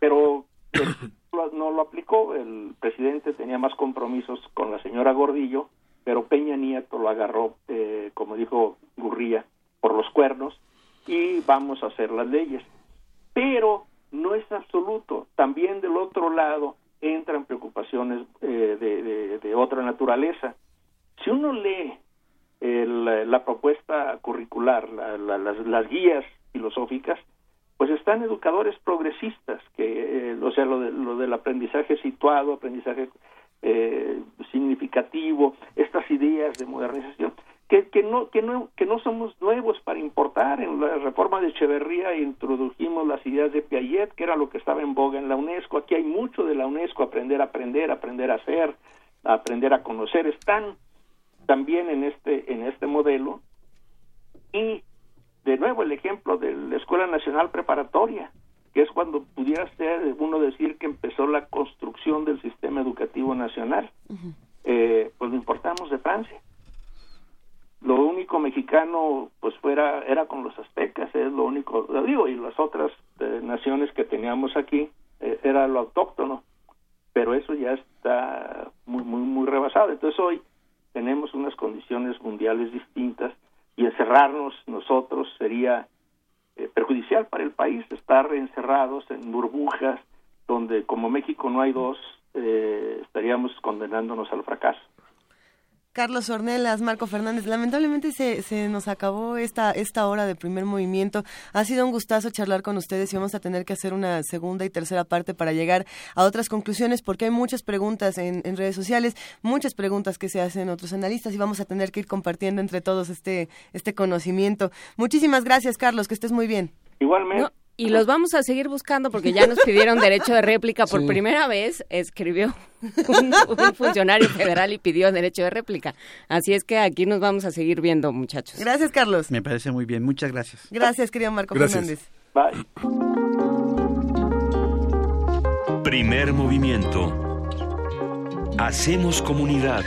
pero no lo aplicó. El presidente tenía más compromisos con la señora Gordillo, pero Peña Nieto lo agarró, eh, como dijo Gurría, por los cuernos y vamos a hacer las leyes. Pero no es absoluto. También del otro lado entran preocupaciones eh, de, otra naturaleza. Si uno lee la propuesta curricular, las, guías filosóficas, pues están educadores progresistas, que, eh, o sea, lo, lo, del aprendizaje situado, aprendizaje eh, significativo, estas ideas de modernización, que, que, no, que, no, que no somos nuevos para importar. En la reforma de Echeverría introdujimos las ideas de Piaget, que era lo que estaba en boga en la UNESCO. Aquí hay mucho de la UNESCO, aprender a aprender, aprender a hacer, aprender a conocer. Están también en este, en este modelo. Y de nuevo el ejemplo de la Escuela Nacional Preparatoria, que es cuando pudiera ser uno decir que empezó la construcción del sistema educativo nacional. eh, pues lo importamos de Francia lo único mexicano pues fuera era con los aztecas es lo único lo digo y las otras eh, naciones que teníamos aquí eh, era lo autóctono. Pero eso ya está muy muy muy rebasado. Entonces hoy tenemos unas condiciones mundiales distintas y encerrarnos nosotros sería eh, perjudicial para el país estar encerrados en burbujas donde como México no hay dos estaríamos condenándonos al fracaso Carlos Ornelas, Marco Fernández, lamentablemente se, se nos acabó esta, esta hora de primer movimiento. Ha sido un gustazo charlar con ustedes y vamos a tener que hacer una segunda y tercera parte para llegar a otras conclusiones porque hay muchas preguntas en, en redes sociales, muchas preguntas que se hacen otros analistas y vamos a tener que ir compartiendo entre todos este, este conocimiento. Muchísimas gracias, Carlos, que estés muy bien. Igualmente. Y los vamos a seguir buscando porque ya nos pidieron derecho de réplica. Por Sí. primera vez escribió un, un funcionario federal y pidió derecho de réplica. Así es que aquí nos vamos a seguir viendo, muchachos. Gracias, Carlos. Me parece muy bien, muchas gracias. Gracias, querido Marco Gracias. Fernández. Primer movimiento. Hacemos comunidad.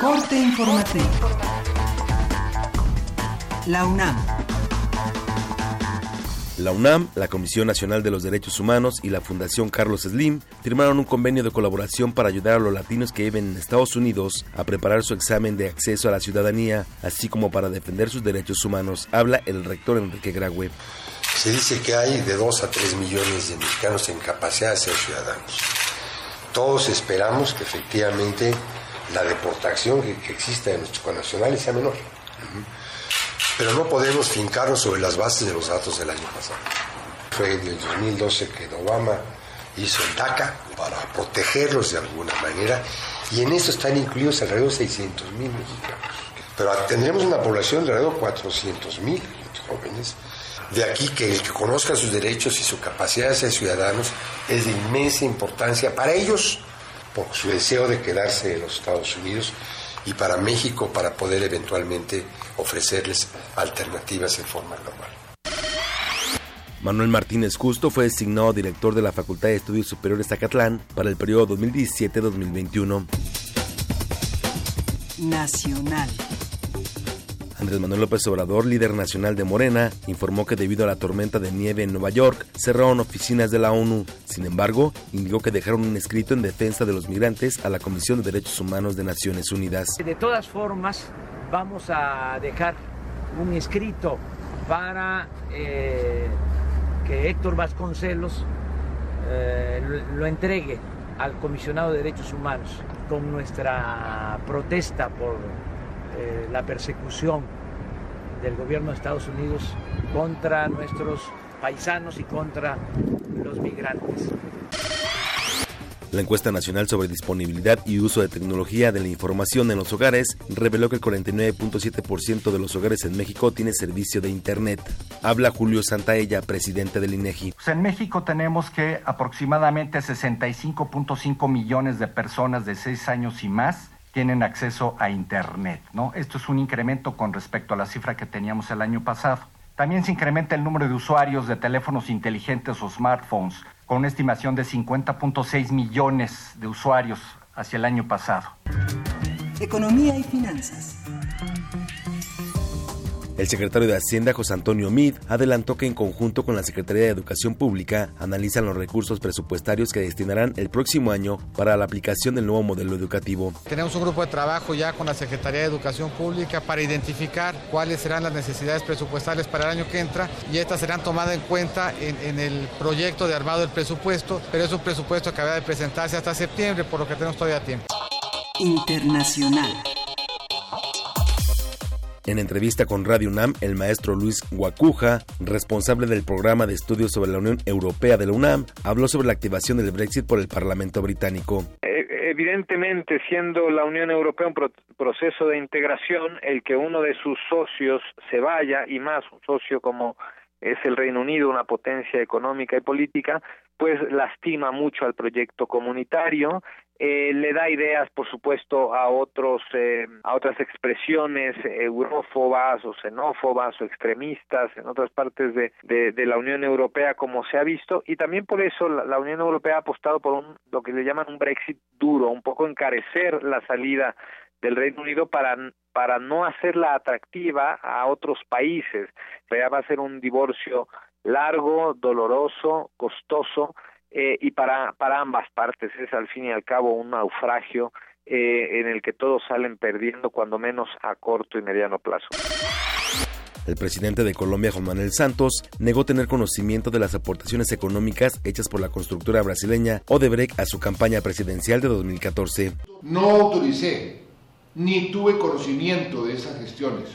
Corte informativo. La UNAM. La UNAM, la Comisión Nacional de los Derechos Humanos y la Fundación Carlos Slim firmaron un convenio de colaboración para ayudar a los latinos que viven en Estados Unidos a preparar su examen de acceso a la ciudadanía, así como para defender sus derechos humanos. Habla el rector Enrique Graue. Se dice que hay de 2 a 3 millones de mexicanos en capacidad de ser ciudadanos. Todos esperamos que efectivamente la deportación que, que exista de nuestros connacionales sea menor. Pero no podemos fincarnos sobre las bases de los datos del año pasado. Fue en el 2012 que Obama hizo el DACA para protegerlos de alguna manera y en eso están incluidos alrededor de 600 mil mexicanos. Pero tendremos una población de alrededor de 400 mil jóvenes. De aquí que el que conozca sus derechos y su capacidad de ser ciudadanos es de inmensa importancia para ellos por su deseo de quedarse en los Estados Unidos y para México para poder eventualmente ofrecerles alternativas en forma global. Manuel Martínez Justo fue designado director de la Facultad de Estudios Superiores Zacatlán para el periodo 2017-2021. Nacional. Andrés Manuel López Obrador, líder nacional de Morena, informó que debido a la tormenta de nieve en Nueva York, cerraron oficinas de la ONU. Sin embargo, indicó que dejaron un escrito en defensa de los migrantes a la Comisión de Derechos Humanos de Naciones Unidas. De todas formas, vamos a dejar un escrito para eh, que Héctor Vasconcelos eh, lo, lo entregue al comisionado de derechos humanos con nuestra protesta por eh, la persecución del gobierno de Estados Unidos contra nuestros paisanos y contra los migrantes. La encuesta nacional sobre disponibilidad y uso de tecnología de la información en los hogares reveló que el 49.7% de los hogares en México tiene servicio de Internet. Habla Julio Santaella, presidente del INEGI. Pues en México tenemos que aproximadamente 65.5 millones de personas de 6 años y más tienen acceso a Internet. ¿no? Esto es un incremento con respecto a la cifra que teníamos el año pasado. También se incrementa el número de usuarios de teléfonos inteligentes o smartphones, con una estimación de 50.6 millones de usuarios hacia el año pasado. Economía y finanzas. El secretario de Hacienda, José Antonio Mid, adelantó que en conjunto con la Secretaría de Educación Pública analizan los recursos presupuestarios que destinarán el próximo año para la aplicación del nuevo modelo educativo. Tenemos un grupo de trabajo ya con la Secretaría de Educación Pública para identificar cuáles serán las necesidades presupuestales para el año que entra y estas serán tomadas en cuenta en, en el proyecto de armado del presupuesto, pero es un presupuesto que habrá de presentarse hasta septiembre, por lo que tenemos todavía tiempo. Internacional. En entrevista con Radio UNAM, el maestro Luis Guacuja, responsable del programa de estudios sobre la Unión Europea de la UNAM, habló sobre la activación del Brexit por el Parlamento británico. Eh, Evidentemente, siendo la Unión Europea un pro- proceso de integración, el que uno de sus socios se vaya, y más un socio como es el Reino Unido, una potencia económica y política, pues lastima mucho al proyecto comunitario, eh, le da ideas, por supuesto, a otros, eh, a otras expresiones eurófobas o xenófobas o extremistas en otras partes de, la Unión Europea, como se ha visto, y también por eso la, la Unión Europea ha apostado por un, lo que le llaman un Brexit duro, un poco encarecer la salida del Reino Unido para para no hacerla atractiva a otros países. Ya va a ser un divorcio largo, doloroso, costoso eh, y para para ambas partes es al fin y al cabo un naufragio eh, en el que todos salen perdiendo cuando menos a corto y mediano plazo. El presidente de Colombia, Juan Manuel Santos, negó tener conocimiento de las aportaciones económicas hechas por la constructora brasileña Odebrecht a su campaña presidencial de 2014. No autoricé ni tuve conocimiento de esas gestiones,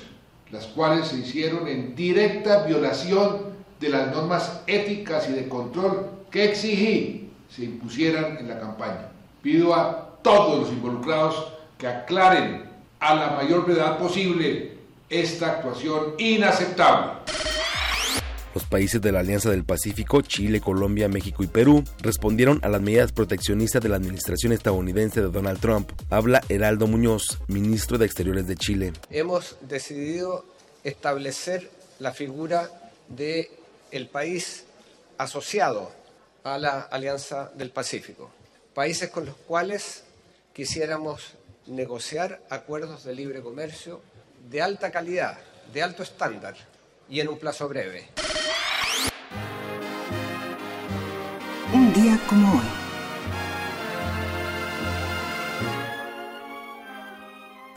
las cuales se hicieron en directa violación de las normas éticas y de control que exigí se impusieran en la campaña. Pido a todos los involucrados que aclaren a la mayor brevedad posible esta actuación inaceptable. Los países de la Alianza del Pacífico, Chile, Colombia, México y Perú, respondieron a las medidas proteccionistas de la administración estadounidense de Donald Trump. Habla Heraldo Muñoz, ministro de Exteriores de Chile. Hemos decidido establecer la figura de el país asociado a la Alianza del Pacífico, países con los cuales quisiéramos negociar acuerdos de libre comercio de alta calidad, de alto estándar y en un plazo breve. Un día como hoy.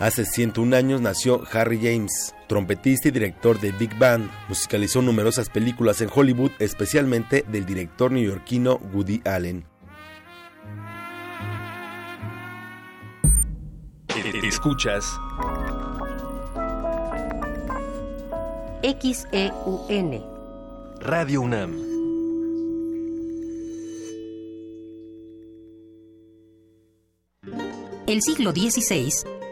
Hace 101 años nació Harry James, trompetista y director de Big Band. Musicalizó numerosas películas en Hollywood, especialmente del director neoyorquino Woody Allen. Escuchas XEUN Radio UNAM. El siglo XVI,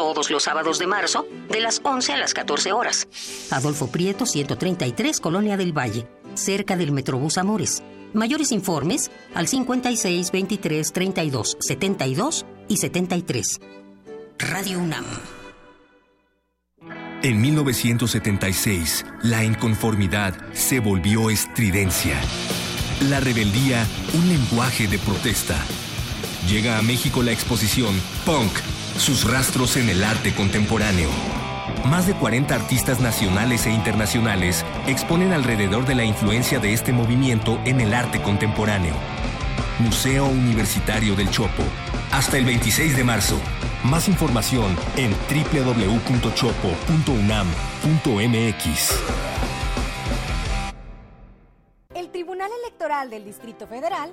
todos los sábados de marzo, de las 11 a las 14 horas. Adolfo Prieto, 133, Colonia del Valle, cerca del Metrobús Amores. Mayores informes al 56 23 32 72 y 73. Radio UNAM. En 1976, la inconformidad se volvió estridencia. La rebeldía, un lenguaje de protesta. Llega a México la exposición Punk sus rastros en el arte contemporáneo. Más de 40 artistas nacionales e internacionales exponen alrededor de la influencia de este movimiento en el arte contemporáneo. Museo Universitario del Chopo. Hasta el 26 de marzo. Más información en www.chopo.unam.mx. El Tribunal Electoral del Distrito Federal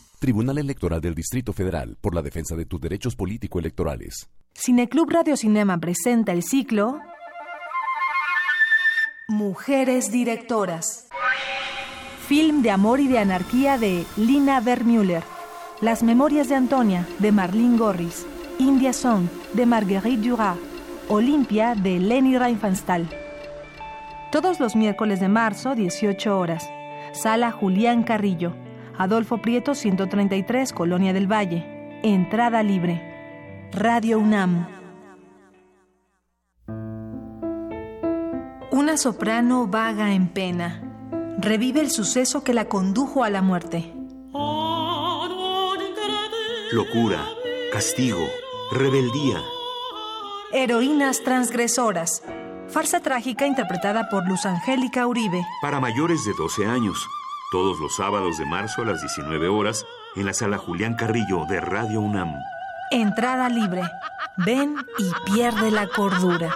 Tribunal Electoral del Distrito Federal por la defensa de tus derechos político-electorales. Cineclub Radio Cinema presenta el ciclo Mujeres Directoras. Film de amor y de anarquía de Lina Vermüller. Las Memorias de Antonia de Marlene Gorris. India Song de Marguerite Duras. Olimpia de Leni Riefenstahl. Todos los miércoles de marzo, 18 horas. Sala Julián Carrillo. Adolfo Prieto, 133, Colonia del Valle. Entrada libre. Radio UNAM. Una soprano vaga en pena. Revive el suceso que la condujo a la muerte. Locura, castigo, rebeldía. Heroínas transgresoras. Farsa trágica interpretada por Luz Angélica Uribe. Para mayores de 12 años. Todos los sábados de marzo a las 19 horas en la sala Julián Carrillo de Radio UNAM. Entrada libre. Ven y pierde la cordura.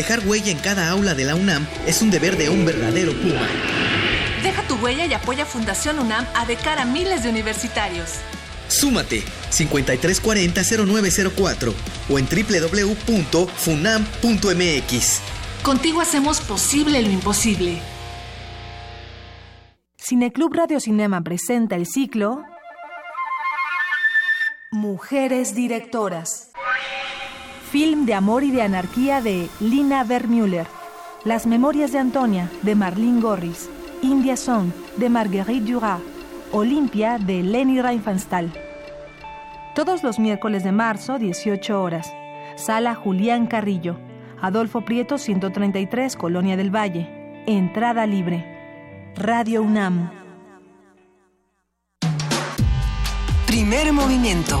Dejar huella en cada aula de la UNAM es un deber de un verdadero Puma. Deja tu huella y apoya Fundación UNAM a de cara a miles de universitarios. Súmate 5340-0904 o en www.funam.mx. Contigo hacemos posible lo imposible. Cineclub Radio Cinema presenta el ciclo Mujeres Directoras. Film de amor y de anarquía de Lina Vermüller. Las Memorias de Antonia de Marlene Gorris. India Song de Marguerite Duras. Olimpia de Leni Riefenstahl. Todos los miércoles de marzo, 18 horas. Sala Julián Carrillo. Adolfo Prieto 133, Colonia del Valle. Entrada libre. Radio UNAM. Primer movimiento.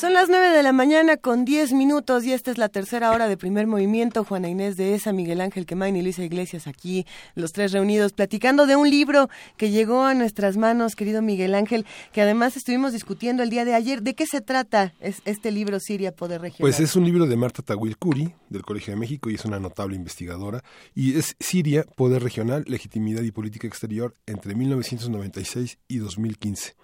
Son las 9 de la mañana con 10 minutos y esta es la tercera hora de primer movimiento. Juana Inés de Esa, Miguel Ángel Quemain y Luisa Iglesias aquí, los tres reunidos, platicando de un libro que llegó a nuestras manos, querido Miguel Ángel, que además estuvimos discutiendo el día de ayer. ¿De qué se trata es este libro Siria Poder Regional? Pues es un libro de Marta Tawil Curi, del Colegio de México, y es una notable investigadora. Y es Siria, Poder Regional, Legitimidad y Política Exterior entre 1996 y 2015.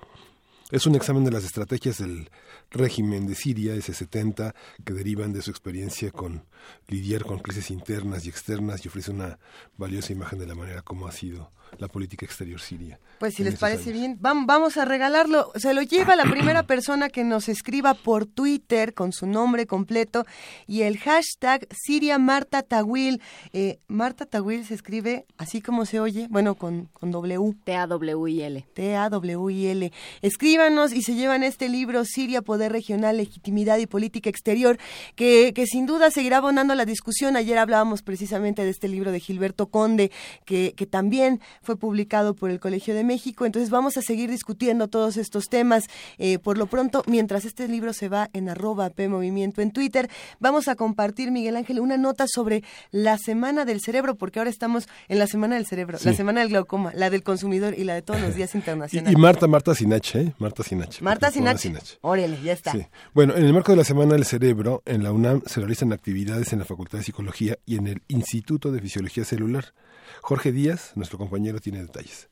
Es un examen de las estrategias del régimen de Siria, S-70, que derivan de su experiencia con lidiar con crisis internas y externas y ofrece una valiosa imagen de la manera como ha sido la política exterior siria. Pues si les parece años. bien, vam- vamos a regalarlo. Se lo lleva la primera persona que nos escriba por Twitter con su nombre completo y el hashtag Siria Marta Tawil. Eh, Marta Tawil se escribe así como se oye, bueno, con, con W. T-A-W-I-L. T-A-W-I-L. Escríbanos y se llevan este libro Siria, Poder Regional, Legitimidad y Política Exterior, que, que sin duda seguirá abonando la discusión. Ayer hablábamos precisamente de este libro de Gilberto Conde, que, que también fue publicado por el Colegio de México. Entonces vamos a seguir discutiendo todos estos temas. Eh, por lo pronto, mientras este libro se va en arroba P Movimiento en Twitter, vamos a compartir, Miguel Ángel, una nota sobre la Semana del Cerebro, porque ahora estamos en la Semana del Cerebro, Sí. la Semana del Glaucoma, la del consumidor y la de todos los días Y, internacionales. y Marta, Marta Sinache, ¿eh? Marta Sinache. Marta Juana Sinach. Órale, ya está. Sí. Bueno, en el marco de la Semana del Cerebro, en la UNAM se realizan actividades en la Facultad de Psicología y en el Instituto de Fisiología Celular. Jorge Díaz, nuestro compañero, tiene detalles.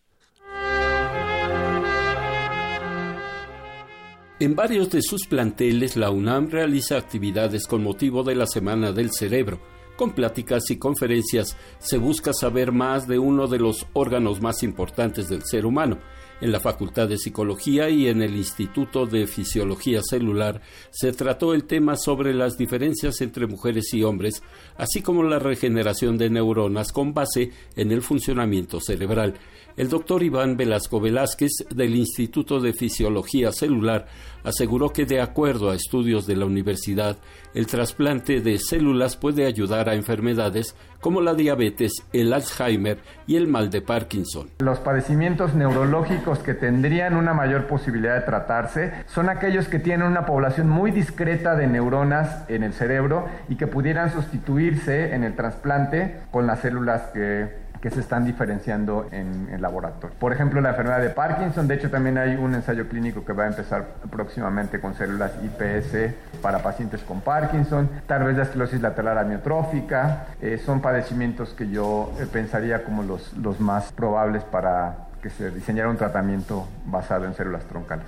En varios de sus planteles, la UNAM realiza actividades con motivo de la Semana del Cerebro. Con pláticas y conferencias se busca saber más de uno de los órganos más importantes del ser humano. En la Facultad de Psicología y en el Instituto de Fisiología Celular se trató el tema sobre las diferencias entre mujeres y hombres, así como la regeneración de neuronas con base en el funcionamiento cerebral. El doctor Iván Velasco Velázquez del Instituto de Fisiología Celular aseguró que de acuerdo a estudios de la universidad, el trasplante de células puede ayudar a enfermedades como la diabetes, el Alzheimer y el mal de Parkinson. Los padecimientos neurológicos que tendrían una mayor posibilidad de tratarse son aquellos que tienen una población muy discreta de neuronas en el cerebro y que pudieran sustituirse en el trasplante con las células que, que se están diferenciando en el laboratorio. Por ejemplo, la enfermedad de Parkinson, de hecho también hay un ensayo clínico que va a empezar próximamente con células IPS para pacientes con Parkinson, tal vez la esclerosis lateral amiotrófica, eh, son padecimientos que yo eh, pensaría como los, los más probables para que se diseñara un tratamiento basado en células troncales.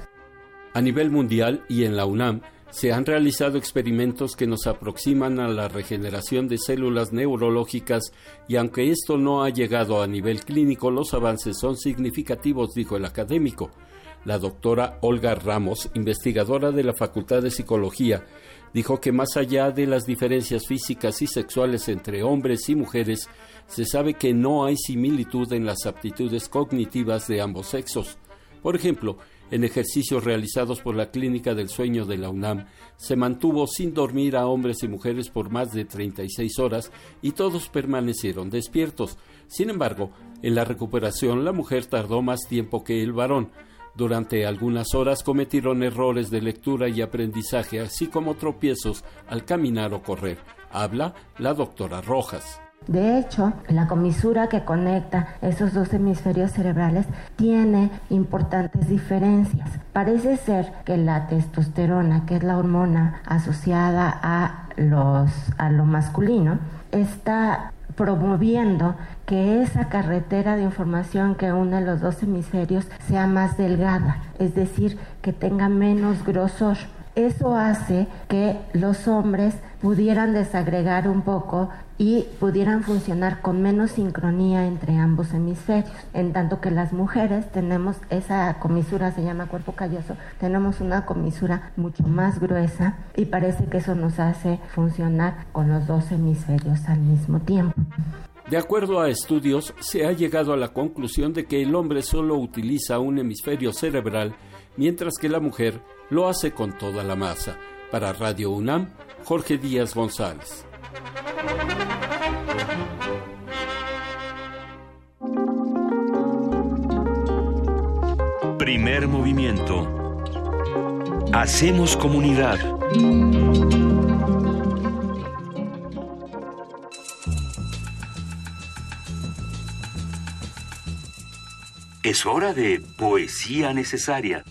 A nivel mundial y en la UNAM se han realizado experimentos que nos aproximan a la regeneración de células neurológicas y aunque esto no ha llegado a nivel clínico, los avances son significativos, dijo el académico. La doctora Olga Ramos, investigadora de la Facultad de Psicología, dijo que más allá de las diferencias físicas y sexuales entre hombres y mujeres, se sabe que no hay similitud en las aptitudes cognitivas de ambos sexos. Por ejemplo, en ejercicios realizados por la Clínica del Sueño de la UNAM, se mantuvo sin dormir a hombres y mujeres por más de 36 horas y todos permanecieron despiertos. Sin embargo, en la recuperación la mujer tardó más tiempo que el varón. Durante algunas horas cometieron errores de lectura y aprendizaje, así como tropiezos al caminar o correr. Habla la doctora Rojas. De hecho, la comisura que conecta esos dos hemisferios cerebrales tiene importantes diferencias. Parece ser que la testosterona, que es la hormona asociada a, los, a lo masculino, está promoviendo que esa carretera de información que une los dos hemisferios sea más delgada, es decir, que tenga menos grosor. Eso hace que los hombres pudieran desagregar un poco y pudieran funcionar con menos sincronía entre ambos hemisferios. En tanto que las mujeres tenemos esa comisura, se llama cuerpo calloso, tenemos una comisura mucho más gruesa y parece que eso nos hace funcionar con los dos hemisferios al mismo tiempo. De acuerdo a estudios, se ha llegado a la conclusión de que el hombre solo utiliza un hemisferio cerebral, mientras que la mujer lo hace con toda la masa. Para Radio UNAM, Jorge Díaz González. Primer movimiento. Hacemos comunidad. Es hora de poesía necesaria.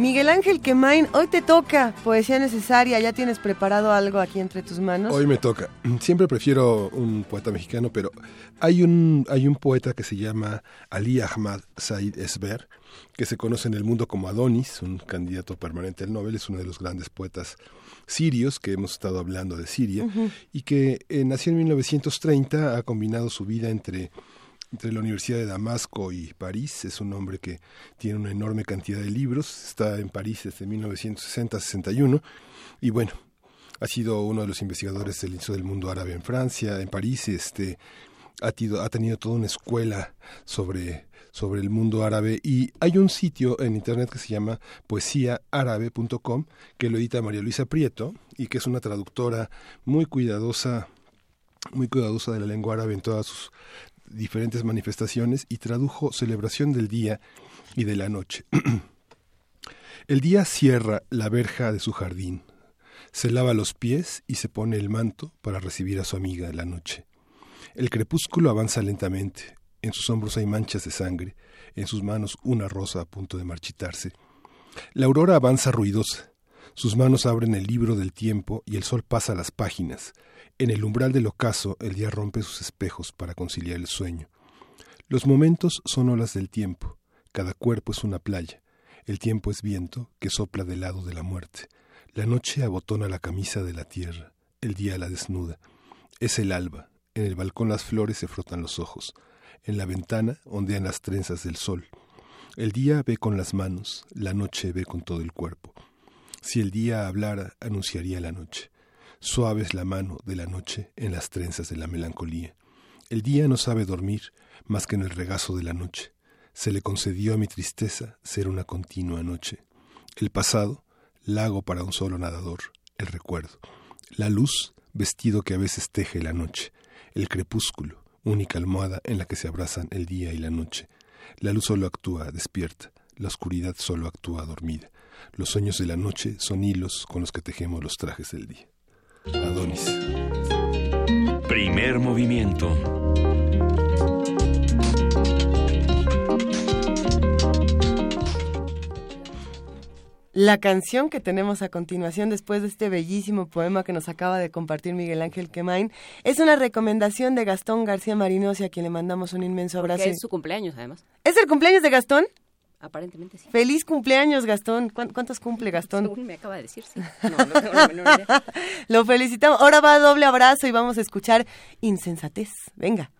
Miguel Ángel Quemain, hoy te toca poesía necesaria. ¿Ya tienes preparado algo aquí entre tus manos? Hoy me toca. Siempre prefiero un poeta mexicano, pero hay un, hay un poeta que se llama Ali Ahmad Said Esber, que se conoce en el mundo como Adonis, un candidato permanente al Nobel, es uno de los grandes poetas sirios que hemos estado hablando de Siria, y que eh, nació en 1930, ha combinado su vida entre entre la Universidad de Damasco y París. Es un hombre que tiene una enorme cantidad de libros. Está en París desde 1960-61 y bueno, ha sido uno de los investigadores del Instituto del Mundo Árabe en Francia, en París. Este, ha, ha tenido toda una escuela sobre sobre el mundo árabe y hay un sitio en internet que se llama poesíaárabe.com que lo edita María Luisa Prieto y que es una traductora muy cuidadosa muy cuidadosa de la lengua árabe en todas sus diferentes manifestaciones y tradujo celebración del día y de la noche. el día cierra la verja de su jardín, se lava los pies y se pone el manto para recibir a su amiga la noche. El crepúsculo avanza lentamente, en sus hombros hay manchas de sangre, en sus manos una rosa a punto de marchitarse. La aurora avanza ruidosa, sus manos abren el libro del tiempo y el sol pasa las páginas, en el umbral del ocaso el día rompe sus espejos para conciliar el sueño. Los momentos son olas del tiempo, cada cuerpo es una playa, el tiempo es viento que sopla del lado de la muerte, la noche abotona la camisa de la tierra, el día la desnuda. Es el alba, en el balcón las flores se frotan los ojos, en la ventana ondean las trenzas del sol. El día ve con las manos, la noche ve con todo el cuerpo. Si el día hablara, anunciaría la noche. Suave es la mano de la noche en las trenzas de la melancolía. El día no sabe dormir más que en el regazo de la noche. Se le concedió a mi tristeza ser una continua noche. El pasado, lago para un solo nadador, el recuerdo. La luz, vestido que a veces teje la noche. El crepúsculo, única almohada en la que se abrazan el día y la noche. La luz solo actúa despierta, la oscuridad solo actúa dormida. Los sueños de la noche son hilos con los que tejemos los trajes del día. Adonis. Primer movimiento. La canción que tenemos a continuación, después de este bellísimo poema que nos acaba de compartir Miguel Ángel Quemain, es una recomendación de Gastón García Marinosi, a quien le mandamos un inmenso abrazo. es su cumpleaños, además. ¿Es el cumpleaños de Gastón? Aparentemente sí. Feliz cumpleaños, Gastón. ¿Cuántos cumple Gastón? Según me acaba de decir, sí. No, no tengo la menor idea. Lo felicitamos. Ahora va doble abrazo y vamos a escuchar Insensatez. Venga.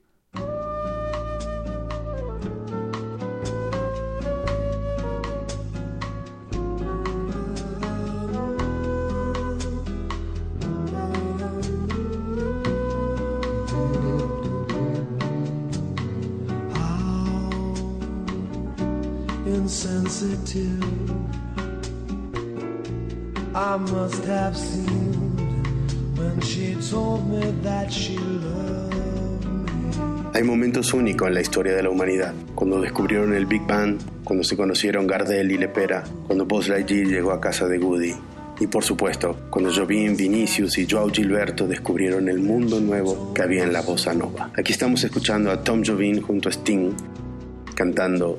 Sensitive. I must have seemed when she told me that she loved me. Hay momentos únicos en la historia de la humanidad, cuando descubrieron el Big Bang, cuando se conocieron Gardel y Lepera, cuando Buzz Lightyear llegó a casa de Woody. Y por supuesto, cuando Jobim, Vinicius y Joao Gilberto descubrieron el mundo nuevo que había en la bossa nova. Aquí estamos escuchando a Tom Jobim junto a Sting cantando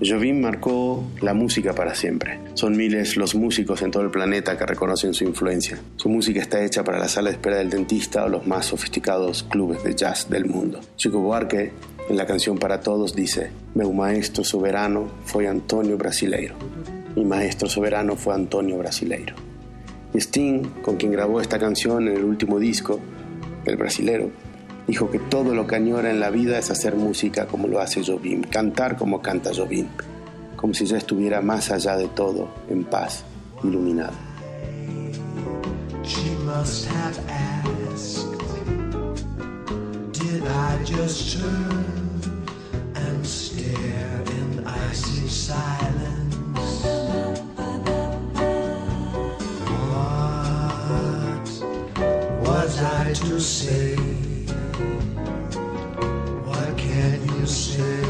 Jobim marcó la música para siempre. Son miles los músicos en todo el planeta que reconocen su influencia. Su música está hecha para la sala de espera del dentista o los más sofisticados clubes de jazz del mundo. Chico Buarque, en la canción Para Todos, dice: Meu maestro soberano fue Antonio Brasileiro. Mi maestro soberano fue Antonio Brasileiro. Y Sting, con quien grabó esta canción en el último disco, El Brasilero, dijo que todo lo que añora en la vida es hacer música como lo hace Jobim, cantar como canta Jobim, como si ya estuviera más allá de todo, en paz, iluminado. She must have asked, Did I just turn and stare in icy silence? What was I to say? Say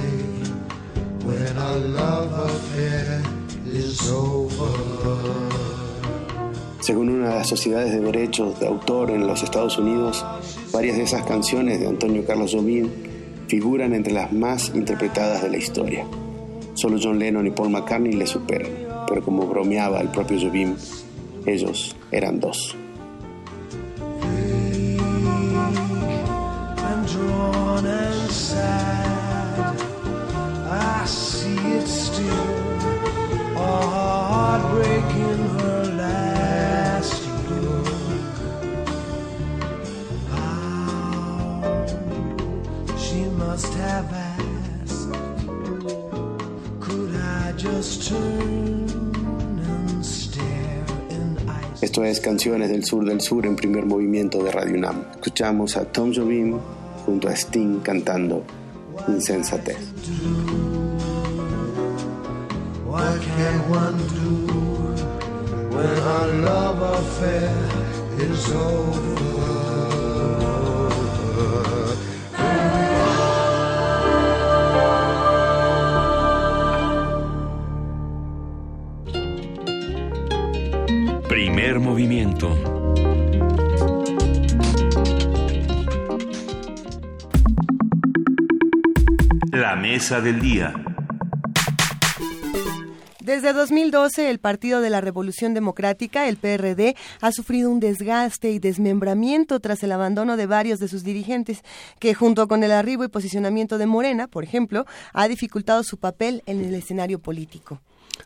when our love affair is over? Según una de las sociedades de derechos de autor en los Estados Unidos, varias de esas canciones de Antonio Carlos Jobim figuran entre las más interpretadas de la historia. Solo John Lennon y Paul McCartney le superan, pero como bromeaba el propio Jobim, ellos eran dos. See it still, a heartbreak in her last look. How she must have asked, could I just turn and stare in ice? Esto es Canciones del Sur del Sur en primer movimiento de Radio UNAM. Escuchamos a Tom Jobim junto a Sting cantando Insensatez. What can one do when our love affair is over? Primer movimiento. La mesa del día. Desde 2012, el Partido de la Revolución Democrática, el PRD, ha sufrido un desgaste y desmembramiento tras el abandono de varios de sus dirigentes, que junto con el arribo y posicionamiento de Morena, por ejemplo, ha dificultado su papel en el escenario político.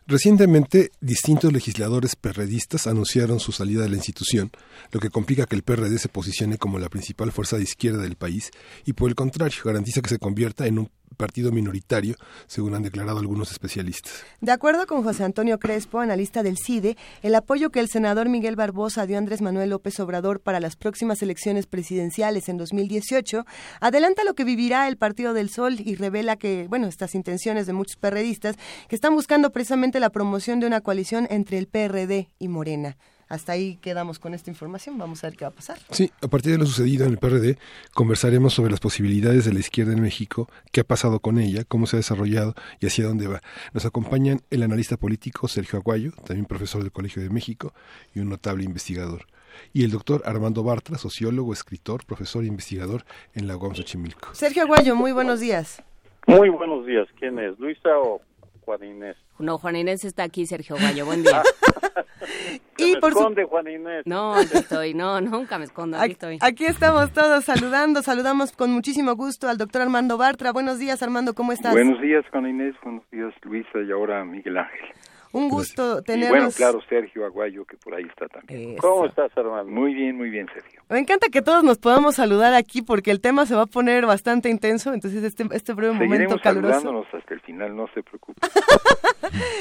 Recientemente, distintos legisladores perredistas anunciaron su salida de la institución, lo que complica que el PRD se posicione como la principal fuerza de izquierda del país y, por el contrario, garantiza que se convierta en un partido minoritario, según han declarado algunos especialistas. De acuerdo con José Antonio Crespo, analista del CIDE, el apoyo que el senador Miguel Barbosa dio a Andrés Manuel López Obrador para las próximas elecciones presidenciales en 2018 adelanta lo que vivirá el Partido del Sol y revela que, bueno, estas intenciones de muchos perredistas que están buscando precisamente la promoción de una coalición entre el PRD y Morena. Hasta ahí quedamos con esta información. Vamos a ver qué va a pasar. Sí, a partir de lo sucedido en el PRD, conversaremos sobre las posibilidades de la izquierda en México, qué ha pasado con ella, cómo se ha desarrollado y hacia dónde va. Nos acompañan el analista político Sergio Aguayo, también profesor del Colegio de México y un notable investigador. Y el doctor Armando Bartra, sociólogo, escritor, profesor e investigador en la UAM Xochimilco. Sergio Aguayo, muy buenos días. Muy buenos días. ¿Quién es? ¿Luisa o Juan Inés? No, Juan Inés está aquí, Sergio Aguayo. Buen día. aquí, me por su... esconde, Juan Inés. No, aquí estoy, no, nunca me escondo, aquí estoy. Aquí estamos todos saludando, saludamos con muchísimo gusto al doctor Armando Bartra. Buenos días, Armando, ¿cómo estás? Buenos días, Juan Inés, buenos días, Luisa, y ahora Miguel Ángel. Un gusto Y tenerlos. bueno, claro, Sergio Aguayo, que por ahí está también. ¿Cómo estás, hermano? Muy bien, muy bien, Sergio. Me encanta que todos nos podamos saludar aquí porque el tema se va a poner bastante intenso, entonces este, este breve momento caluroso. saludándonos hasta el final, no se preocupe.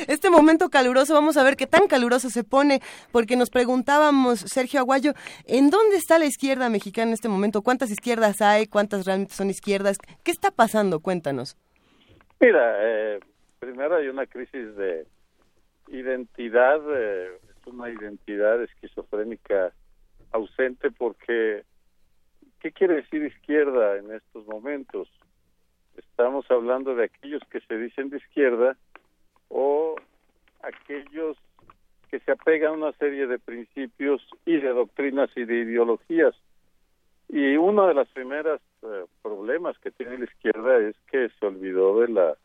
Este momento caluroso, vamos a ver qué tan caluroso se pone, porque nos preguntábamos, Sergio Aguayo, ¿en dónde está la izquierda mexicana en este momento? ¿Cuántas izquierdas hay? ¿Cuántas realmente son izquierdas? ¿Qué está pasando? Cuéntanos. Mira, eh, primero hay una crisis de identidad, eh, es una identidad esquizofrénica ausente porque, ¿qué quiere decir izquierda en estos momentos? Estamos hablando de aquellos que se dicen de izquierda o aquellos que se apegan a una serie de principios y de doctrinas y de ideologías. Y uno de los primeros eh, problemas que tiene la izquierda es que se olvidó de las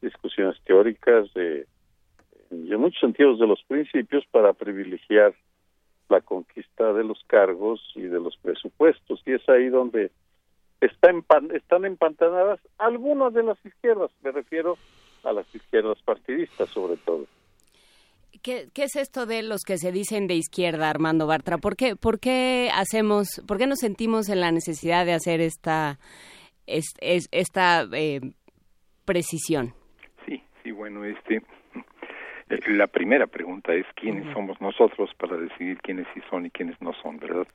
discusiones teóricas de, y en muchos sentidos de los principios para privilegiar la conquista de los cargos y de los presupuestos. Y es ahí donde está empan- están empantanadas algunas de las izquierdas, me refiero a las izquierdas partidistas sobre todo. ¿Qué, qué es esto de los que se dicen de izquierda, Armando Bartra? ¿Por qué, por qué hacemos, por qué nos sentimos en la necesidad de hacer esta, es- es- esta eh, precisión? Sí, sí, bueno, este, la primera pregunta es quiénes somos nosotros para decidir quiénes sí son y quiénes no son, ¿verdad?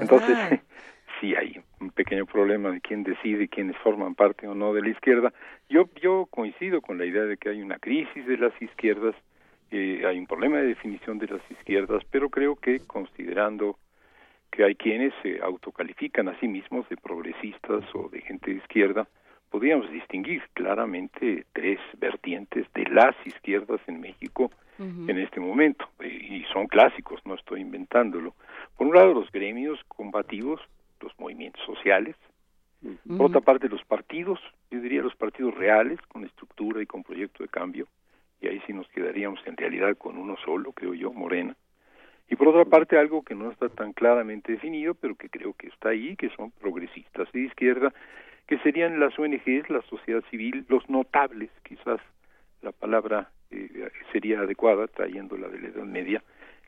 Entonces, sí hay un pequeño problema de quién decide, quiénes forman parte o no de la izquierda. Yo, yo coincido con la idea de que hay una crisis de las izquierdas, eh, hay un problema de definición de las izquierdas, pero creo que considerando que hay quienes se autocalifican a sí mismos de progresistas o de gente de izquierda, podríamos distinguir claramente tres vertientes de las izquierdas en México en este momento, eh, y son clásicos, no estoy inventándolo. Por un lado, los gremios combativos, los movimientos sociales, por otra parte, los partidos, yo diría los partidos reales, con estructura y con proyecto de cambio, y ahí sí nos quedaríamos en realidad con uno solo, creo yo, Morena. Y por otra parte, algo que no está tan claramente definido, pero que creo que está ahí, que son progresistas de izquierda, que serían las ONGs, la sociedad civil, los notables, quizás la palabra eh, sería adecuada, trayéndola de la Edad Media,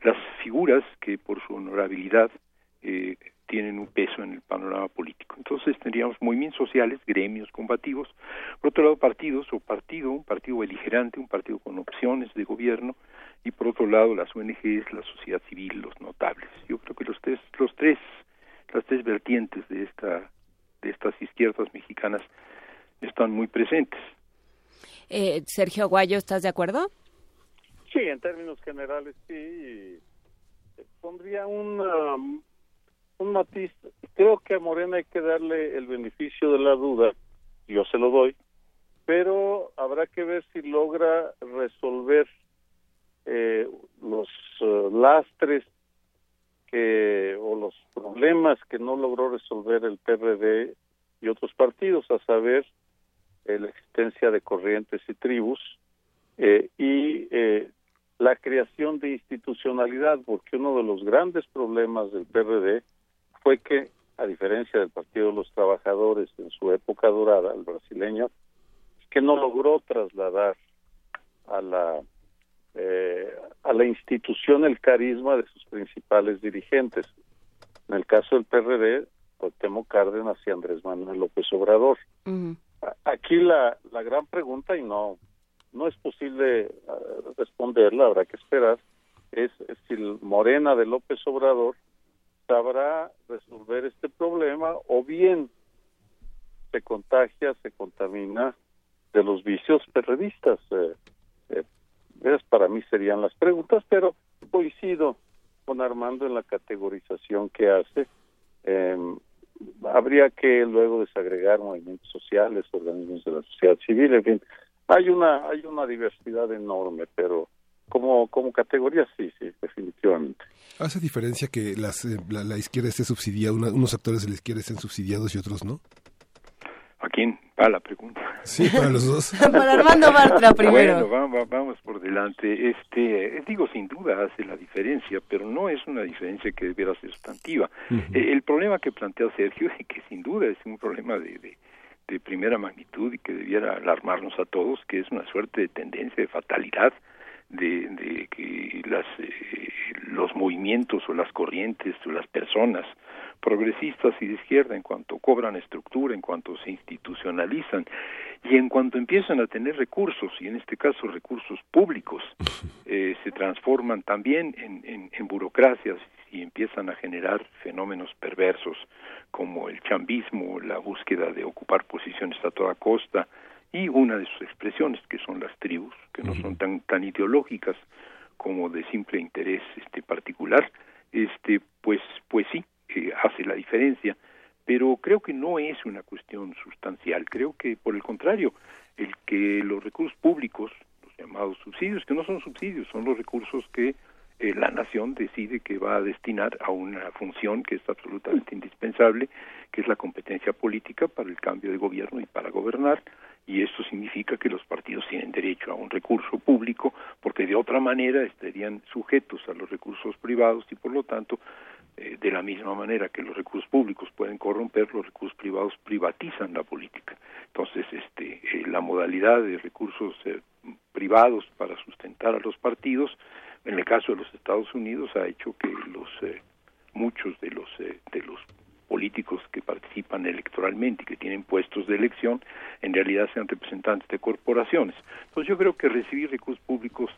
las figuras que por su honorabilidad eh, tienen un peso en el panorama político. Entonces tendríamos movimientos sociales, gremios combativos, por otro lado partidos o partido, un partido beligerante, un partido con opciones de gobierno, y por otro lado las ONGs, la sociedad civil, los notables. Yo creo que los tres, los tres, las tres vertientes de esta, de estas izquierdas mexicanas están muy presentes. Eh, Sergio Aguayo, ¿estás de acuerdo? Sí, en términos generales sí. y Pondría un, um, un matiz. Creo que a Morena hay que darle el beneficio de la duda. Yo se lo doy. Pero habrá que ver si logra resolver eh, los eh, lastres que o los problemas que no logró resolver el PRD y otros partidos, a saber eh, la existencia de corrientes y tribus eh, y eh, la creación de institucionalidad, porque uno de los grandes problemas del PRD fue que, a diferencia del Partido de los Trabajadores en su época dorada, el brasileño, que no logró trasladar a la eh, a la institución el carisma de sus principales dirigentes. En el caso del PRD, Cuauhtémoc Cárdenas y Andrés Manuel López Obrador. Aquí la, la gran pregunta, y no, no es posible eh, responderla, habrá que esperar, es si el Morena de López Obrador sabrá resolver este problema o bien se contagia, se contamina de los vicios perredistas. Eh, eh, esas para mí serían las preguntas, pero coincido con Armando en la categorización que hace. Eh, habría que luego desagregar movimientos sociales, organismos de la sociedad civil, en fin, hay una hay una diversidad enorme, pero como como categoría sí, sí, definitivamente. ¿Hace diferencia que las, eh, la, la izquierda esté subsidiada, una- unos actores de la izquierda estén subsidiados y otros no? ¿A va la pregunta? Sí, para los dos. para Armando Bartra primero. Bueno, vamos, por delante. Este, eh, digo, sin duda hace la diferencia, pero no es una diferencia que debiera ser sustantiva. Eh, el problema que plantea Sergio, y que sin duda es un problema de, de, primera magnitud y que debiera alarmarnos a todos, que es una suerte de tendencia, de fatalidad, de, de que las, eh, los movimientos o las corrientes o las personas progresistas y de izquierda en cuanto cobran estructura, en cuanto se institucionalizan y en cuanto empiezan a tener recursos, y en este caso recursos públicos, eh, se transforman también en, en, burocracias y empiezan a generar fenómenos perversos como el chambismo, la búsqueda de ocupar posiciones a toda costa y una de sus expresiones que son las tribus, que no son tan, tan ideológicas como de simple interés este particular, este pues pues sí, hace la diferencia, pero creo que no es una cuestión sustancial. Creo que, por el contrario, el que los recursos públicos, los llamados subsidios, que no son subsidios, son los recursos que eh, la nación decide que va a destinar a una función que es absolutamente indispensable, que es la competencia política para el cambio de gobierno y para gobernar, y esto significa que los partidos tienen derecho a un recurso público, porque de otra manera estarían sujetos a los recursos privados y por lo tanto eh, de la misma manera que los recursos públicos pueden corromper, los recursos privados privatizan la política. Entonces, este, eh, la modalidad de recursos eh, privados para sustentar a los partidos, en el caso de los Estados Unidos, ha hecho que los muchos de los de los políticos que participan electoralmente y que tienen puestos de elección, en realidad sean representantes de corporaciones. Entonces, yo creo que recibir recursos públicos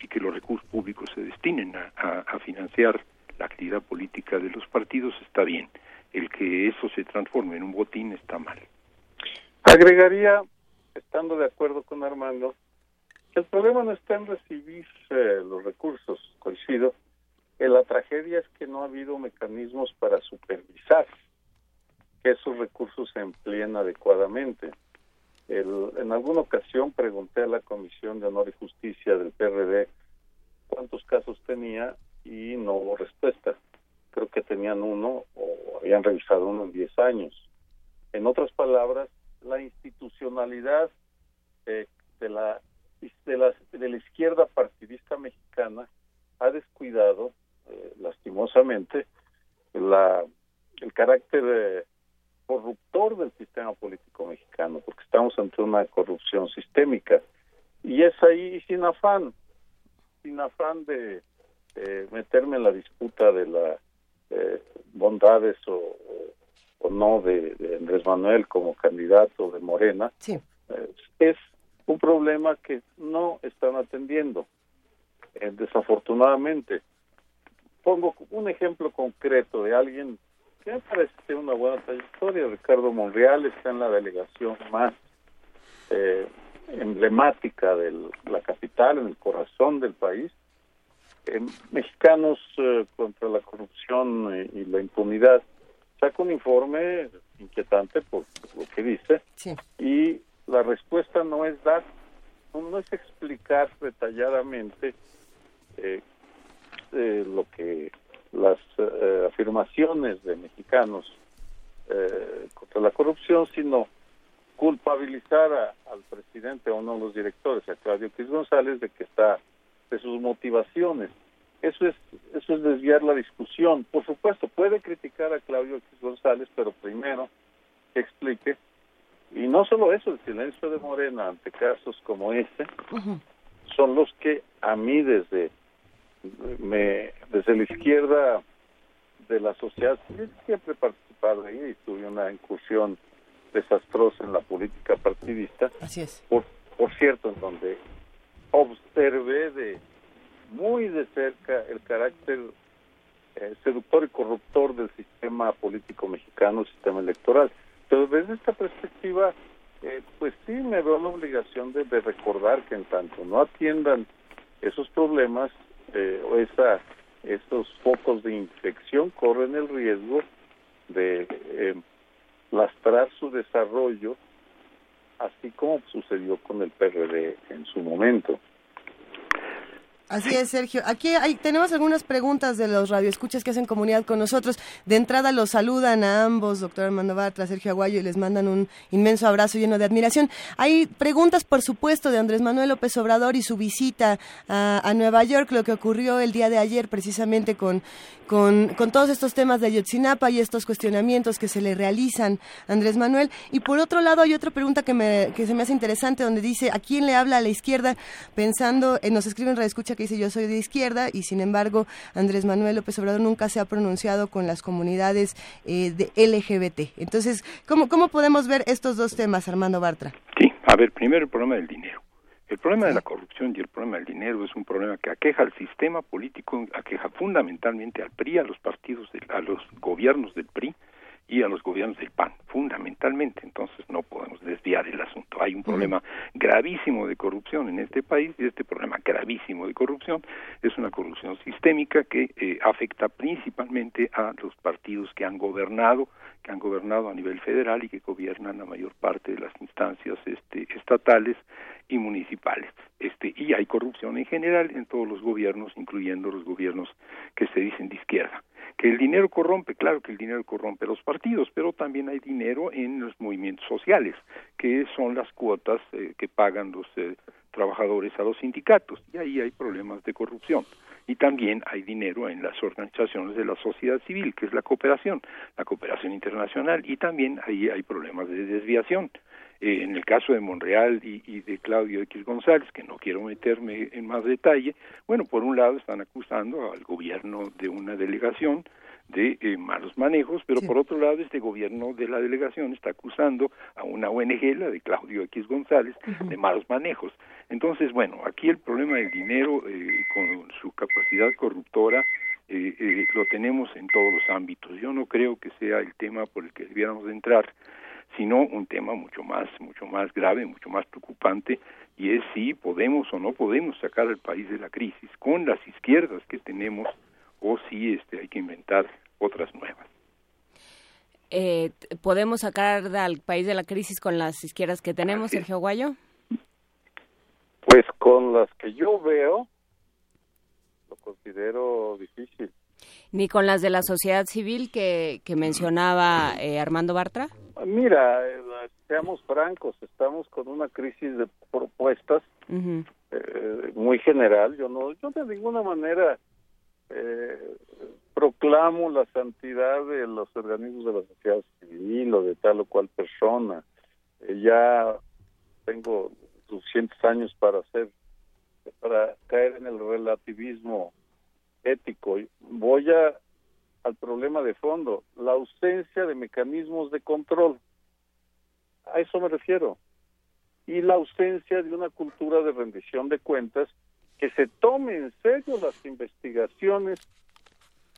y que los recursos públicos se destinen a financiar la actividad política de los partidos está bien. El que eso se transforme en un botín está mal. Agregaría, estando de acuerdo con Armando, el problema no está en recibir eh, los recursos, coincido. Eh, la tragedia es que no ha habido mecanismos para supervisar que esos recursos se empleen adecuadamente. en alguna ocasión pregunté a la Comisión de Honor y Justicia del PRD cuántos casos tenía y no hubo respuesta. Creo que tenían uno o habían revisado uno en 10 años. En otras palabras, la institucionalidad de, la, de, la, de la izquierda partidista mexicana ha descuidado, eh, lastimosamente, la, el carácter eh, corruptor del sistema político mexicano, porque estamos ante una corrupción sistémica. Y es ahí sin afán, sin afán de eh, meterme en la disputa de las eh, bondades o, o, no de, Andrés Manuel como candidato de Morena, eh, es un problema que no están atendiendo, desafortunadamente. Pongo un ejemplo concreto de alguien que me parece una buena trayectoria. Ricardo Monreal está en la delegación más emblemática de la capital, en el corazón del país, Mexicanos eh, contra la Corrupción y, la Impunidad saca un informe inquietante por, lo que dice y la respuesta no es dar, no, es explicar detalladamente eh, eh, lo que las afirmaciones de mexicanos contra la corrupción, sino culpabilizar al presidente o uno de los directores, a Claudio X González, de que está de sus motivaciones. Eso es, eso es desviar la discusión. Por supuesto, puede criticar a Claudio X González, pero primero que explique. Y no solo eso, el silencio de Morena ante casos como este son los que a mí desde me desde la izquierda de la sociedad siempre he participado ahí y tuve una incursión desastrosa en la política partidista. Así es. Por, por cierto, en donde observé de muy de cerca el carácter eh, seductor y corruptor del sistema político mexicano, sistema electoral. Pero desde esta perspectiva, eh, pues sí me veo la obligación de, recordar que en tanto no atiendan esos problemas eh, o esa, esos focos de infección, corren el riesgo de lastrar su desarrollo así como sucedió con el PRD en su momento. Así es, Sergio. Aquí hay, tenemos algunas preguntas de los radioescuchas que hacen comunidad con nosotros. De entrada los saludan a ambos, doctor Armando Bartra, Sergio Aguayo, y les mandan un inmenso abrazo lleno de admiración. Hay preguntas, por supuesto, de Andrés Manuel López Obrador y su visita a, Nueva York, lo que ocurrió el día de ayer precisamente con, con, con, todos estos temas de Ayotzinapa y estos cuestionamientos que se le realizan a Andrés Manuel. Y por otro lado hay otra pregunta que, me, que se me hace interesante donde dice, ¿a quién le habla a la izquierda? Pensando, eh, nos escriben radioescucha que dice yo soy de izquierda y sin embargo Andrés Manuel López Obrador nunca se ha pronunciado con las comunidades eh, de LGBT. Entonces, ¿cómo, ¿cómo podemos ver estos dos temas, Armando Bartra? Sí, a ver, primero el problema del dinero. El problema de la corrupción y el problema del dinero es un problema que aqueja al sistema político, aqueja fundamentalmente al PRI, a los partidos, a los gobiernos del PRI, y a los gobiernos del PAN, fundamentalmente. Entonces no podemos desviar el asunto. Hay un problema gravísimo de corrupción en este país y este problema gravísimo de corrupción es una corrupción sistémica que eh, afecta principalmente a los partidos que han gobernado, que han gobernado a nivel federal y que gobiernan la mayor parte de las instancias este, estatales y municipales. Este, y hay corrupción en general en todos los gobiernos, incluyendo los gobiernos que se dicen de izquierda. Que el dinero corrompe, claro que el dinero corrompe los partidos, pero también hay dinero en los movimientos sociales, que son las cuotas eh, que pagan los eh, trabajadores a los sindicatos, y ahí hay problemas de corrupción. Y también hay dinero en las organizaciones de la sociedad civil, que es la cooperación, la cooperación internacional, y también ahí hay problemas de desviación. Eh, en el caso de Monreal y, y, de Claudio X González, que no quiero meterme en más detalle, bueno, por un lado están acusando al gobierno de una delegación de eh, malos manejos, pero por otro lado este gobierno de la delegación está acusando a una ONG, la de Claudio X González, de malos manejos. Entonces, bueno, aquí el problema del dinero eh, con su capacidad corruptora eh, eh, lo tenemos en todos los ámbitos. Yo no creo que sea el tema por el que debiéramos de entrar sino un tema mucho más, mucho más grave, mucho más preocupante, y es si podemos o no podemos sacar al país de la crisis con las izquierdas que tenemos o si este, hay que inventar otras nuevas. Eh, ¿Podemos sacar al país de la crisis con las izquierdas que tenemos, Sergio Guayo? Pues con las que yo veo, lo considero difícil. ¿Ni con las de la sociedad civil que, que mencionaba eh, Armando Bartra? Mira, eh, seamos francos, estamos con una crisis de propuestas eh, muy general. Yo no, yo de ninguna manera eh, proclamo la santidad de los organismos de la sociedad civil o de tal o cual persona. Eh, ya tengo suficientes años para hacer, para caer en el relativismo ético. Voy a al problema de fondo, la ausencia de mecanismos de control. A eso me refiero. Y la ausencia de una cultura de rendición de cuentas que se tome en serio las investigaciones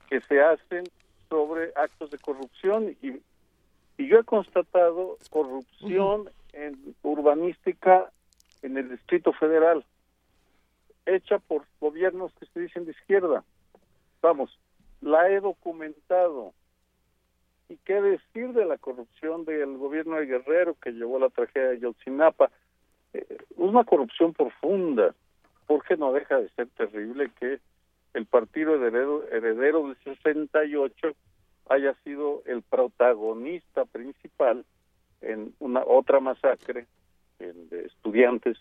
que se hacen sobre actos de corrupción y, y yo he constatado corrupción en urbanística en el Distrito Federal hecha por gobiernos que se dicen de izquierda. Vamos, la he documentado. ¿Y qué decir de la corrupción del gobierno de Guerrero que llevó la tragedia de Yotzinapa? Eh, una corrupción profunda, porque no deja de ser terrible que el partido heredero, heredero del 68 haya sido el protagonista principal en una otra masacre de estudiantes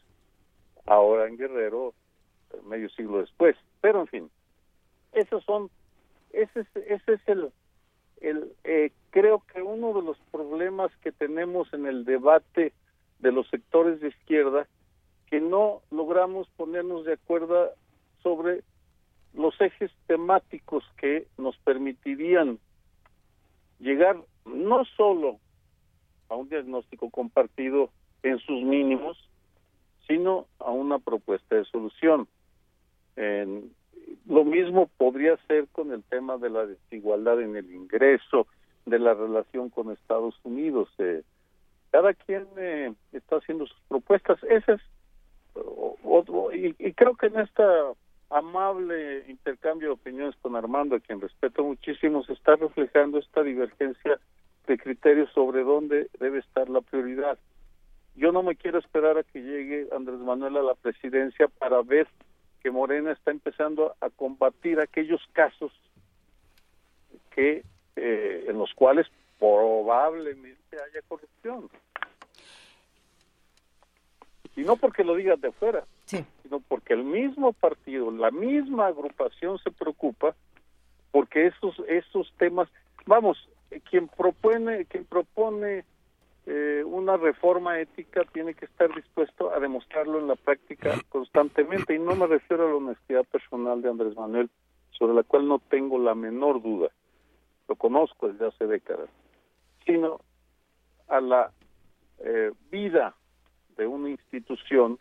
ahora en Guerrero medio siglo después. Pero en fin, esos son ese es, ese es el, el eh, creo que uno de los problemas que tenemos en el debate de los sectores de izquierda que no logramos ponernos de acuerdo sobre los ejes temáticos que nos permitirían llegar no solo a un diagnóstico compartido en sus mínimos, sino a una propuesta de solución. En, lo mismo podría ser con el tema de la desigualdad en el ingreso, de la relación con Estados Unidos. Eh, cada quien eh, está haciendo sus propuestas. Ese es y, y, creo que en esta amable intercambio de opiniones con Armando, a quien respeto muchísimo, se está reflejando esta divergencia de criterios sobre dónde debe estar la prioridad. Yo no me quiero esperar a que llegue Andrés Manuel a la presidencia para ver que Morena está empezando a combatir aquellos casos que eh, en los cuales probablemente haya corrupción. Y no porque lo digas de fuera, sino porque el mismo partido, la misma agrupación se preocupa porque esos esos temas, vamos, quien propone quien propone eh, una reforma ética tiene que estar dispuesto a demostrarlo en la práctica constantemente. Y no me refiero a la honestidad personal de Andrés Manuel sobre la cual no tengo la menor duda. Lo conozco desde hace décadas. Sino a la eh, vida de una institución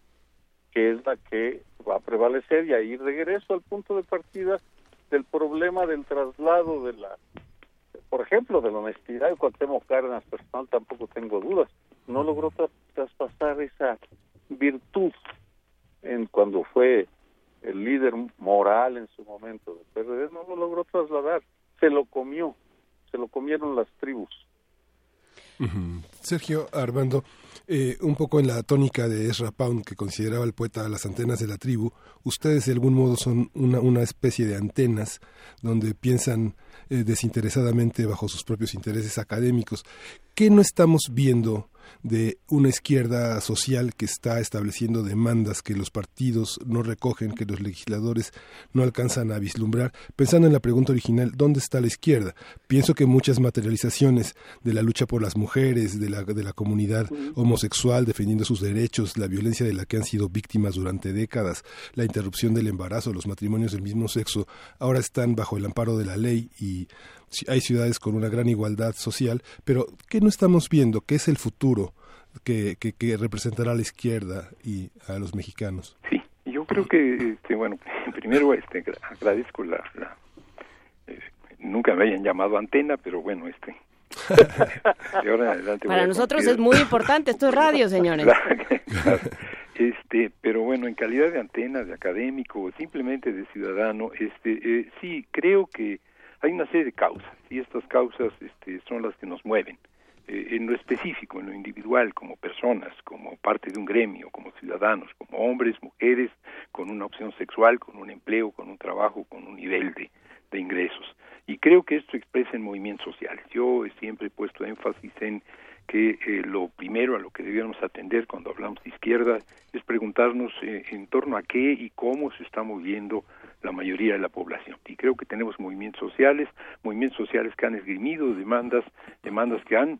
que es la que va a prevalecer y ahí regreso al punto de partida del problema del traslado de la por ejemplo, de la honestidad de Cuauhtémoc Cárdenas personal tampoco tengo dudas. No logró traspasar esa virtud en cuando fue el líder moral en su momento de PRD, no lo logró trasladar, se lo comió, se lo comieron las tribus. Sergio Armando, eh, un poco en la tónica de Ezra Pound, que consideraba el poeta las antenas de la tribu, ustedes de algún modo son una, especie de antenas donde piensan eh, desinteresadamente bajo sus propios intereses académicos. ¿Qué no estamos viendo de una izquierda social que está estableciendo demandas que los partidos no recogen, que los legisladores no alcanzan a vislumbrar. Pensando en la pregunta original, ¿dónde está la izquierda? Pienso que muchas materializaciones de la lucha por las mujeres, de la, de la comunidad homosexual defendiendo sus derechos, la violencia de la que han sido víctimas durante décadas, la interrupción del embarazo, los matrimonios del mismo sexo, ahora están bajo el amparo de la ley y hay ciudades con una gran igualdad social, pero ¿qué no estamos viendo? ¿Qué es el futuro que, que, representará a la izquierda y a los mexicanos? Sí, yo creo que, este, bueno, primero este, agradezco la... Eh, nunca me hayan llamado antena, pero bueno, este... Para nosotros es muy importante, esto es radio, señores. Este, pero bueno, en calidad de antena, de académico, o simplemente de ciudadano, este, eh, sí creo que hay una serie de causas y estas causas este, son las que nos mueven eh, en lo específico, en lo individual, como personas, como parte de un gremio, como ciudadanos, como hombres, mujeres, con una opción sexual, con un empleo, con un trabajo, con un nivel de, de ingresos. Y creo que esto expresa en movimientos sociales. Yo siempre he puesto énfasis en que eh, lo primero a lo que debíamos atender cuando hablamos de izquierda es preguntarnos eh, en torno a qué y cómo se está moviendo la mayoría de la población. Y creo que tenemos movimientos sociales, movimientos sociales que han esgrimido demandas, demandas que han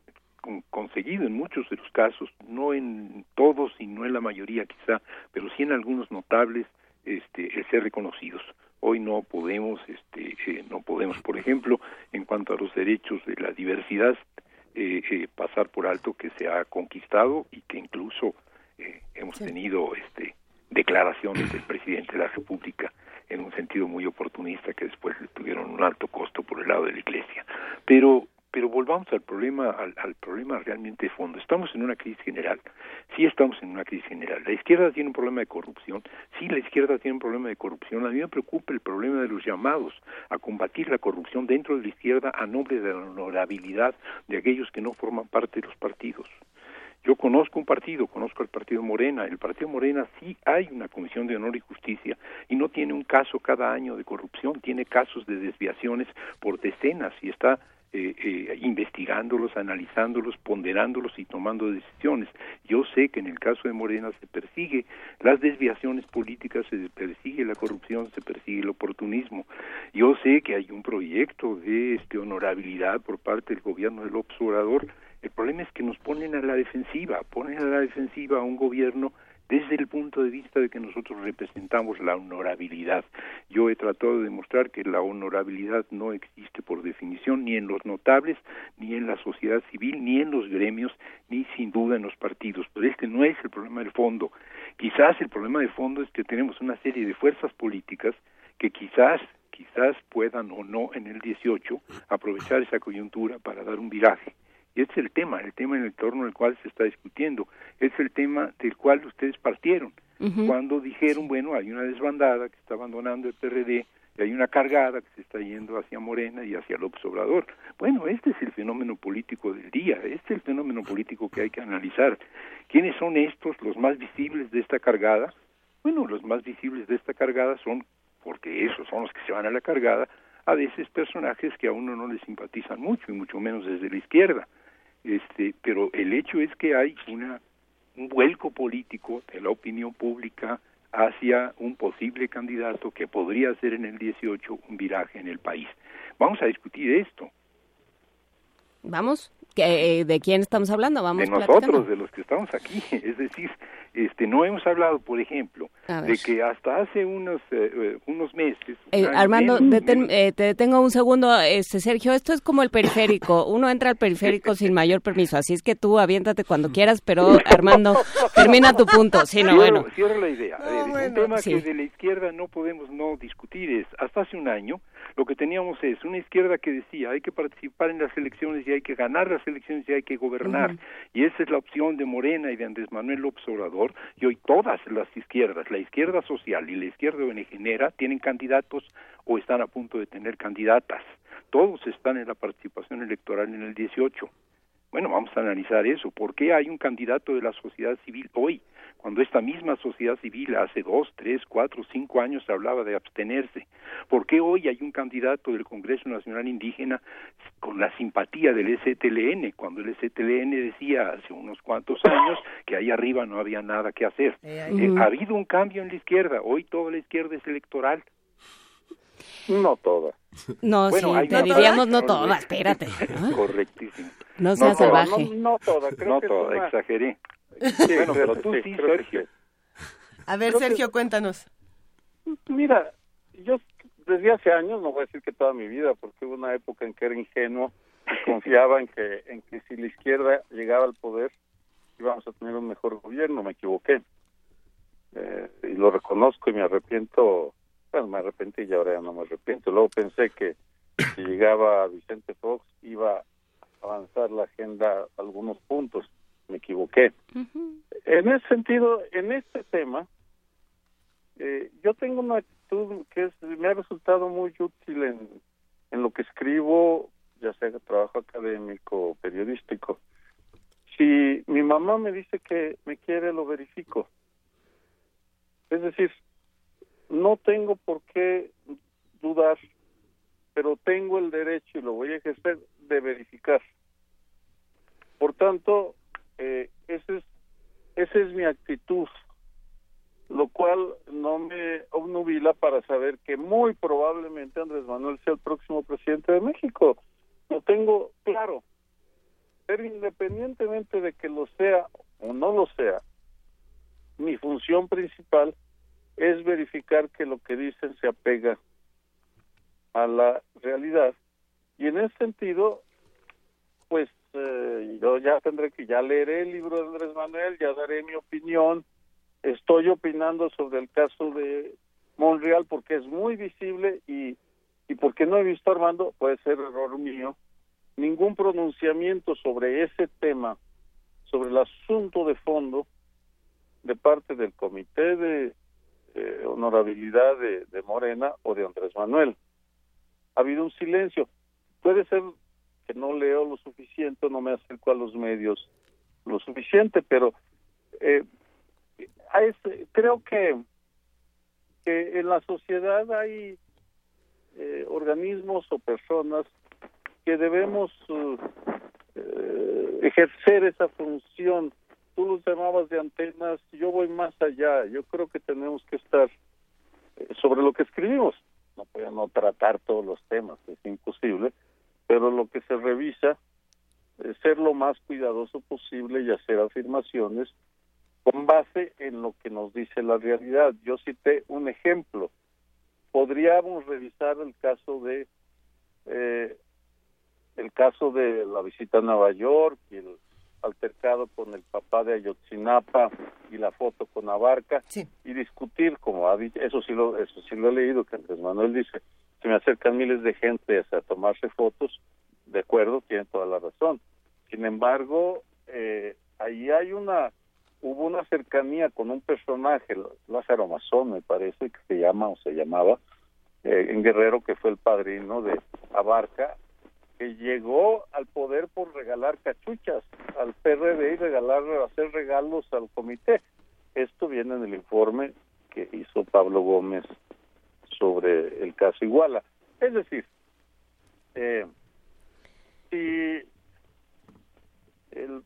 conseguido en muchos de los casos, no en todos y no en la mayoría quizá, pero sí en algunos notables, este, el ser reconocidos. Hoy no podemos, este, eh, no podemos, por ejemplo, en cuanto a los derechos de la diversidad, eh, eh, pasar por alto que se ha conquistado y que incluso hemos tenido, este, declaraciones del presidente de la República en un sentido muy oportunista que después le tuvieron un alto costo por el lado de la Iglesia. Pero pero volvamos al problema al, problema realmente de fondo. Estamos en una crisis general. Sí estamos en una crisis general. La izquierda tiene un problema de corrupción. Sí, la izquierda tiene un problema de corrupción. A mí me preocupa el problema de los llamados a combatir la corrupción dentro de la izquierda a nombre de la honorabilidad de aquellos que no forman parte de los partidos. Yo conozco un partido, conozco el partido Morena. El partido Morena sí hay una comisión de honor y justicia y no tiene un caso cada año de corrupción, tiene casos de desviaciones por decenas y está eh, eh, investigándolos, analizándolos, ponderándolos y tomando decisiones. Yo sé que en el caso de Morena se persigue las desviaciones políticas, se persigue la corrupción, se persigue el oportunismo. Yo sé que hay un proyecto de este honorabilidad por parte del gobierno del observador el problema es que nos ponen a la defensiva, ponen a la defensiva a un gobierno desde el punto de vista de que nosotros representamos la honorabilidad. Yo he tratado de demostrar que la honorabilidad no existe por definición ni en los notables, ni en la sociedad civil, ni en los gremios, ni sin duda en los partidos. Pero este no es el problema del fondo. Quizás el problema de fondo es que tenemos una serie de fuerzas políticas que quizás quizás puedan o no en el 18 aprovechar esa coyuntura para dar un viraje y este es el tema, el tema en el torno del cual se está discutiendo. Es el tema del cual ustedes partieron. Cuando dijeron, bueno, hay una desbandada que está abandonando el PRD y hay una cargada que se está yendo hacia Morena y hacia López Obrador. Bueno, este es el fenómeno político del día, este es el fenómeno político que hay que analizar. ¿Quiénes son estos, los más visibles de esta cargada? Bueno, los más visibles de esta cargada son, porque esos son los que se van a la cargada, a veces personajes que a uno no le simpatizan mucho y mucho menos desde la izquierda. Este, pero el hecho es que hay una un vuelco político de la opinión pública hacia un posible candidato que podría ser en el 18 un viraje en el país. Vamos a discutir esto. Vamos, ¿de quién estamos hablando? Vamos de nosotros, de los que estamos aquí. Es decir, este, no hemos hablado, por ejemplo, de que hasta hace unos eh, eh, unos meses. Eh, Armando, te detengo un segundo, este Sergio. Esto es como el periférico. Uno entra al periférico sin mayor permiso, así es que tú aviéntate cuando quieras, pero Armando, termina tu punto. Sí, no, bueno. Cierro la idea. un tema que de la izquierda no podemos no discutir es hasta hace un año lo que teníamos es una izquierda que decía hay que participar en las elecciones y hay que ganar las elecciones y hay que gobernar. Y esa es la opción de Morena y de Andrés Manuel López Obrador. Y hoy todas las izquierdas, la izquierda social y la izquierda benegenera, tienen candidatos o están a punto de tener candidatas. Todos están en la participación electoral en el 18. Bueno, vamos a analizar eso. ¿Por qué hay un candidato de la sociedad civil hoy? cuando esta misma sociedad civil hace dos, tres, cuatro, cinco años hablaba de abstenerse. ¿Por qué hoy hay un candidato del Congreso Nacional Indígena con la simpatía del STLN, cuando el STLN decía hace unos cuantos años que ahí arriba no había nada que hacer? Eh, eh, ha habido un cambio en la izquierda, hoy toda la izquierda es electoral. No toda. No, sí, te diríamos no toda, espérate. Correctísimo. No seas salvaje. No, toda, creo no toda, exageré bueno, pero tú sí, Sergio. A ver, Sergio, cuéntanos. Mira, yo desde hace años, no voy a decir que toda mi vida, porque hubo una época en que era ingenuo y confiaba en que, en que si la izquierda llegaba al poder íbamos a tener un mejor gobierno, me equivoqué. Eh, y lo reconozco y me arrepiento, bueno, me arrepentí y ahora ya no me arrepiento. Luego pensé que si llegaba Vicente Fox iba a avanzar la agenda algunos puntos me equivoqué. En ese sentido, en este tema, eh, yo tengo una actitud que es, me ha resultado muy útil en, en lo que escribo, ya sea trabajo académico o periodístico. Si mi mamá me dice que me quiere, lo verifico. Es decir, no tengo por qué dudar, pero tengo el derecho y lo voy a ejercer de verificar. Por tanto, eh, ese es, esa es mi actitud, lo cual no me obnubila para saber que muy probablemente Andrés Manuel sea el próximo presidente de México. Lo tengo claro. Pero independientemente de que lo sea o no lo sea, mi función principal es verificar que lo que dicen se apega a la realidad. Y en ese sentido, pues eh, yo ya tendré que, ya leeré el libro de Andrés Manuel, ya daré mi opinión. Estoy opinando sobre el caso de Monreal porque es muy visible y, y porque no he visto, Armando, puede ser error mío, ningún pronunciamiento sobre ese tema, sobre el asunto de fondo, de parte del Comité de Honorabilidad de, de Morena o de Andrés Manuel. Ha habido un silencio. Puede ser no leo lo suficiente, no me acerco a los medios lo suficiente, pero eh, creo que, que en la sociedad hay eh, organismos o personas que debemos eh, ejercer esa función. Tú los llamabas de antenas, yo voy más allá. Yo creo que tenemos que estar sobre lo que escribimos. No no tratar todos los temas, es imposible, pero lo que se revisa es ser lo más cuidadoso posible y hacer afirmaciones con base en lo que nos dice la realidad. Yo cité un ejemplo. Podríamos revisar el caso de eh, el caso de la visita a Nueva York y el altercado con el papá de Ayotzinapa y la foto con Abarca y discutir como ha dicho, eso sí lo eso sí lo he leído que Andrés Manuel dice se me acercan miles de gente a tomarse fotos, de acuerdo, tiene toda la razón. Sin embargo, eh, ahí hay una, hubo una cercanía con un personaje, Lázaro Mazón, me parece que se llama o se llamaba, eh, en Guerrero, que fue el padrino de Abarca, que llegó al poder por regalar cachuchas al PRD y regalar, hacer regalos al comité. Esto viene en el informe que hizo Pablo Gómez sobre el caso Iguala. Es decir, eh, si el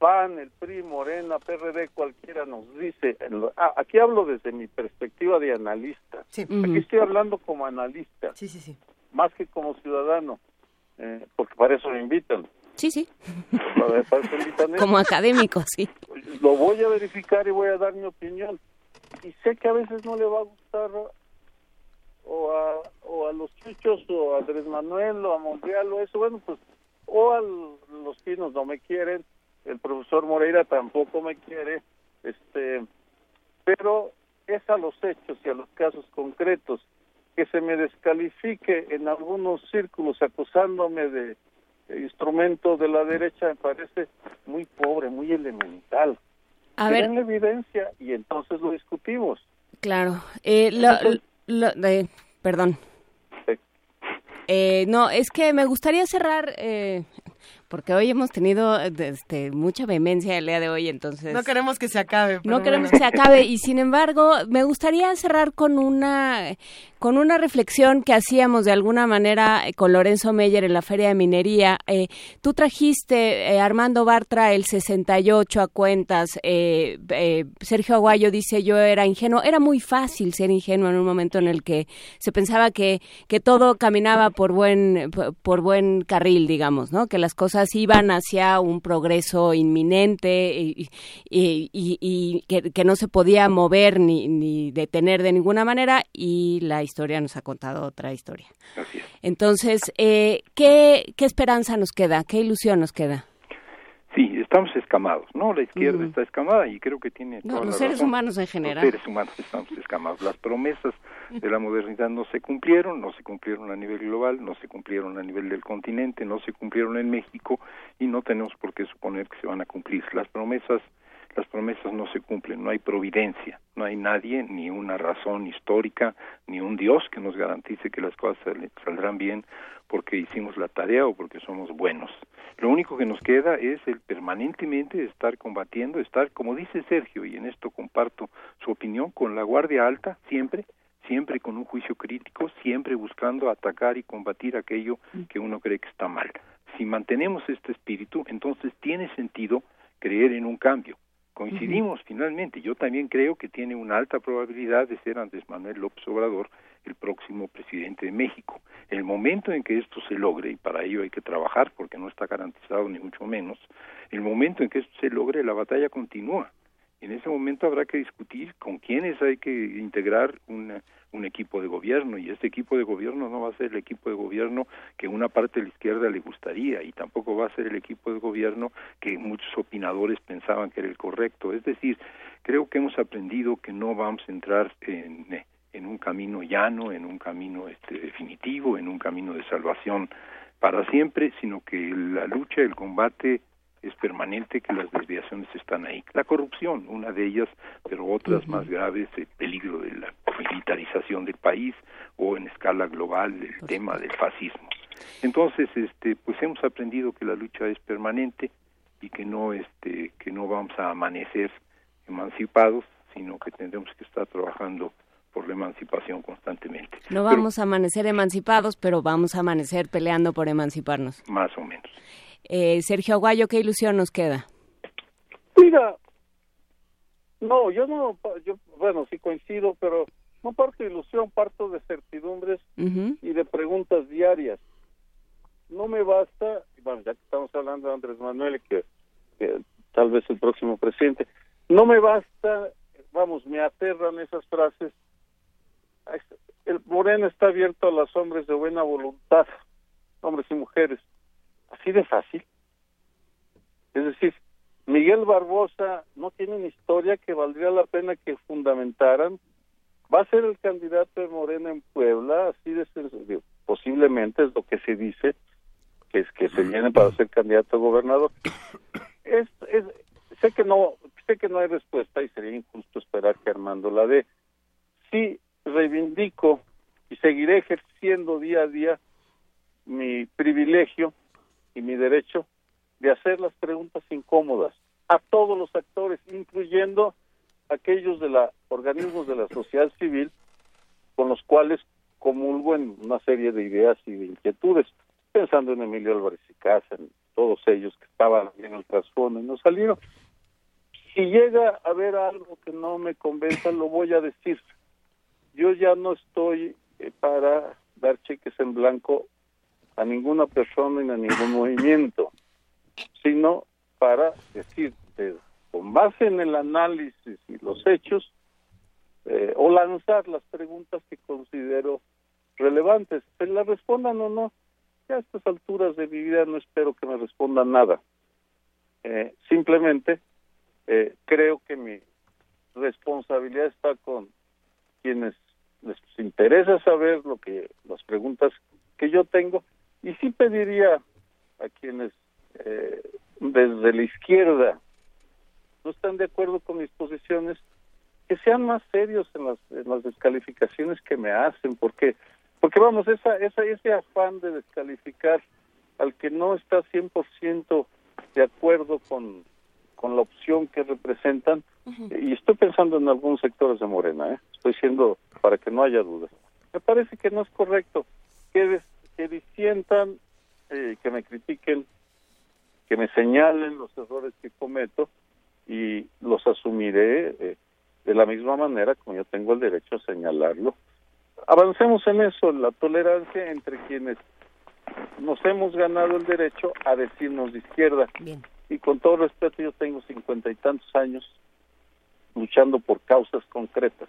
PAN, el PRI, Morena, PRD, cualquiera nos dice, ah, aquí hablo desde mi perspectiva de analista, aquí estoy hablando como analista, sí, sí, sí. más que como ciudadano, eh, porque para eso me invitan. Sí, sí. Para, para eso invitan como académico, sí. Lo voy a verificar y voy a dar mi opinión. Y sé que a veces no le va a gustar o a, o a los chuchos o a Andrés Manuel o a Montreal o eso, bueno, pues o a los pinos no me quieren, el profesor Moreira tampoco me quiere, este, pero es a los hechos y a los casos concretos que se me descalifique en algunos círculos acusándome de, instrumento de la derecha me parece muy pobre, muy elemental. A ver. evidencia y entonces lo discutimos. Claro. Eh, lo, perdón. Eh, no, es que me gustaría cerrar eh, porque hoy hemos tenido este, mucha vehemencia el día de hoy, entonces... No queremos que se acabe. No queremos que se acabe y sin embargo me gustaría cerrar con una, con una reflexión que hacíamos de alguna manera con Lorenzo Meyer en la Feria de Minería. Eh, tú trajiste, eh, Armando Bartra, el 68 a cuentas. Eh, Sergio Aguayo dice yo era ingenuo. Era muy fácil ser ingenuo en un momento en el que se pensaba que, que todo caminaba por buen, por buen carril, digamos, ¿no? Que las cosas iban hacia un progreso inminente y, y, que, no se podía mover ni, ni, detener de ninguna manera y la historia nos ha contado otra historia. Entonces, eh, ¿qué, ¿qué esperanza nos queda? ¿Qué ilusión nos queda? Estamos escamados, ¿no? La izquierda está escamada y creo que tiene... No, los seres humanos en general. Los seres humanos estamos escamados. Las promesas de la modernidad no se cumplieron, no se cumplieron a nivel global, no se cumplieron a nivel del continente, no se cumplieron en México y no tenemos por qué suponer que se van a cumplir. Las promesas las promesas no se cumplen, no hay providencia, no hay nadie, ni una razón histórica, ni un Dios que nos garantice que las cosas saldrán bien porque hicimos la tarea o porque somos buenos. Lo único que nos queda es el permanentemente estar combatiendo, estar, como dice Sergio, y en esto comparto su opinión, con la guardia alta, siempre, siempre con un juicio crítico, siempre buscando atacar y combatir aquello que uno cree que está mal. Si mantenemos este espíritu, entonces tiene sentido creer en un cambio. Coincidimos finalmente. Yo también creo que tiene una alta probabilidad de ser Andrés Manuel López Obrador el próximo presidente de México. El momento en que esto se logre, y para ello hay que trabajar porque no está garantizado ni mucho menos, el momento en que esto se logre, la batalla continúa. En ese momento habrá que discutir con quiénes hay que integrar un equipo de gobierno y este equipo de gobierno no va a ser el equipo de gobierno que una parte de la izquierda le gustaría y tampoco va a ser el equipo de gobierno que muchos opinadores pensaban que era el correcto. Es decir, creo que hemos aprendido que no vamos a entrar en en un camino llano, en un camino este, definitivo, en un camino de salvación para siempre, sino que la lucha, el combate es permanente, que las desviaciones están ahí. La corrupción, una de ellas, pero otras más graves, el peligro de la militarización del país o en escala global el tema del fascismo. Entonces, este, pues hemos aprendido que la lucha es permanente y que no, este, que no vamos a amanecer emancipados, sino que tendremos que estar trabajando por la emancipación constantemente. No vamos a amanecer emancipados, pero vamos a amanecer peleando por emanciparnos. Más o menos. Eh, Sergio Aguayo, ¿qué ilusión nos queda? Mira, no, yo no, yo, bueno, sí coincido, pero no parto de ilusión, parto de certidumbres y de preguntas diarias. No me basta, bueno, ya que estamos hablando de Andrés Manuel, que tal vez el próximo presidente, no me basta, vamos, me aterran esas frases el Moreno está abierto a los hombres de buena voluntad, hombres y mujeres. Así de fácil. Es decir, Miguel Barbosa no tiene una historia que valdría la pena que fundamentaran. Va a ser el candidato de Morena en Puebla, así de sencillo. Posiblemente es lo que se dice, que es que se viene para ser candidato a gobernador. Es, es, sé que no sé que no hay respuesta y sería injusto esperar que Armando la dé. Sí, reivindico y seguiré ejerciendo día a día mi privilegio y mi derecho de hacer las preguntas incómodas a todos los actores, incluyendo aquellos de la organismos de la sociedad civil con los cuales comulgo en una serie de ideas y de inquietudes, pensando en Emilio Álvarez y Casa, en todos ellos que estaban en el trasfondo y no salieron. Si llega a haber algo que no me convenza, lo voy a decir. Yo ya no estoy eh, para dar cheques en blanco a ninguna persona ni a ningún movimiento, sino para decir, con base en el análisis y los hechos, eh, o lanzar las preguntas que considero relevantes. Se las respondan o no, a estas alturas de mi vida no espero que me respondan nada. Eh, simplemente eh, creo que mi responsabilidad está con quienes les interesa saber lo que las preguntas que yo tengo y sí pediría a quienes eh, desde la izquierda no están de acuerdo con mis posiciones que sean más serios en las, en las descalificaciones que me hacen porque porque vamos, esa, esa, ese afán de descalificar al que no está 100% de acuerdo con, con la opción que representan, y estoy pensando en algunos sectores de Morena, ¿eh? Estoy diciendo para que no haya dudas. Me parece que no es correcto que, que disientan, eh, que me critiquen, que me señalen los errores que cometo y los asumiré eh, de la misma manera como yo tengo el derecho a señalarlo avancemos en eso, la tolerancia entre quienes nos hemos ganado el derecho a decirnos de izquierda. Y con todo respeto, yo tengo cincuenta y tantos años luchando por causas concretas.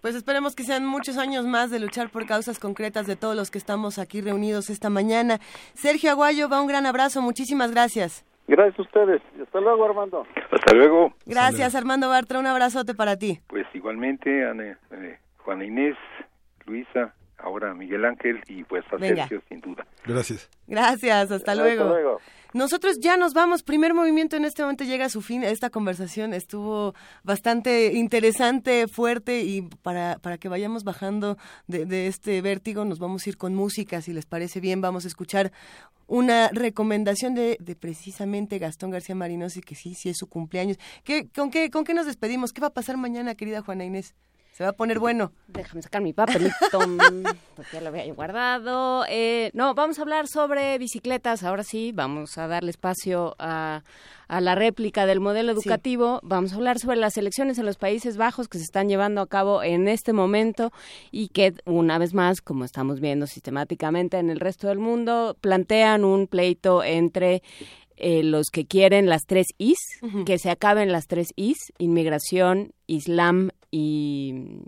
Pues esperemos que sean muchos años más de luchar por causas concretas de todos los que estamos aquí reunidos esta mañana. Sergio Aguayo, va un gran abrazo, muchísimas gracias. Gracias a ustedes. Hasta luego, Armando. Hasta luego. Gracias, Armando Bartra. Un abrazote para ti. Pues igualmente, Ana, eh, Juana Inés, Luisa, ahora Miguel Ángel y pues a Sergio sin duda. Gracias. Gracias, hasta luego. Nosotros ya nos vamos. Primer movimiento en este momento llega a su fin. Esta conversación estuvo bastante interesante, fuerte y para, para que vayamos bajando de, de este vértigo nos vamos a ir con música. Si les parece bien, vamos a escuchar una recomendación de, de precisamente Gastón García Marinos y que sí, sí es su cumpleaños. ¿Qué, con, qué, ¿Con qué nos despedimos? ¿Qué va a pasar mañana, querida Juana Inés? Se va a poner bueno. Déjame sacar mi papelito, porque ya lo había guardado. Eh, no, vamos a hablar sobre bicicletas. Ahora sí, vamos a darle espacio a, a la réplica del modelo educativo. Vamos a hablar sobre las elecciones en los Países Bajos que se están llevando a cabo en este momento y que, una vez más, como estamos viendo sistemáticamente en el resto del mundo, plantean un pleito entre eh, los que quieren las tres Is, que se acaben las tres Is, inmigración, Islam y...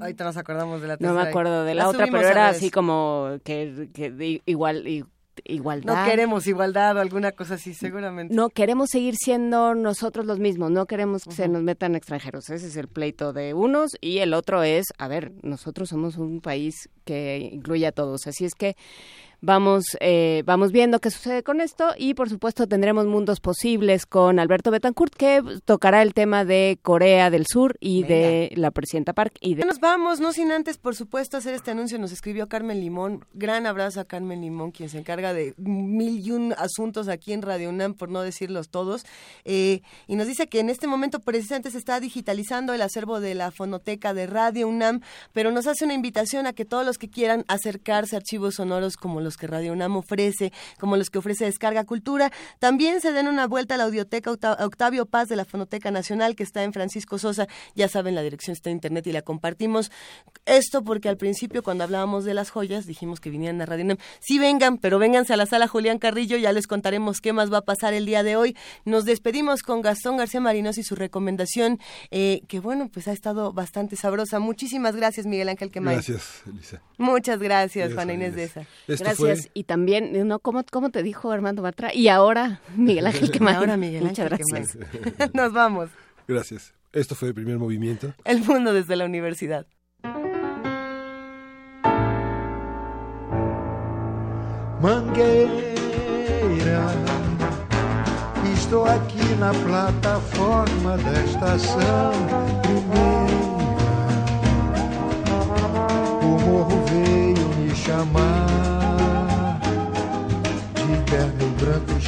Ahorita nos acordamos de la tercera. No me acuerdo de la, otra, pero era así como que, que igual... igualdad. No queremos igualdad o alguna cosa así, seguramente. No, queremos seguir siendo nosotros los mismos, no queremos que se nos metan extranjeros. Ese es el pleito de unos y el otro es, a ver, nosotros somos un país que incluye a todos. Así es que Vamos, eh, vamos viendo qué sucede con esto y por supuesto tendremos mundos posibles con Alberto Betancourt que tocará el tema de Corea del Sur y de la presidenta Park. Y de... Nos vamos, no sin antes por supuesto hacer este anuncio, nos escribió Carmen Limón, gran abrazo a Carmen Limón quien se encarga de mil y un asuntos aquí en Radio UNAM por no decirlos todos. Eh, y nos dice que en este momento precisamente se está digitalizando el acervo de la fonoteca de Radio UNAM, pero nos hace una invitación a que todos los que quieran acercarse a archivos sonoros como los los que Radio UNAM ofrece, como los que ofrece Descarga Cultura. También se den una vuelta a la audioteca Octavio Paz de la Fonoteca Nacional, que está en Francisco Sosa. Ya saben, la dirección está en internet y la compartimos. Esto porque al principio, cuando hablábamos de las joyas, dijimos que vinieran a Radio UNAM. Sí vengan, pero vénganse a la sala Julián Carrillo, ya les contaremos qué más va a pasar el día de hoy. Nos despedimos con Gastón García Marinos y su recomendación, eh, que bueno, pues ha estado bastante sabrosa. Muchísimas gracias, Miguel Ángel Quemay. Gracias, Elisa. Muchas gracias, Juana Inés de esa. Gracias y también, ¿no? ¿Cómo, ¿Cómo te dijo Armando Batra? Y ahora, Miguel Ángel más ahora, Miguel Ángel Muchas gracias. Nos vamos. Gracias. Esto fue el primer movimiento. El mundo desde la universidad. Mangueira, estou aqui na plataforma da estação primeira. O morro veio me chamar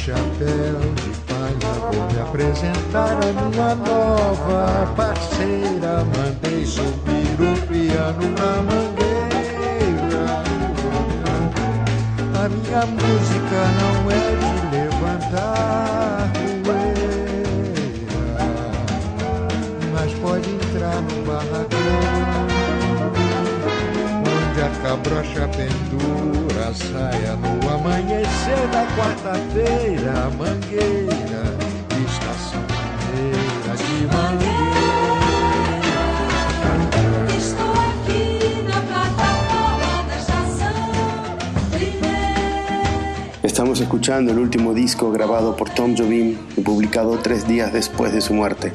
chapéu de palha, vou me apresentar. a minha nova parceira. Mandei subir o piano na mangueira. A minha música não é de levantar poeira, mas pode entrar no barracão onde a cabrocha pendura a saia no amanhecer da quarta-feira, mangueira, estação maneira de mangueira. Estou aqui na plataforma da estação Estamos escuchando el último disco grabado por Tom Jobim y publicado tres días después de su muerte,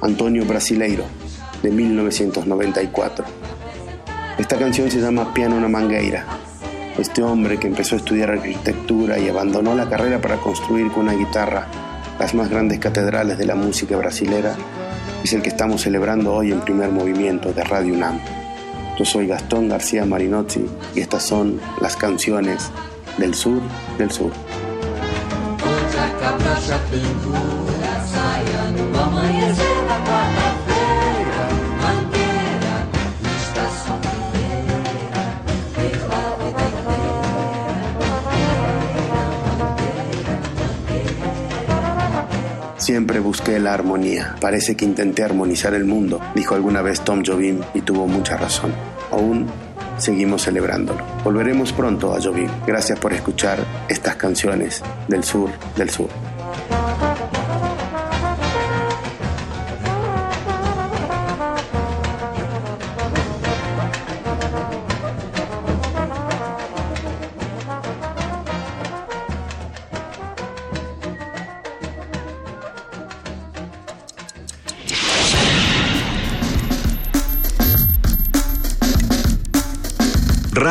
Antonio Brasileiro, de 1994. Esta canción se llama Piano na Mangueira. Este hombre que empezó a estudiar arquitectura y abandonó la carrera para construir con una guitarra las más grandes catedrales de la música brasilera es el que estamos celebrando hoy en primer movimiento de Radio UNAM. Yo soy Gastón García Marinotti y estas son las canciones del sur del sur. Siempre busqué la armonía. Parece que intenté armonizar el mundo, dijo alguna vez Tom Jobim y tuvo mucha razón. Aún seguimos celebrándolo. Volveremos pronto a Jobim. Gracias por escuchar estas canciones del sur del sur.